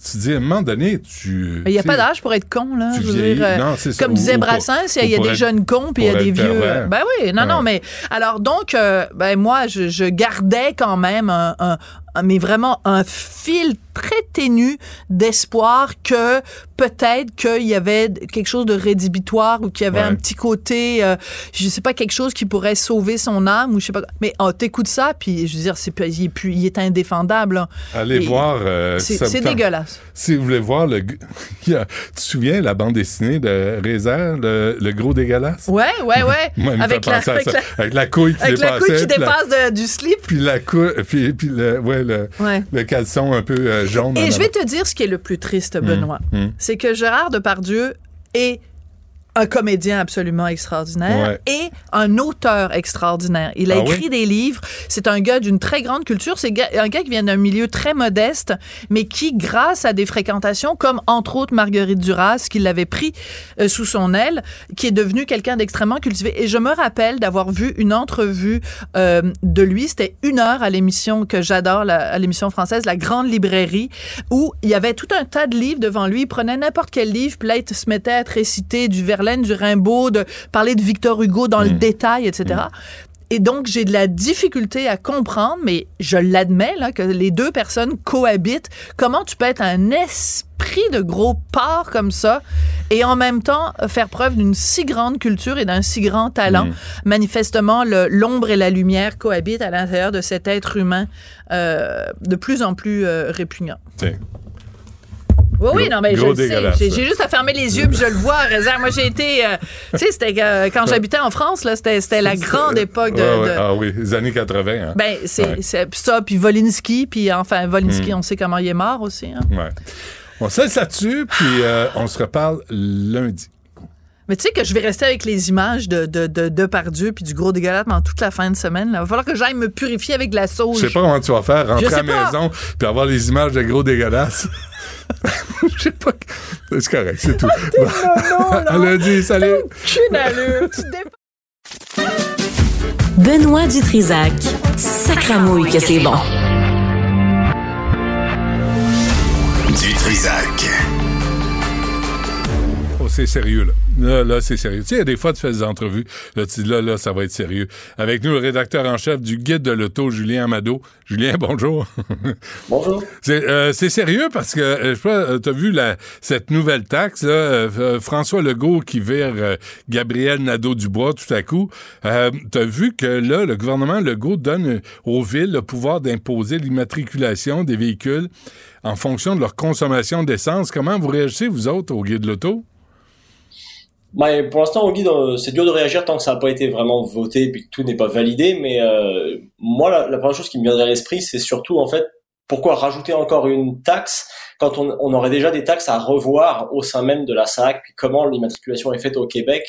tu dis, à un moment donné, tu. Mais il n'y a pas d'âge pour être con, là. tu Je veux vieillis. dire, euh, Non, c'est ça. comme disait ou Brassens, il y a des être- jeunes cons puis il y a des vieux. pervers. Ben oui, non, Ouais. non, mais alors donc, euh, ben moi, je, je gardais quand même un- mais vraiment un fil très ténu d'espoir que peut-être qu'il y avait quelque chose de rédhibitoire ou qu'il y avait Ouais. un petit côté, euh, je sais pas, quelque chose qui pourrait sauver son âme ou je sais pas. Mais oh, t'écoutes ça, puis je veux dire, c'est, il, est il est indéfendable. là. Allez Et voir. euh, c'est- dégueulasse. Si vous voulez voir le. tu te souviens la bande dessinée de Rézère, le, le gros dégueulasse? Ouais, ouais, ouais. Avec, la, avec, la, Avec la couille qui avec la dépassait. couille qui puis la- dépasse de- du slip. Puis la couille, puis, puis le, ouais, le, Ouais. le caleçon un peu euh, jaune. Et je vais te dire ce qui est le plus triste, Benoît. Mm. C'est que Gérard Depardieu est un comédien absolument extraordinaire Ouais. et un auteur extraordinaire. Il a Ah écrit oui? des livres. C'est un gars d'une très grande culture. C'est un gars qui vient d'un milieu très modeste, mais qui, grâce à des fréquentations, comme entre autres Marguerite Duras, qui l'avait pris euh, sous son aile, qui est devenu quelqu'un d'extrêmement cultivé. Et je me rappelle d'avoir vu une entrevue euh, de lui. C'était une heure à l'émission que j'adore, à l'émission française, La Grande Librairie, où il y avait tout un tas de livres devant lui. Il prenait n'importe quel livre, puis là, il se mettait à te réciter du Verlaine, du Rimbaud, de parler de Victor Hugo dans le détail, etc. Et donc, j'ai de la difficulté à comprendre, mais je l'admets, là, que les deux personnes cohabitent. Comment tu peux être un esprit de gros porc comme ça et en même temps faire preuve d'une si grande culture et d'un si grand talent? Mm. Manifestement, l'ombre et la lumière cohabitent à l'intérieur de cet être humain euh, de plus en plus euh, répugnant. Tiens. Oui, oui, non, mais je le sais. dégueulasse, J'ai juste à fermer les yeux puis je le vois. Réserve. Moi, j'ai été. euh, tu sais, c'était euh, quand j'habitais en France, là, c'était c'était la grande époque de. Ouais, ouais. de- Ah oui, les années 80. Hein. ben, c'est Ouais. c'est ça, puis Volinsky, puis enfin, Volinsky, Mm. on sait comment il est mort aussi. hein. Ouais. On se laisse là-dessus, puis euh, on se reparle lundi. Mais tu sais que je vais rester avec les images de, de, de, Depardieu puis du gros dégueulasse pendant toute la fin de semaine. Il va falloir que j'aille me purifier avec de la sauge. Je sais pas comment tu vas faire, rentrer à la maison, puis avoir les images de gros dégueulasses. Je sais pas. C'est correct, c'est tout. à lundi, salut! Aucune allure. Tu dé- Benoît Dutrisac. Sacramouille que c'est bon. Du Trisac. Oh, c'est sérieux, là. Là, là, c'est sérieux. Tu sais, des fois, tu fais des entrevues. Là, tu dis, là, là, ça va être sérieux. Avec nous, le rédacteur en chef du Guide de l'auto, Julien Amado. Julien, bonjour. Bonjour. C'est euh, c'est sérieux parce que, euh, je sais pas, tu as vu la, cette nouvelle taxe, là, euh, euh, François Legault qui vire euh, Gabriel Nadeau-Dubois tout à coup. Euh, tu as vu que là, le gouvernement Legault donne euh, aux villes le pouvoir d'imposer l'immatriculation des véhicules en fonction de leur consommation d'essence. Comment vous réagissez, vous autres, au Guide de l'auto? Ben, pour l'instant, au guide, euh, c'est dur de réagir tant que ça n'a pas été vraiment voté et puis que tout n'est pas validé. Mais euh, moi, la, la première chose qui me viendrait à l'esprit, c'est surtout en fait pourquoi rajouter encore une taxe quand on, on aurait déjà des taxes à revoir au sein même de la SAC, puis comment l'immatriculation est faite au Québec.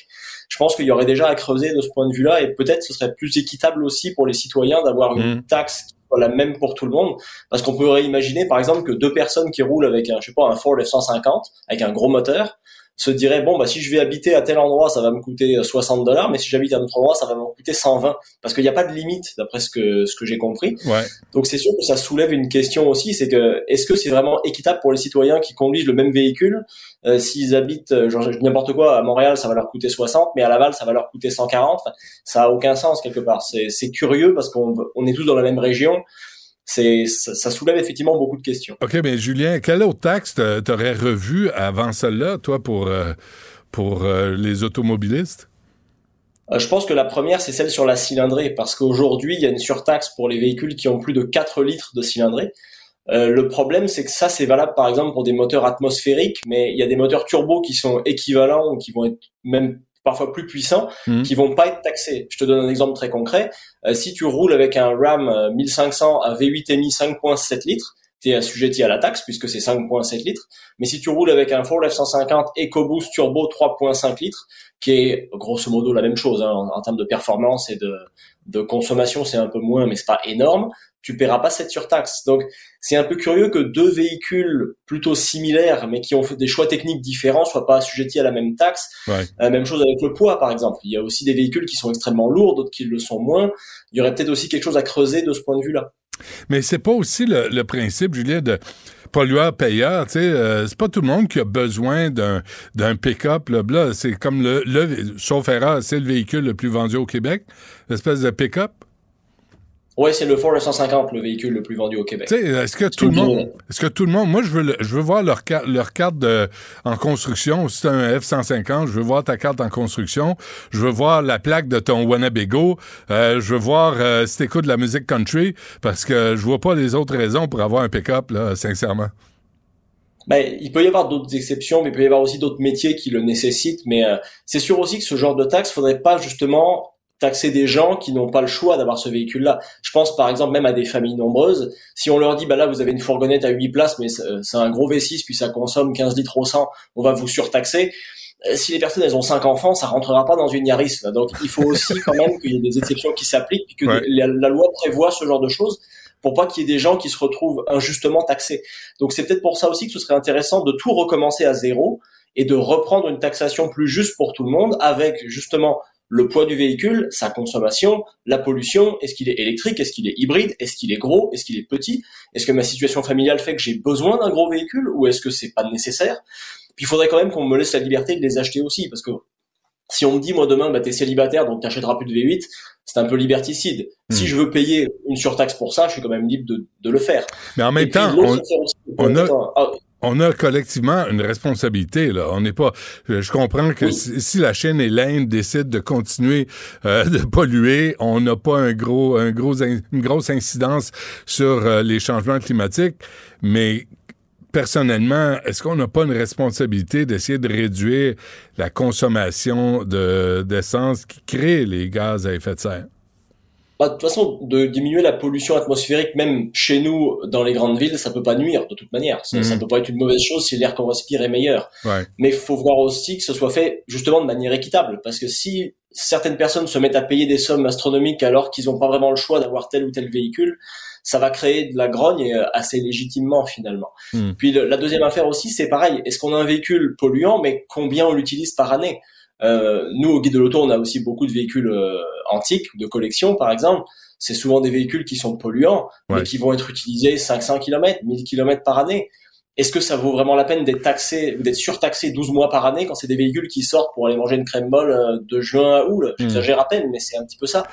Je pense qu'il y aurait déjà à creuser de ce point de vue-là et peut-être ce serait plus équitable aussi pour les citoyens d'avoir une Mm. taxe qui soit la même pour tout le monde. Parce qu'on pourrait imaginer, par exemple, que deux personnes qui roulent avec un, je sais pas, un Ford F-150, avec un gros moteur, se diraient, bon, bah, si je vais habiter à tel endroit, ça va me coûter euh, 60 dollars, mais si j'habite à un autre endroit, ça va me coûter 120. Parce qu'il n'y a pas de limite, d'après ce que, ce que j'ai compris. Ouais. Donc c'est sûr que ça soulève une question aussi, c'est que est-ce que c'est vraiment équitable pour les citoyens qui conduisent le même véhicule Euh, S'ils habitent, euh, genre n'importe quoi, à Montréal, ça va leur coûter 60, mais à Laval, ça va leur coûter 140. Enfin, ça a aucun sens quelque part. C'est c'est curieux parce qu'on on est tous dans la même région. C'est ça, ça soulève effectivement beaucoup de questions. OK, mais Julien, quelle autre taxe t'a- t'aurais revu avant celle-là, toi, pour, euh, pour euh, les automobilistes? Euh, je pense que la première, c'est celle sur la cylindrée, parce qu'aujourd'hui, il y a une surtaxe pour les véhicules qui ont plus de 4 litres de cylindrée. Euh, le problème, c'est que ça, c'est valable par exemple pour des moteurs atmosphériques, mais il y a des moteurs turbo qui sont équivalents ou qui vont être même parfois plus puissants, Mhm. qui vont pas être taxés. Je te donne un exemple très concret. Euh, si tu roules avec un Ram euh, 1500 à V8 MI 5.7 litres, tu es assujetti à la taxe puisque c'est 5.7 litres. Mais si tu roules avec un Ford F-150 EcoBoost Turbo 3.5 litres, qui est grosso modo la même chose hein, en, en termes de performance et de, de consommation, c'est un peu moins, mais c'est pas énorme. Tu paieras pas cette surtaxe. Donc c'est un peu curieux que deux véhicules plutôt similaires, mais qui ont fait des choix techniques différents, soient pas assujettis à la même taxe. Ouais. Euh, même chose avec le poids, par exemple. Il y a aussi des véhicules qui sont extrêmement lourds, d'autres qui le sont moins. Il y aurait peut-être aussi quelque chose à creuser de ce point de vue-là. Mais c'est pas aussi le, le principe, Julien, de pollueur-payeur. Tu sais, euh, c'est pas tout le monde qui a besoin d'un d'un pick-up. Là, Là, c'est comme le, le sauf erreur, c'est le véhicule le plus vendu au Québec, l'espèce de pick-up. Ouais, c'est le Ford F-150, le véhicule le plus vendu au Québec. Est-ce que tout le monde, est-ce que tout le monde, moi je veux, le- je veux voir leur carte, leur carte de, en construction. Si c'est un F-150, je veux voir ta carte en construction. Je veux voir la plaque de ton Winnebago. Euh, je veux voir euh, si t'écoutes de la musique country, parce que je vois pas les autres raisons pour avoir un pick-up là, sincèrement. Ben, il peut y avoir d'autres exceptions, mais il peut y avoir aussi d'autres métiers qui le nécessitent. Mais euh, c'est sûr aussi que ce genre de taxe, faudrait pas justement taxer des gens qui n'ont pas le choix d'avoir ce véhicule-là. Je pense par exemple même à des familles nombreuses. Si on leur dit, bah là vous avez une fourgonnette à 8 places, mais c'est un gros V6 puis ça consomme 15 litres au 100, on va vous surtaxer. Euh, Si les personnes elles ont cinq enfants, ça rentrera pas dans une Yaris. là. Donc il faut aussi quand même qu'il y ait des exceptions qui s'appliquent, puis que Ouais. la, la loi prévoit ce genre de choses pour pas qu'il y ait des gens qui se retrouvent injustement taxés. Donc c'est peut-être pour ça aussi que ce serait intéressant de tout recommencer à zéro et de reprendre une taxation plus juste pour tout le monde avec justement le poids du véhicule, sa consommation, la pollution, est-ce qu'il est électrique, est-ce qu'il est hybride, est-ce qu'il est gros, est-ce qu'il est petit, est-ce que ma situation familiale fait que j'ai besoin d'un gros véhicule ou est-ce que c'est pas nécessaire? Puis il faudrait quand même qu'on me laisse la liberté de les acheter aussi parce que si on me dit moi demain bah t'es célibataire donc t'achèteras plus de V8, c'est un peu liberticide. Si je veux payer une surtaxe pour ça, je suis quand même libre de, de le faire. Mais en même Et puis, temps, l'autre on, on a, ah, on a collectivement une responsabilité. Là. On n'est pas. Je je comprends que si, si la Chine et l'Inde décident de continuer euh, de polluer, on n'a pas un gros, un gros, in- une grosse incidence sur euh, les changements climatiques. Mais personnellement, est-ce qu'on n'a pas une responsabilité d'essayer de réduire la consommation de d'essence qui crée les gaz à effet de serre? Bah, de toute façon, de diminuer la pollution atmosphérique, même chez nous, dans les grandes villes, ça peut pas nuire, de toute manière. Ça, ça peut pas être une mauvaise chose si l'air qu'on respire est meilleur. Ouais. Mais il faut voir aussi que ce soit fait justement de manière équitable. Parce que si certaines personnes se mettent à payer des sommes astronomiques alors qu'ils n'ont pas vraiment le choix d'avoir tel ou tel véhicule, ça va créer de la grogne euh, assez légitimement finalement. Hmm. Puis le- la deuxième affaire aussi, c'est pareil. Est-ce qu'on a un véhicule polluant, mais combien on l'utilise par année? Nous, au guide de l'auto, on a aussi beaucoup de véhicules euh, antiques, de collection par exemple. C'est souvent des véhicules qui sont polluants, Ouais. mais qui vont être utilisés 500 km, 1000 km par année. Est-ce que ça vaut vraiment la peine d'être taxé, ou d'être surtaxé 12 mois par année quand c'est des véhicules qui sortent pour aller manger une crème molle euh, de juin à août? J'exagère à peine, mais c'est un petit peu ça.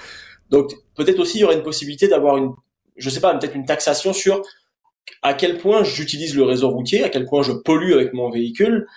Donc peut-être aussi il y aurait une possibilité d'avoir une, je sais pas, peut-être une taxation sur à quel point j'utilise le réseau routier, à quel point je pollue avec mon véhicule,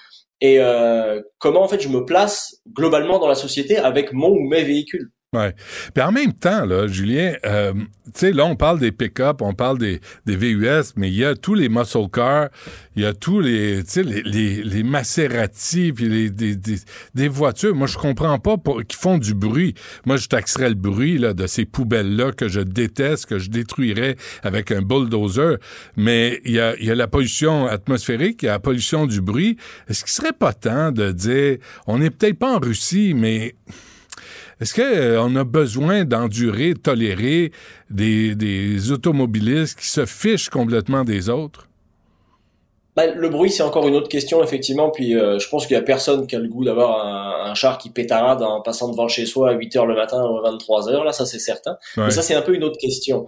et euh, comment en fait je me place globalement dans la société avec mon ou mes véhicules? Ouais. Puis en même temps, là, Julien, euh, tu sais, là, on parle des pick-up, on parle des, des VUS, mais il y a tous les muscle cars, il y a tous les, tu sais, les, les, les Maserati, puis les, des, des, des voitures. Moi, je comprends pas qui font du bruit. Moi, je taxerais le bruit là, de ces poubelles-là que je déteste, que je détruirais avec un bulldozer. Mais il y a, y a la pollution atmosphérique, il y a la pollution du bruit. Est-ce qu'il serait pas temps de dire, on n'est peut-être pas en Russie, mais est-ce qu'on a besoin d'endurer, de tolérer des, des automobilistes qui se fichent complètement des autres? Bah, le bruit, c'est encore une autre question, effectivement. Puis euh, je pense qu'il y a personne qui a le goût d'avoir un, un char qui pétarade en passant devant chez soi à 8 heures le matin ou à 23 heures. Là, ça, c'est certain. Ouais. Mais ça, c'est un peu une autre question.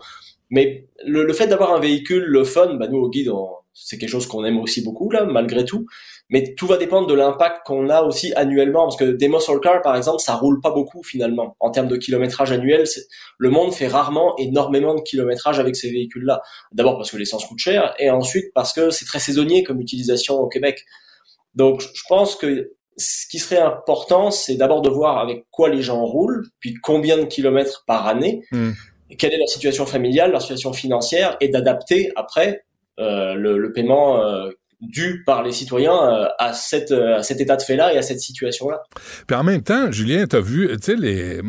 Mais le, le fait d'avoir un véhicule, le fun, bah, nous, au guide, on- c'est quelque chose qu'on aime aussi beaucoup, là, malgré tout. Mais tout va dépendre de l'impact qu'on a aussi annuellement. Parce que des muscle cars, par exemple, ça roule pas beaucoup, finalement. En termes de kilométrage annuel, le monde fait rarement énormément de kilométrage avec ces véhicules-là. D'abord parce que l'essence coûte cher, et ensuite parce que c'est très saisonnier comme utilisation au Québec. Donc, je pense que ce qui serait important, c'est d'abord de voir avec quoi les gens roulent, puis combien de kilomètres par année, Hmm. quelle est leur situation familiale, leur situation financière, et d'adapter après le, le paiement euh, dû par les citoyens euh, à, cette, euh, à cet état de fait-là et à cette situation-là. Puis en même temps, Julien, t'as vu, tu sais, les.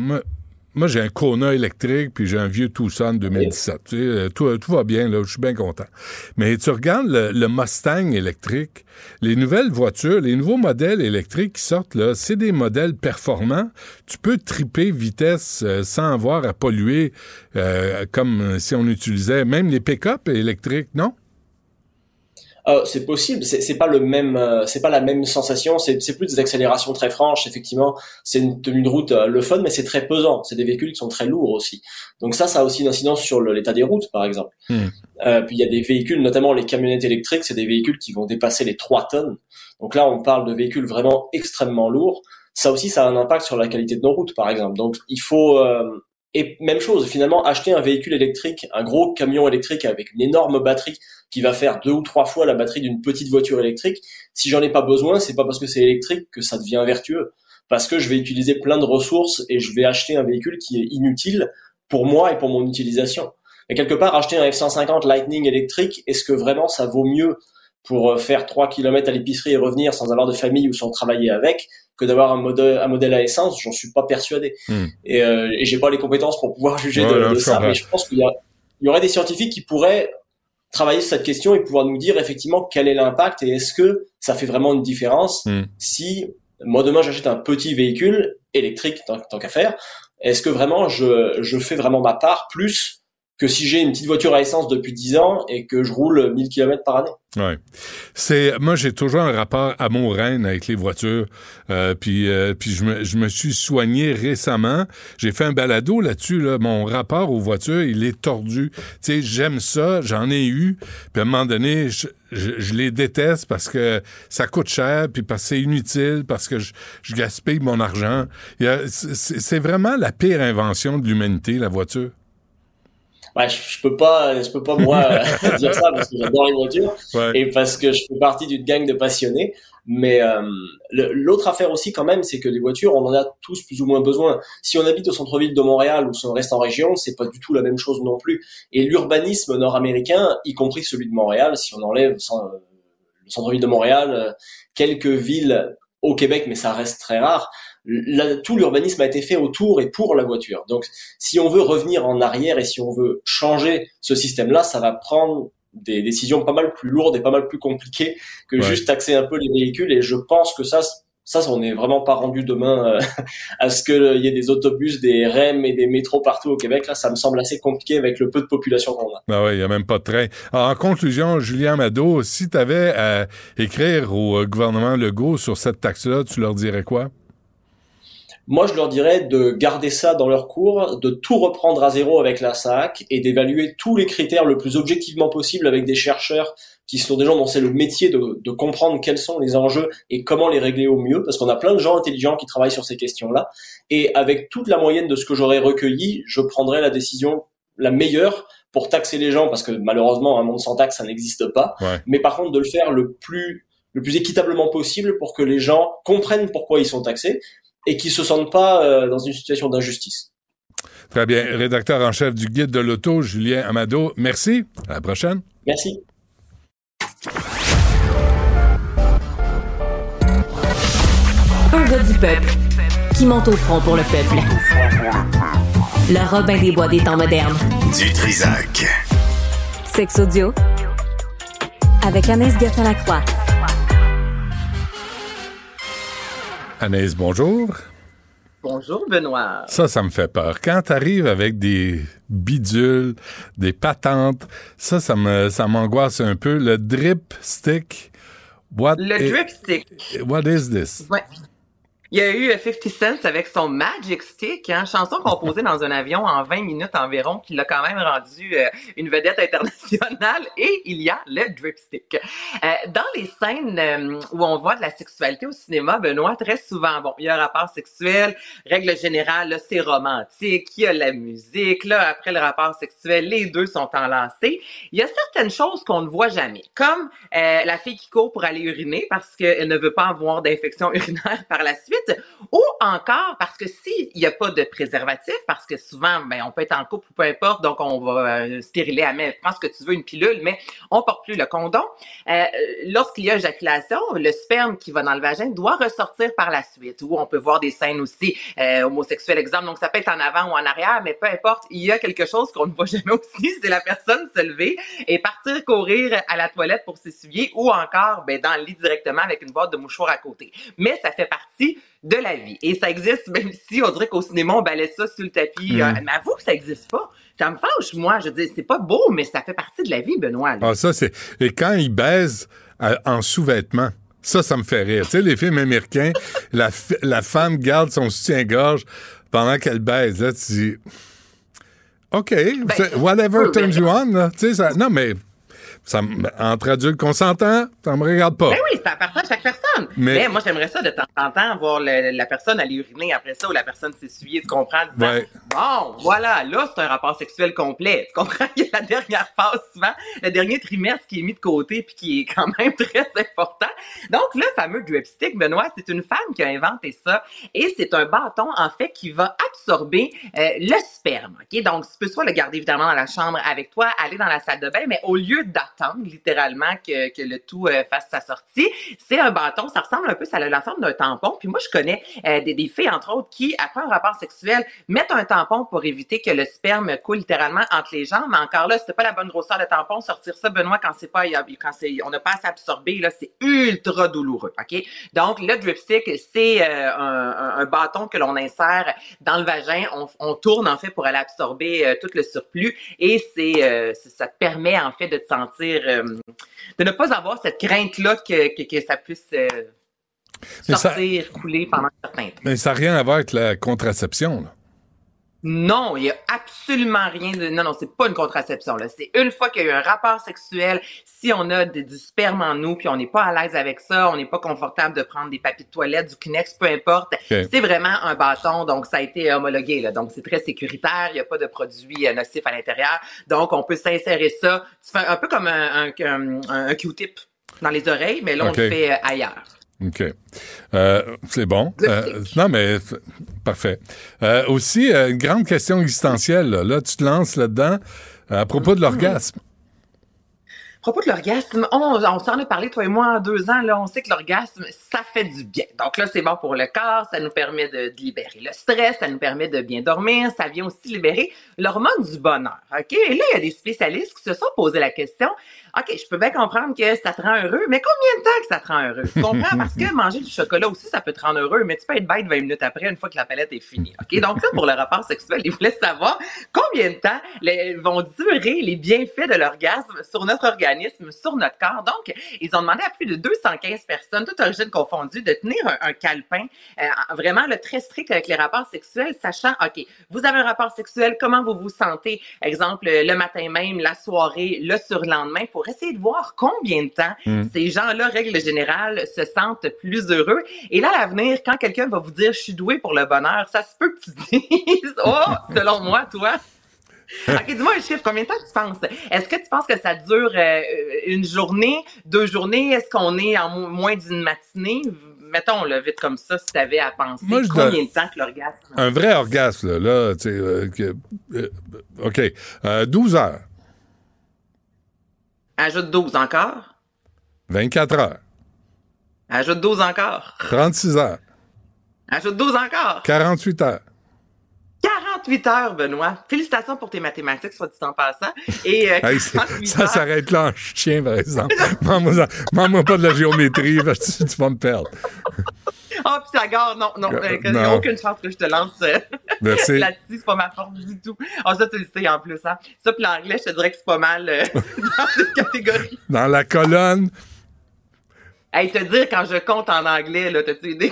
Moi, j'ai un Kona électrique, puis j'ai un vieux Tucson 2017. Tu sais, euh, tout, tout va bien, là, je suis bien content. Mais tu regardes le, le Mustang électrique, les nouvelles voitures, les nouveaux modèles électriques qui sortent, là, c'est des modèles performants. Tu peux triper vitesse euh, sans avoir à polluer, euh, comme si on utilisait même les pick-up électriques, non? Euh, c'est possible, c'est c'est pas le même, euh, c'est pas la même sensation. C'est c'est plus des accélérations très franches. Effectivement, c'est une tenue de route euh, le fun, mais c'est très pesant. C'est des véhicules qui sont très lourds aussi. Donc ça, ça a aussi une incidence sur le- l'état des routes, par exemple. Hmm. Euh, puis il y a des véhicules, notamment les camionnettes électriques, c'est des véhicules qui vont dépasser les 3 tonnes. Donc là, on parle de véhicules vraiment extrêmement lourds. Ça aussi, ça a un impact sur la qualité de nos routes, par exemple. Donc il faut euh, et même chose, finalement, acheter un véhicule électrique, un gros camion électrique avec une énorme batterie qui va faire deux ou trois fois la batterie d'une petite voiture électrique. Si j'en ai pas besoin, c'est pas parce que c'est électrique que ça devient vertueux. Parce que je vais utiliser plein de ressources et je vais acheter un véhicule qui est inutile pour moi et pour mon utilisation. Et quelque part, acheter un F-150 Lightning électrique, est-ce que vraiment ça vaut mieux pour euh, faire 3 km à l'épicerie et revenir sans avoir de famille ou sans travailler avec que d'avoir un modèle, un modèle à essence J'en suis pas persuadé. Hmm. Et, euh, et j'ai pas les compétences pour pouvoir juger Ouais, de, ça, mais je pense qu'il y, a- il y aurait des scientifiques qui pourraient travailler sur cette question et pouvoir nous dire effectivement quel est l'impact et est-ce que ça fait vraiment une différence Hmm. si moi demain j'achète un petit véhicule électrique tant, tant qu'à faire, est-ce que vraiment je, je fais vraiment ma part plus que si j'ai une petite voiture à essence depuis 10 ans et que je roule 1000 km par année Ouais. C'est moi j'ai toujours un rapport amour-haine avec les voitures. Euh, puis euh, puis je me, je me suis soigné récemment. J'ai fait un balado là-dessus là. Mon rapport aux voitures il est tordu. Tu sais j'aime ça, j'en ai eu. Puis à un moment donné je, je, je les déteste parce que ça coûte cher puis parce que c'est inutile parce que je, je gaspille mon argent. C'est vraiment la pire invention de l'humanité la voiture. Ouais, je, je peux pas, je peux pas moi dire ça parce que j'adore les voitures Ouais. et parce que je fais partie d'une gang de passionnés. Mais euh, l'autre affaire aussi quand même, c'est que les voitures, on en a tous plus ou moins besoin. Si on habite au centre-ville de Montréal ou si on reste en région, c'est pas du tout la même chose non plus. Et l'urbanisme nord-américain, y compris celui de Montréal, si on enlève sans- le centre-ville de Montréal, euh, quelques villes au Québec, mais ça reste très rare. Là, tout l'urbanisme a été fait autour et pour la voiture. Donc, si on veut revenir en arrière et si on veut changer ce système-là, ça va prendre des décisions pas mal plus lourdes et pas mal plus compliquées que Ouais. juste taxer un peu les véhicules. Et je pense que ça, ça, on n'est vraiment pas rendu demain euh, à ce qu'il y ait des autobus, des REM et des métros partout au Québec. Là, ça me semble assez compliqué avec le peu de population qu'on a. Ben oui, il n'y a même pas de train. Alors, en conclusion, Julien Mado, si tu avais à écrire au euh, gouvernement Legault sur cette taxe-là, tu leur dirais quoi? Moi, je leur dirais de garder ça dans leur cours, de tout reprendre à zéro avec la SAC et d'évaluer tous les critères le plus objectivement possible avec des chercheurs qui sont des gens dont c'est le métier de, de comprendre quels sont les enjeux et comment les régler au mieux, parce qu'on a plein de gens intelligents qui travaillent sur ces questions-là. Et avec toute la moyenne de ce que j'aurais recueilli, je prendrais la décision la meilleure pour taxer les gens, parce que malheureusement, un monde sans taxe, ça n'existe pas. Ouais. Mais par contre, de le faire le plus le plus équitablement possible pour que les gens comprennent pourquoi ils sont taxés et qu'ils se sentent pas euh, dans une situation d'injustice. Très bien. Rédacteur en chef du Guide de l'auto, Julien Amado, merci. À la prochaine. Merci. Un gars du peuple qui monte au front pour le peuple. Le Robin des Bois des temps modernes. Du Trisac. Sexe audio avec Anaïs Gertin-Lacroix. Anaïs, bonjour. Bonjour Benoît. Ça, ça me fait peur. Quand tu arrives avec des bidules, des patentes, ça, ça me, ça m'angoisse un peu. Le drip stick, what Le drip stick. What is this? Ouais. Il y a eu 50 Cent avec son Magic Stick, hein, chanson composée dans un avion en 20 minutes environ, qui l'a quand même rendu euh, une vedette internationale. Et il y a le Drip Stick. Euh, dans les scènes euh, où on voit de la sexualité au cinéma, Benoît, très souvent, bon, il y a un rapport sexuel, règle générale, là, c'est romantique, il y a la musique, là, après le rapport sexuel, les deux sont enlacés. Il y a certaines choses qu'on ne voit jamais, comme la fille qui court pour aller uriner parce qu'elle ne veut pas avoir d'infection urinaire par la suite ou encore parce que s'il n'y a pas de préservatif, parce que souvent, ben, on peut être en couple ou peu importe, donc on va euh, stériler à mettre, prends ce que tu veux, une pilule, mais on porte plus le condom. Euh, lorsqu'il y a éjaculation, le sperme qui va dans le vagin doit ressortir par la suite, ou on peut voir des scènes aussi euh, homosexuelles, exemple, donc ça peut être en avant ou en arrière, mais peu importe, il y a quelque chose qu'on ne voit jamais aussi, c'est la personne se lever et partir courir à la toilette pour s'essuyer, ou encore ben, dans le lit directement avec une boîte de mouchoirs à côté. Mais ça fait partie de la vie. Et ça existe, même si on dirait qu'au cinéma, on balaie ça sur le tapis. Mm. Euh, mais avoue que ça existe pas. Ça me fâche, moi. Je dis, c'est pas beau, mais ça fait partie de la vie, Benoît. Ah, ça, c'est. Et quand ils baisent euh, en sous-vêtements, ça, ça me fait rire. Tu sais, les films américains, la, femme garde son soutien-gorge pendant qu'elle baise. Là, tu dis. OK, c'est- whatever turns ben- you on, là. Tu sais, ça- non, mais. Ça, entre adultes consentants, ça me regarde pas. Ben oui, ça appartient à chaque personne. Mais- Mais, moi, j'aimerais ça de temps en temps voir le- la personne aller uriner après ça ou la personne s'essuyer, tu comprends? en disant, Ouais. Bon, voilà, là, c'est un rapport sexuel complet. Tu comprends? Il y a la dernière phase, souvent, le dernier trimestre qui est mis de côté puis qui est quand même très important. Donc, le fameux drip stick, Benoît, c'est une femme qui a inventé ça et c'est un bâton, en fait, qui va absorber euh, le sperme. OK? Donc, tu peux soit le garder évidemment dans la chambre avec toi, aller dans la salle de bain, mais au lieu d'attendre littéralement que, le tout euh, fasse sa sortie, c'est un bâton, ça ressemble un peu, ça a la forme d'un tampon. Puis moi, je connais euh, des, des filles, entre autres, qui, après un rapport sexuel, mettent un tampon pour éviter que le sperme coule littéralement entre les jambes. Mais encore là, c'était pas la bonne grosseur de tampon. Sortir ça, Benoît, quand c'est pas, quand c'est, on n'a pas assez absorbé, là, c'est ultra douloureux. OK? Donc, le drip stick, c'est euh, un, un- bâton que l'on insère dans le vagin. On, on tourne, en fait, pour aller absorber tout le surplus. Et c'est- ça te permet, en fait, de te sentir, euh, de ne pas avoir cette crainte-là que, que, que ça puisse euh, ça- sortir, couler pendant un certain temps. Mais ça n'a rien à voir avec la contraception, là. Non, il y a absolument rien de. Non, non, c'est pas une contraception. Là, c'est une fois qu'il y a eu un rapport sexuel. Si on a de- du sperme en nous, puis on n'est pas à l'aise avec ça, on n'est pas confortable de prendre des papiers de toilette, du Kleenex, peu importe. C'est vraiment un bâton, donc ça a été homologué. Là, donc c'est très sécuritaire. Il n'y a pas de produits euh, nocifs à l'intérieur. Donc on peut s'insérer ça. Tu fais un peu comme un, un, un- un Q-tip dans les oreilles, mais là on le fait euh, ailleurs. OK. Euh, c'est bon. Euh, non, mais parfait. Euh, aussi, une grande question existentielle. Là, Là, tu te lances là-dedans à propos de l'orgasme. À propos de l'orgasme, on, on s'en a parlé, toi et moi, en deux ans, là, on sait que l'orgasme, ça fait du bien. Donc là, c'est bon pour le corps, ça nous permet de, de libérer le stress, ça nous permet de bien dormir, ça vient aussi libérer l'hormone du bonheur. OK? Et là, il y a des spécialistes qui se sont posé la question, OK, je peux bien comprendre que ça te rend heureux, mais combien de temps que ça te rend heureux? Tu comprends? Parce que manger du chocolat aussi, ça peut te rendre heureux, mais tu peux être bête 20 minutes après, une fois que la palette est finie. OK? Donc là, pour le rapport sexuel, ils voulaient savoir combien de temps les- vont durer les bienfaits de l'orgasme sur notre organisme, sur notre corps. Donc, ils ont demandé à plus de 215 personnes, toutes origines confondues, de tenir un, un calepin euh, vraiment le très strict avec les rapports sexuels, sachant, OK, vous avez un rapport sexuel, comment vous vous sentez, exemple, le matin même, la soirée, le surlendemain, pour essayer de voir combien de temps Mm. ces gens-là, règle générale, se sentent plus heureux. Et là, à l'avenir, quand quelqu'un va vous dire, je suis doué pour le bonheur, ça se peut que tu dises, oh, selon moi, toi. OK, dis-moi un chiffre. Combien de temps tu penses? Est-ce que tu penses que ça dure euh, une journée, deux journées? Est-ce qu'on est en mo- moins d'une matinée? Mettons, le vite comme ça, si tu avais à penser. Moi, je combien de temps que l'orgasme? Un vrai orgasme, là, là tu sais, euh, euh, OK. Euh, 12 heures, Ajoute 12 encore. 24 heures, Ajoute 12 encore. 36 heures, Ajoute 12 encore. 48 heures. 48 heures, Benoît. Félicitations pour tes mathématiques, soit dit en passant. Et euh, Hey, c'est- 48 ça s'arrête là en chien, par exemple. Mande-moi pas de la géométrie, parce que tu vas me perdre. Ah, puis ça gare, non, non, Euh, euh, non. aucune chance que je te lance euh, Merci. là-dessus, c'est pas ma force du tout. Ah, ça, tu le sais en plus, hein. Ça, puis l'anglais, je te dirais que c'est pas mal euh, dans cette catégorie. Dans la colonne, Hey, te dire quand je compte en anglais, là, t'as-tu idée?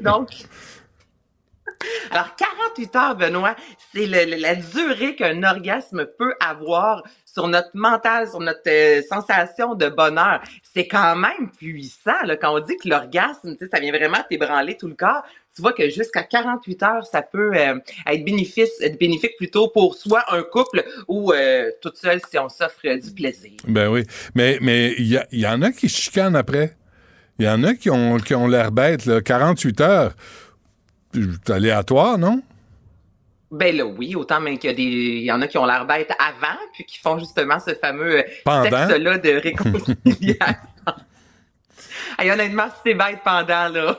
Donc, alors 48 heures, Benoît, c'est la durée qu'un orgasme peut avoir sur notre mental, sur notre euh, sensation de bonheur. C'est quand même puissant, quand on dit que l'orgasme, ça vient vraiment t'ébranler tout le corps. Tu vois que jusqu'à 48 heures, ça peut euh, être bénéfique plutôt pour soit un couple ou euh, toute seule si on s'offre du plaisir. Ben oui. Mais il y, en a qui chicanent après. Il y en a qui ont, qui ont l'air bêtes, là. 48 heures. C'est aléatoire, non? Ben là, oui, autant même qu'il y a des, il y en a qui ont l'air bêtes avant, puis qui font justement ce fameux sexe-là de réconciliation. hey, honnêtement, c'est bête pendant, là,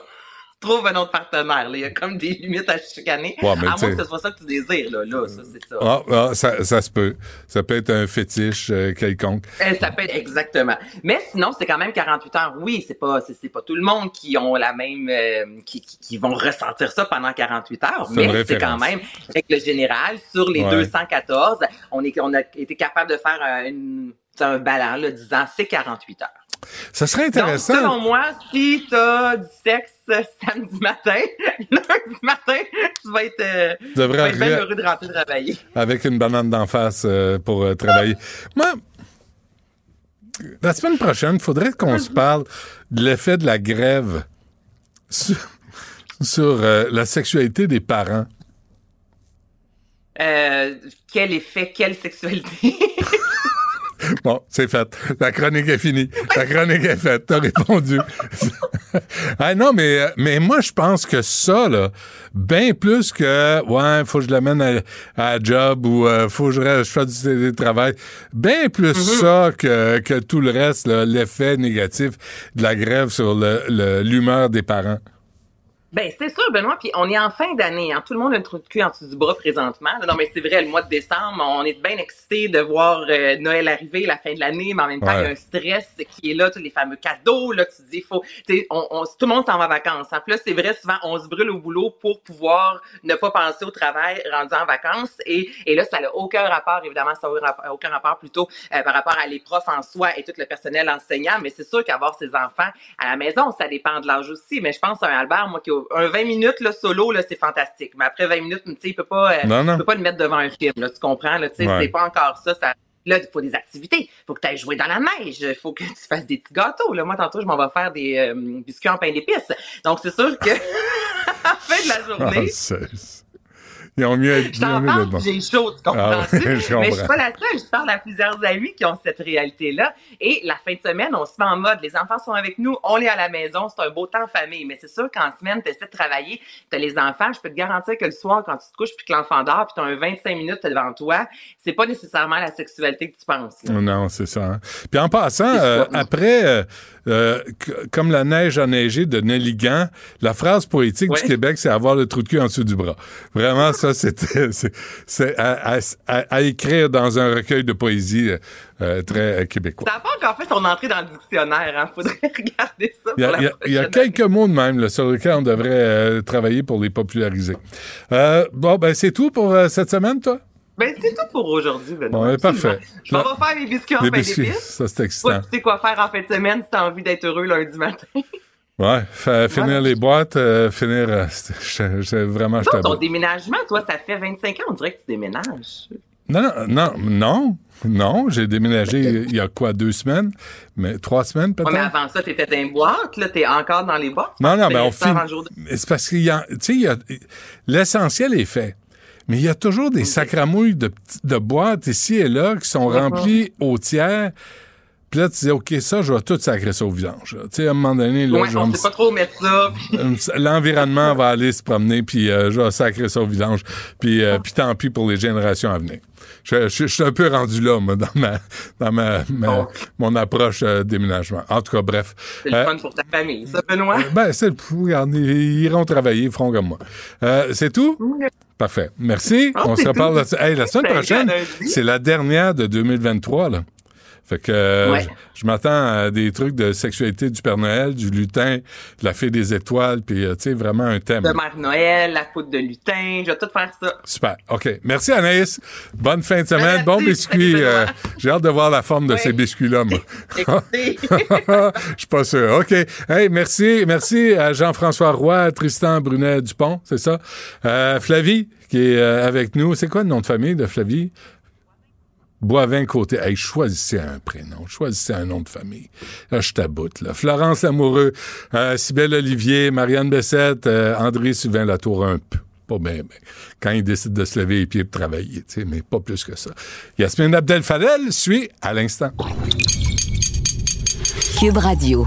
trouve un autre partenaire, là. Il y a comme des limites à chicaner. Ouais, à tu moins que ce soit ça que tu désires, là. Là, ça, c'est ça. Ah, ah, ça, ça se peut. Ça peut être un fétiche euh, quelconque. Euh, Ça peut être exactement. Mais sinon, c'est quand même 48 heures. Oui, c'est pas, c'est, pas tout le monde qui ont la même, euh, qui, qui, qui vont ressentir ça pendant 48 heures. Mais c'est quand même, avec le général, sur les Ouais. 214, on est, on a été capable de faire un, une- un ballon, là, disant c'est 48 heures. Ça serait Donc, intéressant. selon moi, si t'as du sexe euh, samedi matin, lundi matin, tu vas être, euh, être bien heureux de rentrer travailler. avec une banane d'en face euh, pour euh, travailler. Moi, la semaine prochaine, il faudrait qu'on se parle de l'effet de la grève sur, sur, la sexualité des parents. Quel effet, quelle sexualité? Bon, c'est fait. La chronique est finie. La chronique est faite. T'as répondu. ah non, mais, mais moi, je pense que ça, là, bien plus que, ouais, faut que je l'amène à, à job ou euh, faut que je, je fasse du télétravail. Bien plus ça que, que tout le reste, l'effet négatif de la grève sur le- le- l'humeur des parents. Ben, c'est sûr, Benoît, puis on est en fin d'année. Hein. Tout le monde a le trou de cul en dessous du bras présentement. Non, mais c'est vrai, le mois de décembre, on est bien excités de voir euh, Noël arriver, la fin de l'année, mais en même temps, il y a un stress qui est là, tous les fameux cadeaux, là, tu dis, faut, tu sais, on, on- tout le monde s'en va en vacances. En plus, c'est vrai, souvent, on se brûle au boulot pour pouvoir ne pas penser au travail rendu en vacances. Et, et là, ça n'a aucun rapport, évidemment, ça n'a aucun rapport plutôt euh, par rapport à les profs en soi et tout le personnel enseignant. Mais c'est sûr qu'avoir ses enfants à la maison, ça dépend de l'âge aussi. Mais je pense à un Albert, moi, qui un 20 minutes là, solo, là, c'est fantastique. Mais après 20 minutes, tu sais, il peut pas, euh, Non, non. il peut pas le mettre devant un film, là, tu comprends, là, Ouais. c'est pas encore ça, ça. Là, il faut des activités. Il faut que tu ailles jouer dans la neige. Il faut que tu fasses des petits gâteaux. Là, moi, tantôt, je m'en vais faire des euh, biscuits en pain d'épices. Donc, c'est sûr que à la fin de la journée, Ah, c'est- Ils ont mieux, puis j'ai chaud, tu comprends Ah je Mais je suis pas la seule, je parle à plusieurs amis qui ont cette réalité-là. Et la fin de semaine, on se met en mode, les enfants sont avec nous, on est à la maison, c'est un beau temps famille. Mais c'est sûr qu'en semaine, tu essaies de travailler, tu as les enfants, je peux te garantir que le soir, quand tu te couches puis que l'enfant dort, puis tu as un 25 minutes devant toi, c'est pas nécessairement la sexualité que tu penses. là. Non, c'est ça. hein. Puis en passant, euh, après, euh, euh, comme la neige a neigé de Nelligan, la phrase poétique du Québec, c'est avoir le trou de cul en dessous du bras. Vraiment, ça, c'est, à, à- à- à écrire dans un recueil de poésie euh, euh, très euh, québécois. Ça n'a pas encore fait son entrée dans le dictionnaire, hein. Faudrait regarder ça Il y a, il y quelques mots de même là, sur lesquels on devrait euh, travailler pour les populariser. Euh, bon, ben c'est tout pour cette semaine, toi? Ben, c'est tout pour aujourd'hui, Benoît. Bon, ben, parfait. Je m'en Là- vais faire mes biscuits en d'épices. ça c'est excitant. tu sais quoi faire en fin de semaine si t'as envie d'être heureux lundi matin? Ouais, fa- finir les boîtes, euh, finir, euh, je- je- vraiment, je ton déménagement, toi, ça fait 25 ans, on dirait que tu déménages. Non, non, non, non, non, j'ai déménagé il y a quoi, deux semaines? Mais trois semaines Ouais, mais peut-être? avant ça, t'étais dans une boîte, là, t'es encore dans les boîtes? Non, non, mais on Mais C'est parce qu'il y a, tu sais, l'essentiel est fait. Mais il y a toujours des sacramouilles de, de boîtes ici et là qui sont Mhm. remplies au tiers. Puis là, tu dis, OK, ça, je vais tout sacrer ça au vidange. Tu sais, à un moment donné, là, Ouais, on sait pas trop mettre ça. L'environnement va aller se promener, puis euh, je vais sacrer ça au vidange. Puis, euh, puis tant pis pour les générations à venir. Je, je- je suis un peu rendu là, moi, dans ma, dans ma, ma- mon approche euh, déménagement. En tout cas, bref. C'est le fun pour ta famille, ça, Benoît? ben, c'est le fou, regarde, ils iront travailler, ils feront comme moi. C'est tout? Parfait. Merci. Ah, On se reparle hey, la semaine Ben, prochaine. lundi. C'est la dernière de 2023, là. Fait que euh, Ouais. je, je m'attends à des trucs de sexualité du Père Noël, du lutin, de la fée des étoiles, puis euh, tu sais, vraiment un thème. De Mère Noël, la poudre de lutin, je vais tout faire ça. Super. OK. Merci, Anaïs. Bonne fin de semaine. Merci. Bon biscuit. Euh. J'ai hâte de voir la forme de Oui. ces biscuits-là, moi. Je suis pas sûr. OK. Hey, merci. Merci à Jean-François Roy, à Tristan Brunet-Dupont, c'est ça? Euh, Flavie, qui est euh, avec nous. C'est quoi le nom de famille de Flavie? Boivin Côté. Hey, choisissez un prénom. Choisissez un nom de famille. Là, je taboute, là. Florence Lamoureux, euh, Olivier, Marianne Bessette, euh, André Sylvain Latour, un peu. Pas bien. Quand il décide de se lever les pieds pour travailler, mais pas plus que ça. Yasmine Abdel Fadel suit à l'instant. Cube Radio.